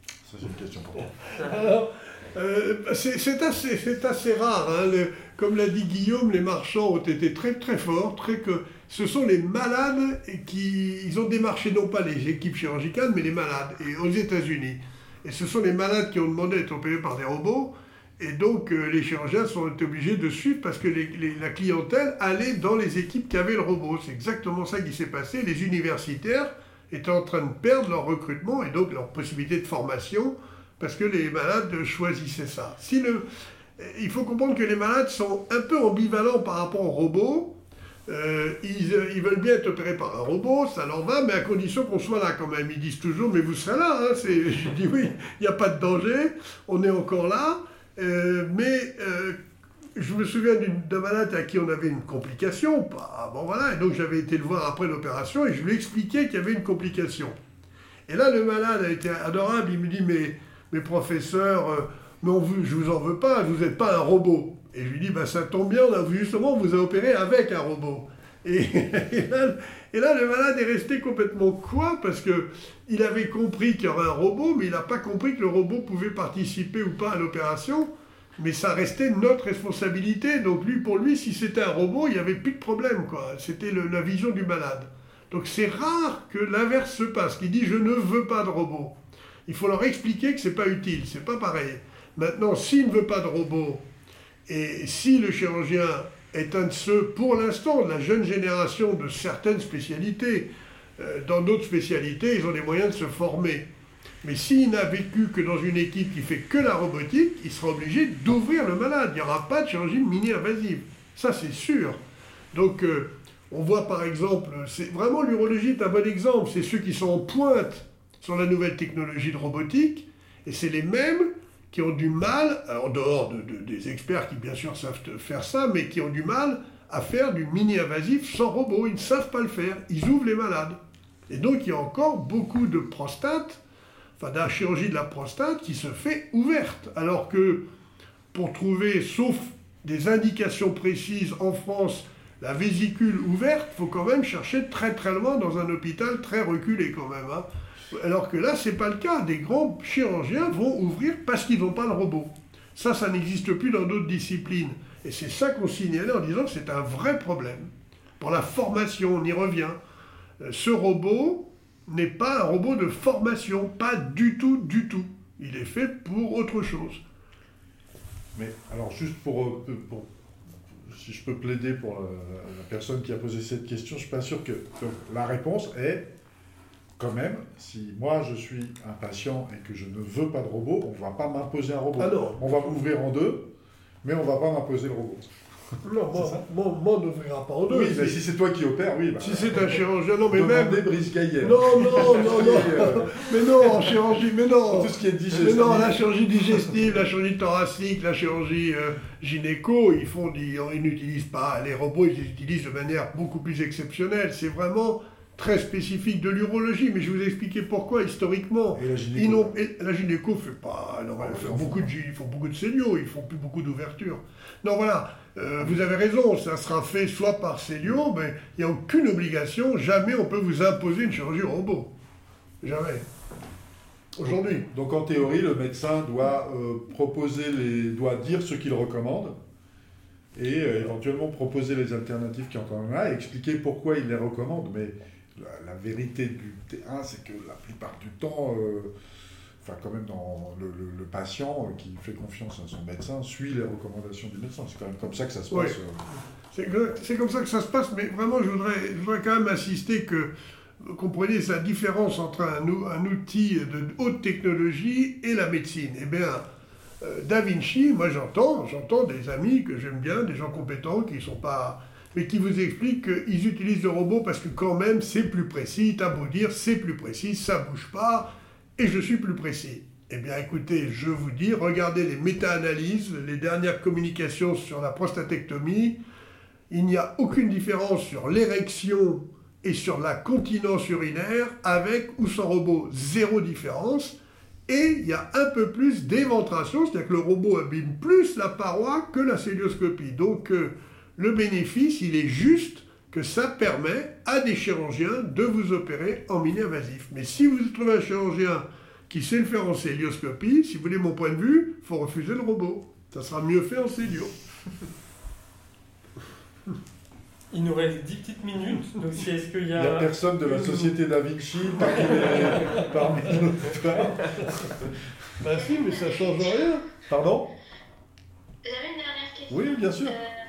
Ça c'est une question pour toi. Alors, euh, c'est assez, assez, rare. Hein, comme l'a dit Guillaume, les marchands ont été très très forts, très que ce sont les malades qui ils ont démarché non pas les équipes chirurgicales, mais les malades et aux États-Unis. Et ce sont les malades qui ont demandé d'être opérés par des robots. Et donc, euh, les chirurgiens sont obligés de suivre parce que la clientèle allait dans les équipes qui avaient le robot. C'est exactement ça qui s'est passé. Les universitaires étaient en train de perdre leur recrutement et donc leur possibilité de formation parce que les malades choisissaient ça. Il faut comprendre que les malades sont un peu ambivalents par rapport au robot euh, ils, ils, veulent bien être opérés par un robot, ça leur va, mais à condition qu'on soit là quand même. Ils disent toujours, mais vous serez là. Hein, je dis oui, il n'y a pas de danger, on est encore là. Euh, mais euh, je me souviens d'un malade à qui on avait une complication. bon voilà, et donc j'avais été le voir après l'opération et je lui ai expliqué qu'il y avait une complication. Et là, le malade a été adorable. Il me dit, mais, mes professeurs, mais on, je vous en veux pas, vous n'êtes pas un robot. Et je lui dis, bah, ça tombe bien, on a justement, vous a opéré avec un robot. Et, là, le malade est resté complètement quoi Parce que il avait compris qu'il y aurait un robot, mais il n'a pas compris que le robot pouvait participer ou pas à l'opération. Mais ça restait notre responsabilité. Donc lui, pour lui, si c'était un robot, il n'y avait plus de problème. C'était la vision du malade. Donc c'est rare que l'inverse se passe, qu'il dit je ne veux pas de robot. Il faut leur expliquer que c'est pas utile, c'est pas pareil. Maintenant, s'il ne veut pas de robot, et si le chirurgien est un de ceux, pour l'instant, de la jeune génération de certaines spécialités, euh, dans d'autres spécialités, ils ont les moyens de se former. Mais s'il n'a vécu que dans une équipe qui fait que la robotique, il sera obligé d'ouvrir le malade. Il n'y aura pas de chirurgie mini-invasive. Ça, c'est sûr. Donc, euh, on voit par exemple, c'est vraiment l'urologie est un bon exemple. C'est ceux qui sont en pointe sur la nouvelle technologie de robotique, et c'est les mêmes qui ont du mal, en dehors des experts qui bien sûr savent faire ça, mais qui ont du mal à faire du mini-invasif sans robot. Ils ne savent pas le faire. Ils ouvrent les malades. Et donc il y a encore beaucoup de prostates, enfin de chirurgie de la prostate qui se fait ouverte. Alors que pour trouver, sauf des indications précises en France, la vésicule ouverte, il faut quand même chercher très très loin dans un hôpital très reculé quand même. Hein. Alors que là, ce n'est pas le cas. Des grands chirurgiens vont ouvrir parce qu'ils n'ont pas le robot. Ça, ça n'existe plus dans d'autres disciplines. Et c'est ça qu'on signalait en disant que c'est un vrai problème. Pour la formation, on y revient. Euh, ce robot n'est pas un robot de formation, pas du tout, du tout. Il est fait pour autre chose. Mais alors juste pour, euh, si je peux plaider pour la, la, personne qui a posé cette question, je ne suis pas sûr que la réponse est quand même, si moi je suis un patient et que je ne veux pas de robot, on ne va pas m'imposer un robot. Alors, on va m'ouvrir en deux, mais on ne va pas m'imposer le robot. Non, moi, moi, on n'ouvrira pas en deux. Oui, mais si c'est toi qui opères, oui. Bah, si c'est un chirurgien, non, mais même. des brises gaillères. Non, non, non, non. Mais non, en chirurgie, mais non. Tout ce qui est digestif. Mais non, la chirurgie digestive, la chirurgie thoracique, la chirurgie euh, gynéco, ils font, ils n'utilisent pas les robots, ils les utilisent de manière beaucoup plus exceptionnelle. C'est vraiment très spécifique de l'urologie, mais je vais vous expliquer pourquoi historiquement. Et la gynéco, la gynéco fait pas, non, beaucoup de, ils font beaucoup de célios, ils font plus beaucoup d'ouvertures. Non, voilà, euh, vous avez raison, ça sera fait soit par célio, mais il n'y a aucune obligation, jamais on peut vous imposer une chirurgie robot. Jamais. Aujourd'hui. Donc en théorie, le médecin doit euh, proposer les, doit dire ce qu'il recommande et euh, éventuellement proposer les alternatives qui en a et expliquer pourquoi il les recommande. Mais la, vérité du terrain, c'est que la plupart du temps, euh, enfin quand même dans le, patient euh, qui fait confiance à son médecin suit les recommandations du médecin. C'est quand même comme ça que ça se passe. Euh. C'est comme ça que ça se passe, mais vraiment, je voudrais, je voudrais quand même insister que vous comprenez la différence entre un, un, outil de haute technologie et la médecine. Eh bien, Da Vinci, moi j'entends, j'entends des amis que j'aime bien, des gens compétents qui ne sont pas mais qui vous explique qu'ils utilisent le robot parce que quand même c'est plus précis, t'as beau dire c'est plus précis, ça bouge pas, et je suis plus précis. Eh bien écoutez, je vous dis, regardez les méta-analyses, les dernières communications sur la prostatectomie, il n'y a aucune différence sur l'érection et sur la continence urinaire avec ou sans robot, zéro différence. Et il y a un peu plus d'éventration, c'est-à-dire que le robot abîme plus la paroi que la célioscopie. Donc, euh, le bénéfice, il est juste que ça permet à des chirurgiens de vous opérer en mini-invasif. Mais si vous trouvez un chirurgien qui sait le faire en célioscopie, si vous voulez mon point de vue, il faut refuser le robot. Ça sera mieux fait en célio. Il nous reste 10 petites minutes, donc si est-ce qu'il y a... Il n'y a personne de la société Da Vinci parmi, nous. bah si, mais ça change rien. Pardon? J'avais une dernière question. Oui, bien sûr. Euh,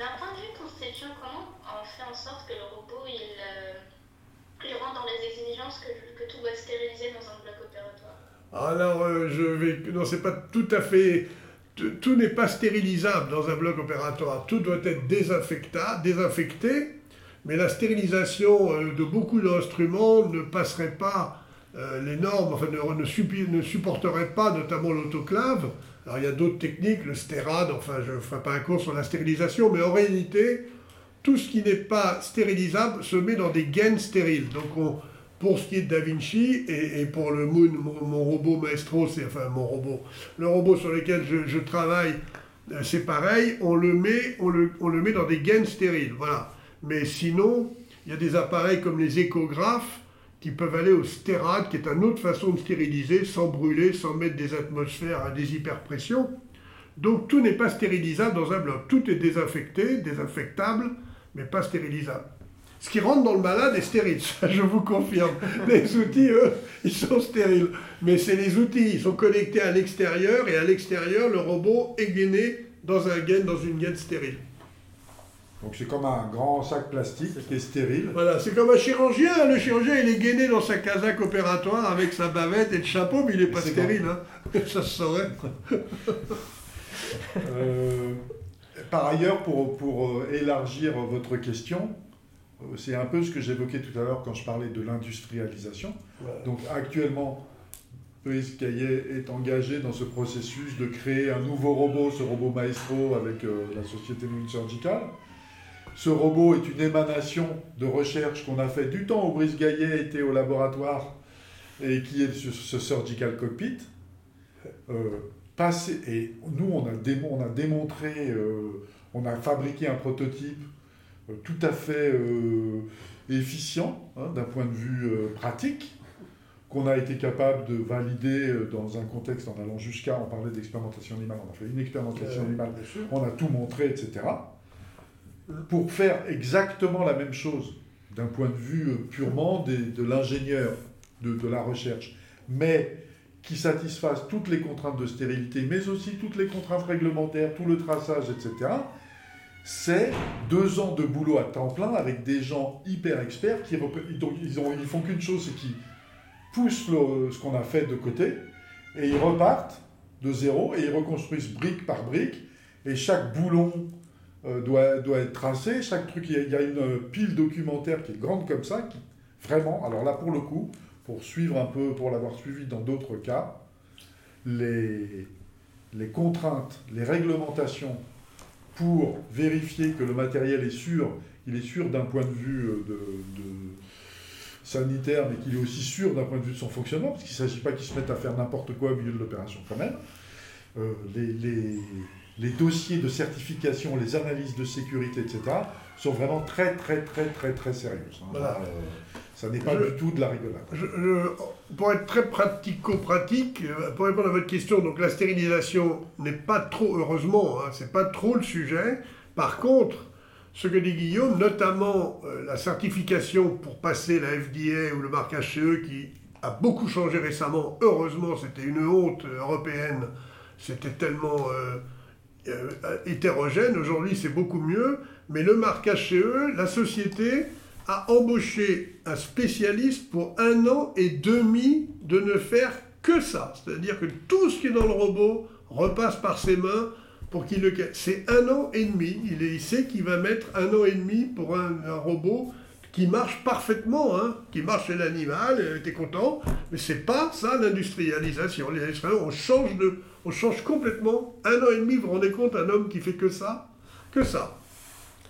d'un point de vue conception, comment on fait en sorte que le robot il, euh, rentre dans les exigences que, tout va être stérilisé dans un bloc opératoire? Alors, euh, je vais. Non, c'est pas tout à fait tout n'est pas stérilisable dans un bloc opératoire. Tout doit être désinfecté, mais la stérilisation euh, de beaucoup d'instruments ne passerait pas les normes, enfin ne supporterait pas notamment l'autoclave. Alors il y a d'autres techniques, le stérade, enfin je ne ferai pas un cours sur la stérilisation, mais en réalité, tout ce qui n'est pas stérilisable se met dans des gaines stériles. Donc on, pour ce qui est de Da Vinci et, pour le Moon, mon, mon robot Maestro, c'est enfin mon robot, le robot sur lequel je, je travaille, euh, c'est pareil, on le, met, on, le, on le met dans des gaines stériles. Voilà. Mais sinon, il y a des appareils comme les échographes qui peuvent aller au stérade, qui est une autre façon de stériliser sans brûler, sans mettre des atmosphères à des hyperpressions. Donc tout n'est pas stérilisable dans un bloc. Tout est désinfecté, désinfectable, mais pas stérilisable. Ce qui rentre dans le malade est stérile, ça je vous confirme. Les outils, eux, ils sont stériles. Mais c'est les outils, ils sont connectés à l'extérieur, et à l'extérieur, le robot est gainé dans un gaine, dans une gaine stérile. Donc c'est comme un grand sac plastique qui est stérile. Voilà, c'est comme un chirurgien. Le chirurgien, il est gainé dans sa casaque opératoire avec sa bavette et le chapeau, mais il n'est pas stérile. Hein. Ça se saurait. Euh, par ailleurs, pour, pour euh, élargir votre question, euh, c'est un peu ce que j'évoquais tout à l'heure quand je parlais de l'industrialisation. Voilà. Donc actuellement, Brice Caillet est engagé dans ce processus de créer un nouveau robot, ce robot Maestro avec euh, la société Moon Surgical. Ce robot est une émanation de recherche qu'on a fait du temps où Brice Gaillet était au laboratoire et qui est ce, ce Surgical Cockpit. Euh, passé, et nous, on a, démo- on a démontré, euh, on a fabriqué un prototype euh, tout à fait efficient hein, d'un point de vue pratique, qu'on a été capable de valider dans un contexte en allant jusqu'à, on parlait d'expérimentation animale, on a fait une expérimentation animale on a tout montré, etc. Pour faire exactement la même chose d'un point de vue euh, purement de l'ingénieur, de, la recherche, mais qui satisfasse toutes les contraintes de stérilité, mais aussi toutes les contraintes réglementaires, tout le traçage, etc. C'est deux ans de boulot à temps plein avec des gens hyper experts qui donc ils, ont, ils font qu'une chose, c'est qu'ils poussent ce qu'on a fait de côté et ils repartent de zéro et ils reconstruisent brique par brique et chaque boulon euh, doit, doit être tracé, chaque truc, il y, a, une pile documentaire qui est grande comme ça, qui vraiment, alors là pour le coup, pour suivre un peu, pour l'avoir suivi dans d'autres cas, les, les contraintes, les réglementations pour vérifier que le matériel est sûr, il est sûr d'un point de vue euh, sanitaire, mais qu'il est aussi sûr d'un point de vue de son fonctionnement, parce qu'il ne s'agit pas qu'ils se mettent à faire n'importe quoi au milieu de l'opération quand même. Euh, les- les dossiers de certification, les analyses de sécurité, etc., sont vraiment très, très, très, très, très sérieuses. hein. Voilà. Euh, ça n'est pas Je- du tout de la rigolade. Je- je- pour être très pratico-pratique, euh, pour répondre à votre question, donc la stérilisation n'est pas trop, heureusement, hein, c'est pas trop le sujet. Par contre, ce que dit Guillaume, notamment euh, la certification pour passer la FDA ou le marquage CE qui a beaucoup changé récemment, heureusement, c'était une honte européenne, c'était tellement euh, euh, hétérogène, aujourd'hui c'est beaucoup mieux, mais le marquage CE, la société a embauché un spécialiste pour un an et demi de ne faire que ça. C'est-à-dire que tout ce qui est dans le robot repasse par ses mains pour qu'il le... C'est un an et demi. Il, sait qu'il va mettre un an et demi pour un robot qui marche parfaitement, hein, qui marche chez l'animal, et t'es content, mais c'est pas ça l'industrialisation. Les industriels, on change, de, on change complètement. Un an et demi, vous vous rendez compte, un homme qui fait que ça? Que ça.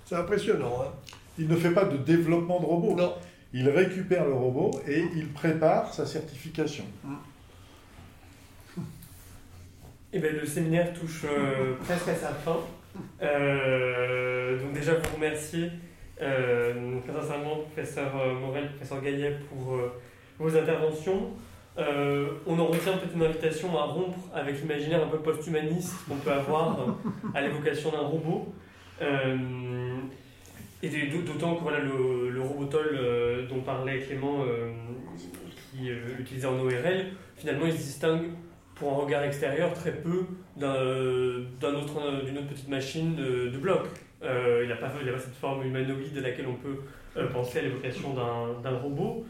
C'est impressionnant. Hein. Il ne fait pas de développement de robot. Non. Il récupère le robot et il prépare sa certification. Eh ben, le séminaire touche euh, presque à sa fin. Euh, donc déjà, vous remercier euh, très sincèrement, professeur euh, Morel, professeur Gaillet, pour euh, vos interventions. On en retient peut-être une invitation à rompre avec l'imaginaire un peu post-humaniste qu'on peut avoir à l'évocation d'un robot. Et d'autant que voilà, le, le Robotol dont parlait Clément, qui utilisé en ORL, finalement il se distingue pour un regard extérieur très peu d'un d'un autre- d'une autre petite machine de bloc. Euh, il il a pas cette forme humanoïde à laquelle on peut euh, penser à l'évocation d'un robot.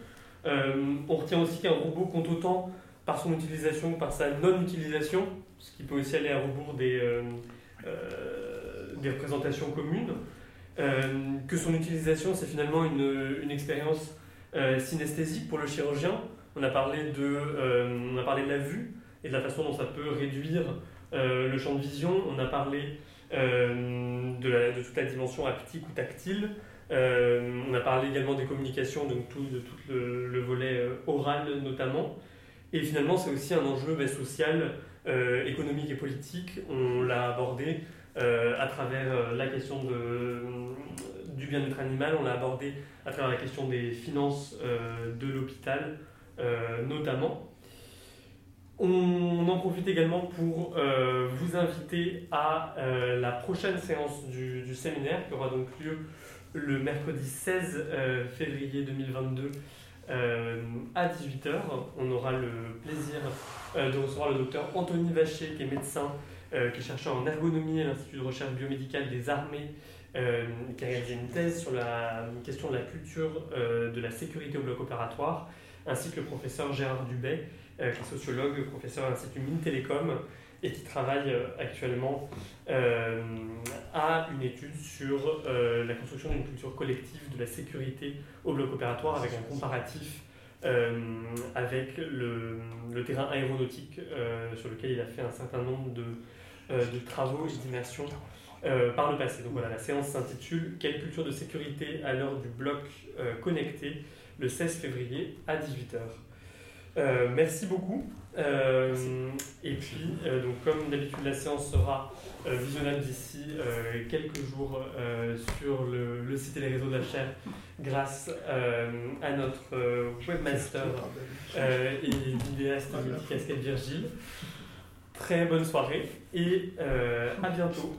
Euh, on retient aussi qu'un robot compte autant par son utilisation que par sa non-utilisation. ce qui peut aussi aller à rebours des, représentations communes. que son utilisation, c'est finalement une, une expérience synesthésique pour le chirurgien. On a, parlé de, on a parlé de la vue et de la façon dont ça peut réduire le champ de vision. On a parlé de, de, toute la dimension haptique ou tactile. Euh, on a parlé également des communications, donc tout, de tout le, volet euh, oral notamment. Et finalement, c'est aussi un enjeu ben, social, euh, économique et politique. On l'a abordé à travers la question de, du bien-être animal, on l'a abordé à travers la question des finances de l'hôpital notamment. On en profite également pour vous inviter à la prochaine séance du, séminaire qui aura donc lieu le mercredi 16 euh, février 2022 euh, à 18h. On aura le plaisir euh, de recevoir le docteur Anthony Vacher, qui est médecin, qui est chercheur en ergonomie à l'Institut de recherche biomédicale des armées, qui a réalisé une thèse sur la question de la culture de la sécurité au bloc opératoire, ainsi que le professeur Gérard Dubay, qui est sociologue, professeur à l'Institut Mines et qui travaille euh, actuellement euh, à une étude sur euh, la construction d'une culture collective de la sécurité au bloc opératoire avec un comparatif avec le, le, terrain aéronautique sur lequel il a fait un certain nombre de, de travaux et d'immersions par le passé. Donc voilà, la séance s'intitule Quelle culture de sécurité à l'heure du bloc connecté le 16 février à 18h. Merci beaucoup. Euh, et puis, euh, donc, comme d'habitude, la séance sera euh, visionnable d'ici quelques jours sur le, site et les réseaux d'achat grâce à notre webmaster et vidéaste multicasquette Virgile. Très bonne soirée et à bientôt.